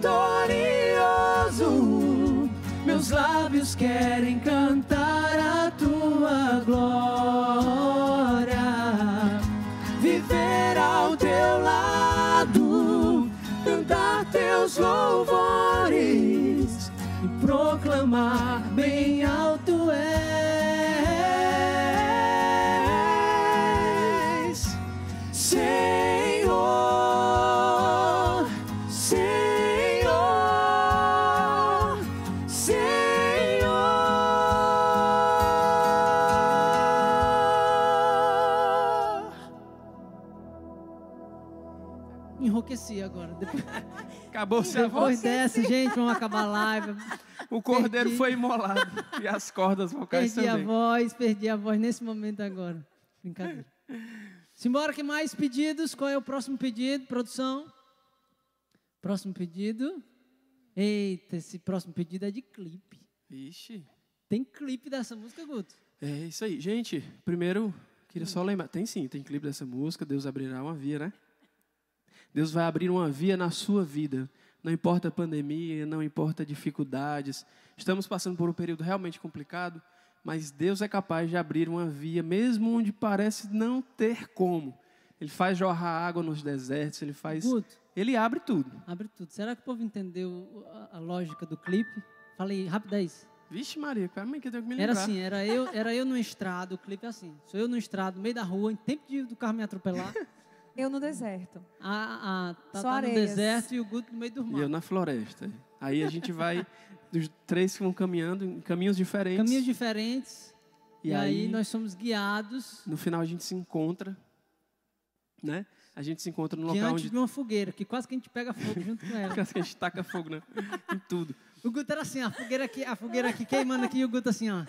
meus lábios querem cantar teus louvores e proclamar bem alto és, Senhor, Senhor, Senhor. Enrouqueci agora. Depois, Acabou-se a depois voz. dessa, gente, vamos acabar a live. O cordeiro Perdi. foi imolado. E as cordas vocais Perdi a também. voz, perdi a voz nesse momento agora. Brincadeira. Simbora, que mais pedidos? Qual é o próximo pedido, produção? Próximo pedido. Eita, esse próximo pedido é de clipe. Ixi. Tem clipe dessa música, Guto? É isso aí. Gente, primeiro, queria só lembrar. Tem sim, tem clipe dessa música. Deus abrirá uma via, né? Deus vai abrir uma via na sua vida. Não importa a pandemia, não importa dificuldades. Estamos passando por um período realmente complicado, mas Deus é capaz de abrir uma via, mesmo onde parece não ter como. Ele faz jorrar água nos desertos, ele faz. Guto, Ele abre tudo. abre tudo. Será que o povo entendeu a, a lógica do clipe? Falei, rapidez. Vixe, Maria, calma aí que eu tenho que me Era lembrar. assim, era eu, era eu no estrado, o clipe é assim. Sou eu no estrado, no meio da rua, em tempo de, do carro me atropelar. Eu no deserto. A, a, tá, Só tá no deserto e o Guto no meio do E eu mar. na floresta. Aí a gente vai, os três que vão caminhando em caminhos diferentes. Caminhos diferentes. E E, aí, aí- nós somos guiados No final a gente se encontra, né? A gente se encontra no local onde de uma fogueira, que quase que a gente pega fogo junto com ela. que a gente taca fogo né? em tudo. O Guto era assim, a fogueira aqui, a fogueira aqui queimando aqui e o Guto assim, ó.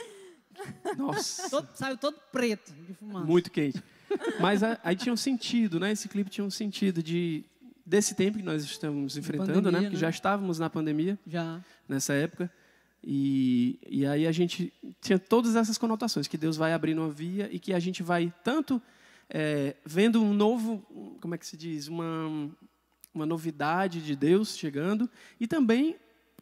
Nossa, Todo, saiu todo preto de fumaça. muito quente. Mas a- aí tinha um sentido, né? Esse clipe tinha um sentido de desse tempo que nós estamos enfrentando, né? pandemia, Porque né? já estávamos na pandemia Já. nessa época. E, e aí a gente tinha todas essas conotações, que Deus vai abrindo uma via e que a gente vai tanto é, vendo um novo, como é que se diz, uma, uma novidade de Deus chegando e também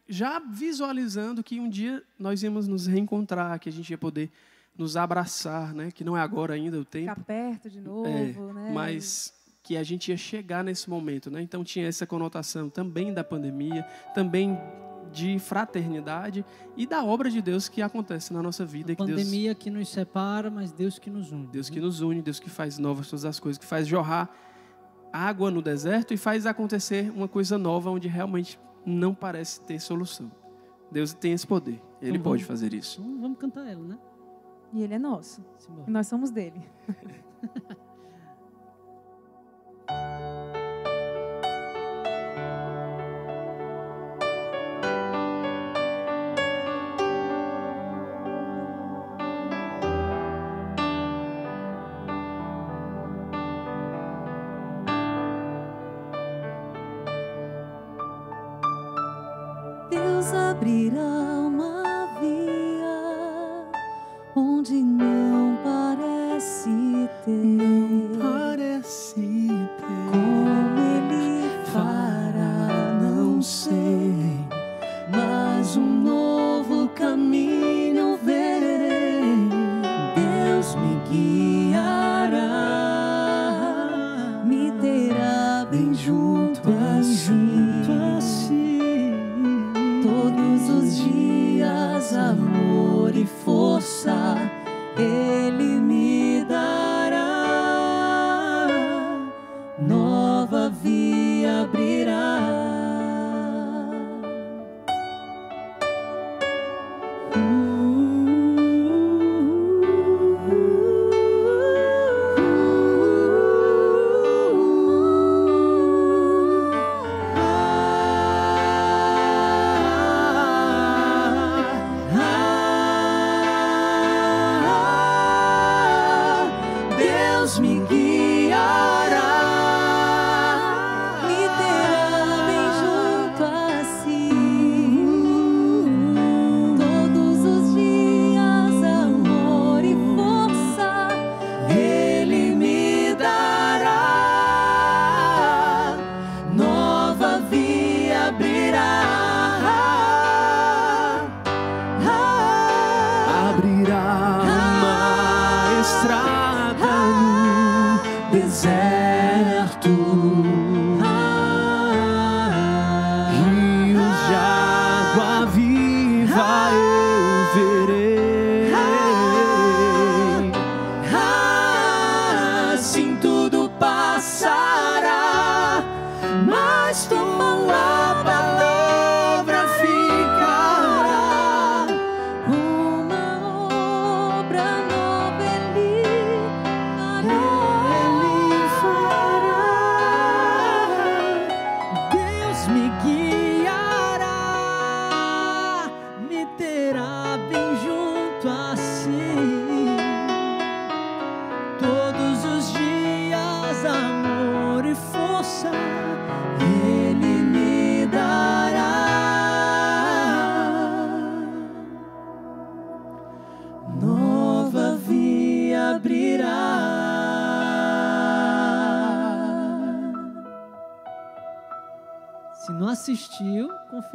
já visualizando que um dia nós íamos nos reencontrar, que a gente ia poder nos abraçar, né? Que não é agora ainda o tempo. Ficar perto de novo, É, né? mas que a gente ia chegar nesse momento, né? Então tinha essa conotação também da pandemia, também de fraternidade e da obra de Deus que acontece na nossa vida, A que Deus, pandemia que nos separa, mas Deus que nos une. Deus que nos une, Deus que faz novas todas as coisas, que faz jorrar água no deserto e faz acontecer uma coisa nova onde realmente não parece ter solução. Deus tem esse poder, Ele Então pode vamos- fazer isso. Vamos cantar ela, né? E ele é nosso. E nós somos dele. Deus abrirá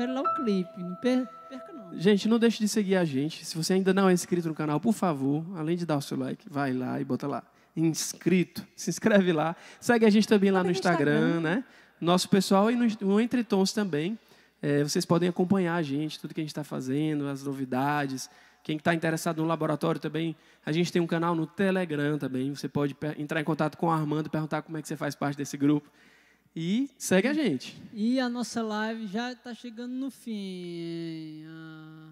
confere lá o clipe. Não per- perca não. Gente, não deixe de seguir a gente. Se você ainda não é inscrito no canal, por favor, além de dar o seu like, vai lá e bota lá. Inscrito. Se inscreve lá. Segue a gente também lá no Instagram, né? Nosso pessoal e no, no Entretons também. É, vocês podem acompanhar a gente, tudo que a gente está fazendo, as novidades. Quem está interessado no laboratório também, a gente tem um canal no Telegram também. Você pode entrar em contato com o Armando e perguntar como é que você faz parte desse grupo. E segue a gente. E a nossa live já está chegando no fim. Ah,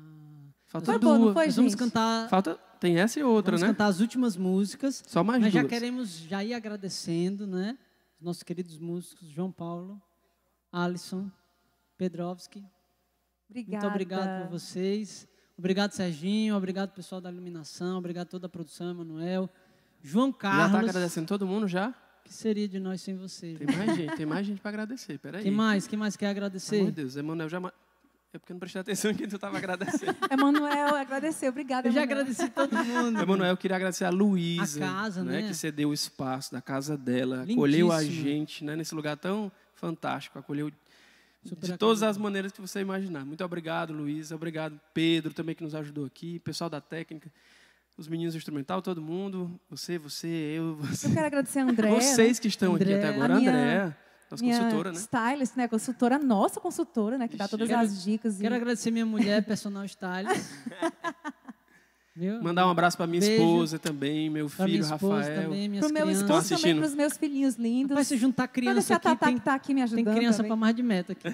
Falta foi duas. Bom, foi, Nós vamos cantar. Falta tem essa e outra, vamos né? Vamos cantar as últimas músicas. Só mais Mas duas. já queremos já ir agradecendo, né? Os nossos queridos músicos João Paulo, Alisson, Pedrovski. Obrigada. Muito obrigado por vocês. Obrigado, Serginho. Obrigado, pessoal da iluminação. Obrigado toda a produção, Emanuel. João Carlos. Já está agradecendo todo mundo já? Que seria de nós sem você? Tem mais gente, tem mais gente para agradecer. Peraí. Quem mais? Quem mais quer agradecer? Meu Deus, Emanuel já. É porque eu não prestei atenção em quem tu estava agradecendo. Emanuel, agradecer, obrigada. Eu já agradeci todo mundo. Emanuel, eu queria agradecer a Luísa. A casa, né? né? Que cedeu o espaço da casa dela, Lindíssimo. acolheu a gente né, nesse lugar tão fantástico, acolheu Super de todas as maneiras que você imaginar. Muito obrigado, Luísa. Obrigado, Pedro, também que nos ajudou aqui, pessoal da técnica os meninos do instrumental, todo mundo, você, você, eu, você. Eu quero agradecer a André. Vocês né? que estão André, aqui até agora, a André, nossa minha consultora, né? Stylist, né? Consultora, nossa consultora, né? Que dá todas quero, as dicas. Quero e... agradecer minha mulher, personal stylist. Viu? Mandar um abraço para minha Beijo. esposa também, meu filho, minha Rafael. Também, minhas pro meu crianças. esposo também, para os meus filhinhos lindos. Vai se juntar criança aqui, Tatá, tem, que tá aqui me ajudando tem criança para mais de meta aqui.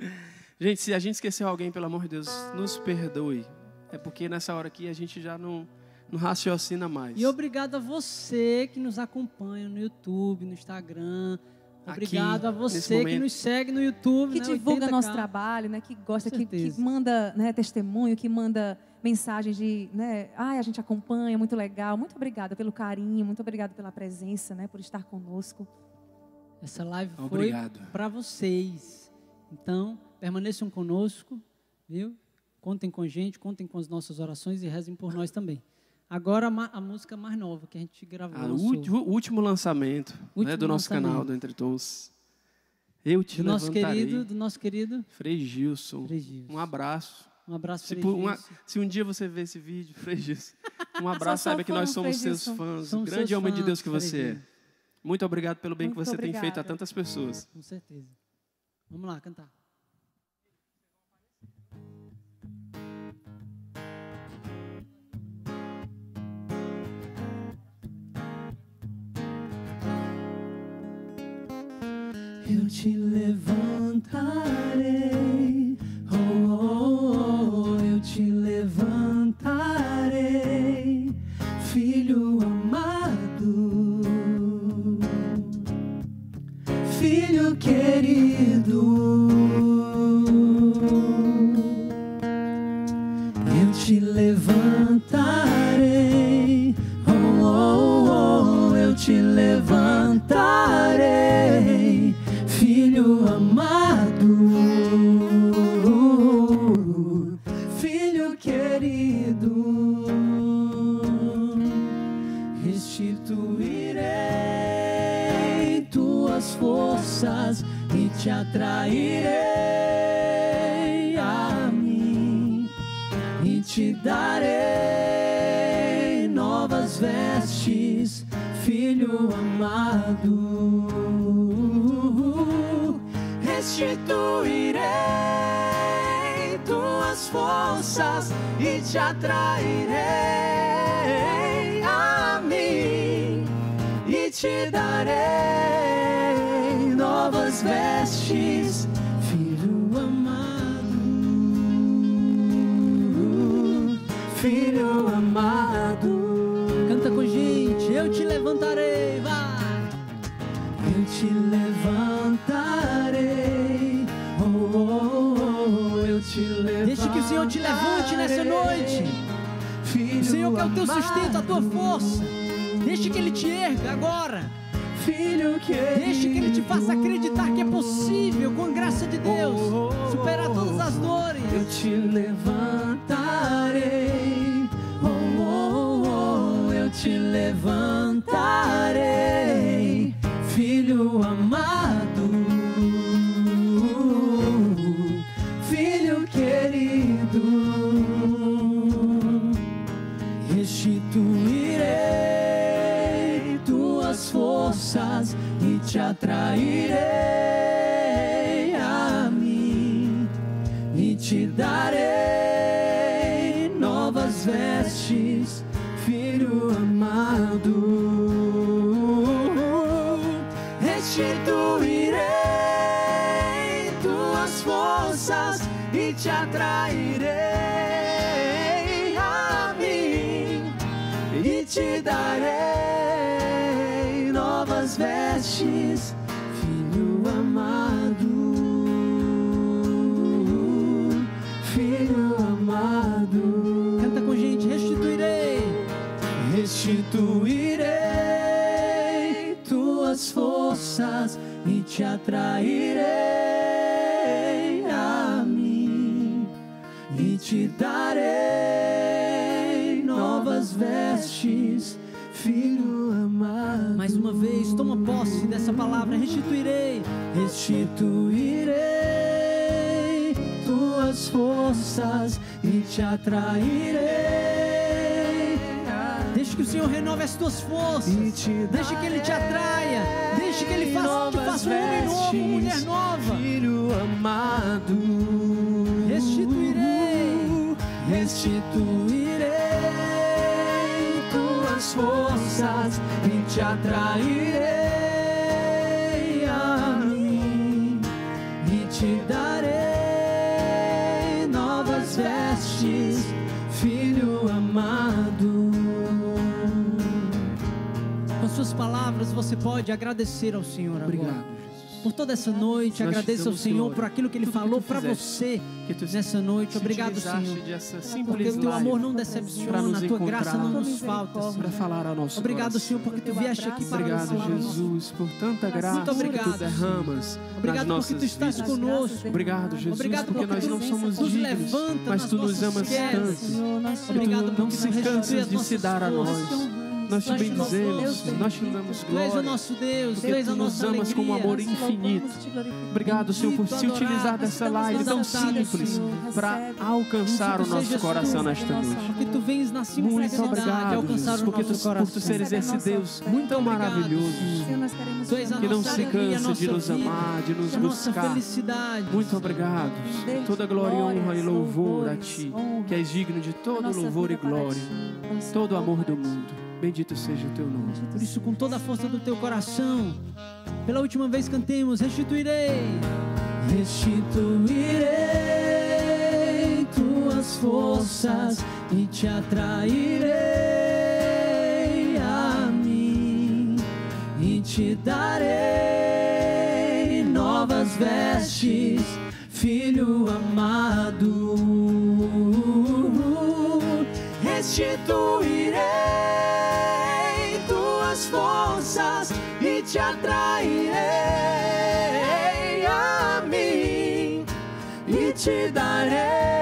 gente, se a gente esqueceu alguém, pelo amor de Deus, nos perdoe. É porque nessa hora aqui a gente já não não raciocina mais. E obrigado a você que nos acompanha no YouTube, no Instagram. Obrigado Aqui, a você que nos segue no YouTube. Que né, divulga nosso trabalho, né? Que gosta, que, que, manda né, testemunho, que manda mensagens de, né? Ai, a gente acompanha, muito legal. Muito obrigada pelo carinho, muito obrigada pela presença, né? Por estar conosco. Essa live foi para vocês. Então, permaneçam conosco, viu? Contem com a gente, contem com as nossas orações e rezem por nós também. Agora a, música mais nova que a gente gravou. Ah, o, último lançamento último né, do nosso lançamento. canal do Entre Tons. Eu te do nosso querido, do nosso querido Frei Gilson. Frei Gilson. Um abraço. Um abraço, se, uma, se um dia você ver esse vídeo, Frei Gilson, um abraço, saiba que nós somos seus fãs. Somos grande seus homem fãs, de Deus que você é. Muito obrigado pelo bem Muito que você obrigada. tem feito a tantas pessoas. Com certeza. Vamos lá, cantar. Eu te levantarei. Oh, oh, oh, eu te levantarei, filho amado, filho querido. Eu te levantarei. Oh, oh, oh, eu te levantarei filho amado, filho querido, restituirei tuas forças e te atrairei forças e te atrairei a mim e te darei novas vestes, Senhor te levante nessa noite. Senhor quer o teu sustento, a tua força. Deixe que Ele te erga agora. Filho querido. Deixe que Ele te faça acreditar que é possível, com a graça de Deus, superar todas as dores. Eu te levantarei. Oh, oh, oh, eu te levantarei, atrairei a mim e te darei novas vestes, filho amado. Restituirei tuas forças e te atrairei a mim e te darei novas vestes, Restituirei tuas forças e te atrairei a mim e te darei novas vestes, filho amado. Mais uma vez, toma posse dessa palavra, restituirei. Restituirei tuas forças e te atrairei. Deixa que o Senhor renove as tuas forças. E te Deixa que Ele te atraia. Deixa que Ele faça, te faça um homem novo, uma mulher nova. Filho amado, Restituirei. restituirei tuas forças e te atrairei a mim e te darei palavras, você pode agradecer ao Senhor agora. Obrigado, Jesus. Por toda essa noite, Nós agradeça ao Senhor glória. por aquilo que Ele Tudo falou tu para você Que tu nessa noite. Obrigado, Senhor. Porque o teu amor não decepciona, a tua graça não nos falta, para falar ao nosso Obrigado, coração. Senhor, porque tu vieste aqui para Obrigado, nos falar. Jesus, por tanta graça Muito obrigado, que tu derramas Obrigado nas porque tu estás vidas. conosco. Obrigado, Jesus, Obrigado porque porque nós tu não somos nos dignos, levanta mas tu nos amas tanto. Obrigado não porque se tu cansas as de se dar a nós. Nós te Nós bendizemos, nós te damos Tu és o glória. nosso Deus, tu és a tu nos nossa amas com um amor infinito. Obrigado, Senhor, por se utilizar dessa live tão simples para alcançar o nosso coração nesta noite. Porque tu vens na Muito obrigado, alcançar o porque tu, por tu seres esse nossa Deus muito Obrigado, maravilhoso, que não nossa se cansa de nossa nos amar, de nos nossa buscar. Muito obrigado. Toda glória, honra e louvor a ti, que és digno de todo nossa louvor e glória, todo amor do mundo. Bendito seja o teu nome. Por isso, com toda a força do teu coração, pela última vez cantemos, restituirei. Restituirei tuas forças e te atrairei a mim e te darei novas vestes, filho amado. Restituirei tuas forças e te atrairei a mim e te darei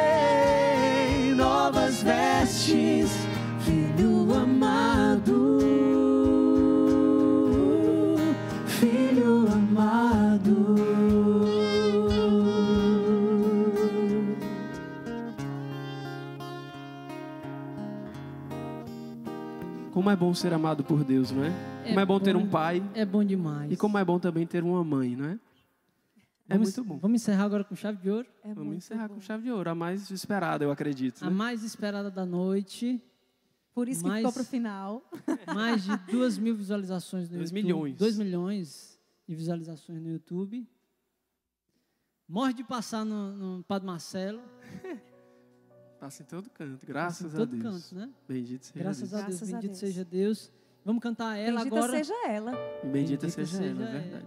Como é bom ser amado por Deus, não é? Como é bom ter um pai É bom demais. e como é bom também ter uma mãe, não é? É Vamos- muito bom. Vamos encerrar agora com chave de ouro. É Vamos encerrar bom. com chave de ouro, a mais esperada, eu acredito. A né? mais esperada da noite. Por isso que Mas- ficou para o final. Mais de duas mil visualizações no Dois YouTube. milhões. 2 milhões de visualizações no YouTube. Morre de passar no, no Padre Marcelo. Passa em todo canto, graças em a todo Deus. canto, né? Bendito seja Graças Deus. a Deus, Graças a bendito Deus. seja Deus. Vamos cantar ela Bendita agora. seja ela. Bendita, Bendita seja, seja ela, é verdade.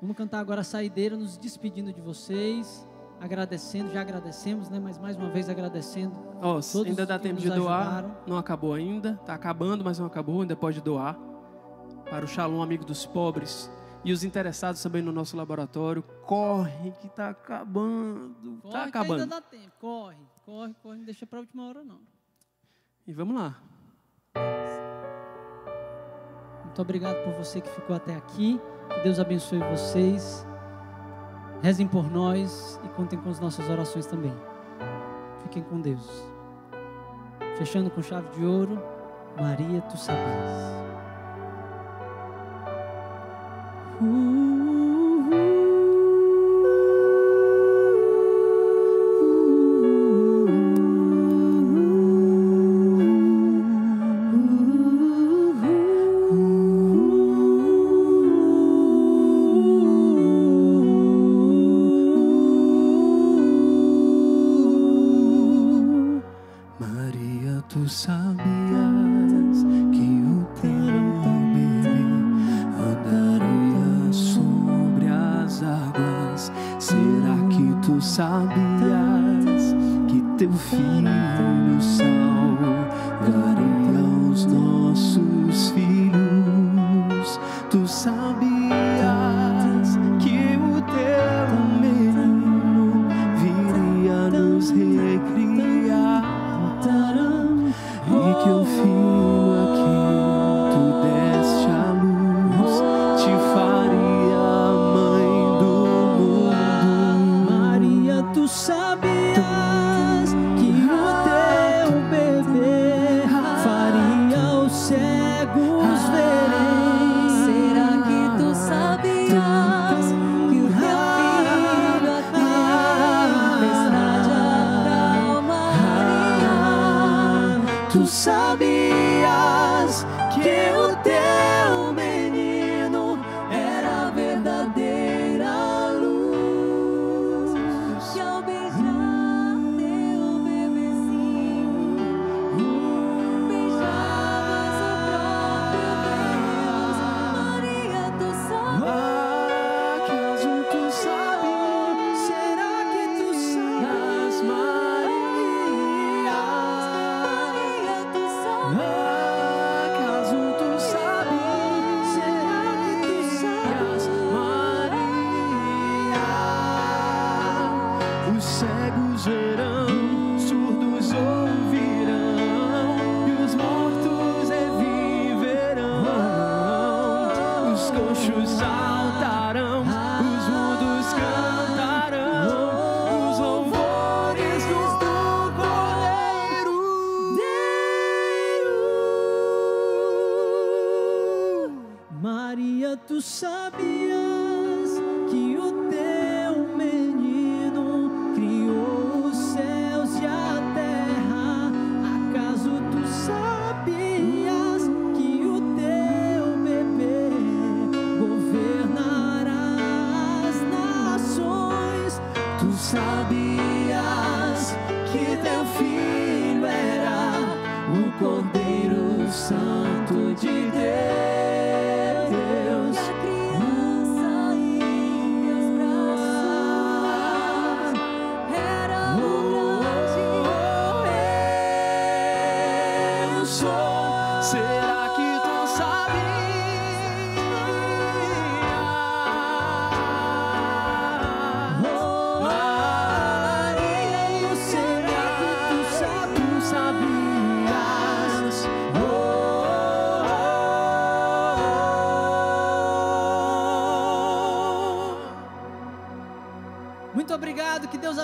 Vamos cantar agora a saideira, nos despedindo de vocês, agradecendo, já agradecemos, né? Mas mais uma vez agradecendo. Ó, Todos ainda dá tempo de doar. ajudaram. Não acabou ainda. Tá acabando, mas não acabou. Ainda pode doar. Para o Shalom Amigo dos Pobres. E os interessados também no nosso laboratório. Corre que tá acabando. Corre, tá que acabando. ainda dá tempo. Corre, corre, corre, não deixa pra última hora não. E vamos lá. Muito obrigado por você que ficou até aqui. Que Deus abençoe vocês. Rezem por nós e contem com as nossas orações também. Fiquem com Deus. Fechando com chave de ouro, Maria, tu sabias.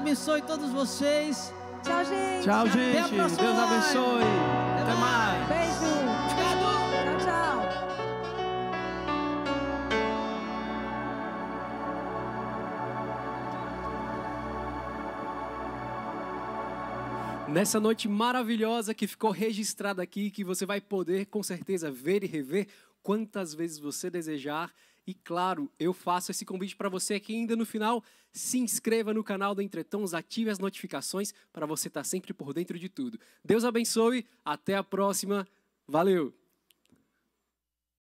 Abençoe todos vocês. Tchau, gente. Tchau, gente. Deus live. abençoe. Até, Até mais. Beijo. Obrigado. Tchau, tchau. Nessa noite maravilhosa que ficou registrada aqui, que você vai poder com certeza ver e rever quantas vezes você desejar. Claro, eu faço esse convite para você aqui ainda no final. Se inscreva no canal do Entretons, ative as notificações para você estar tá sempre por dentro de tudo. Deus abençoe, até a próxima. Valeu!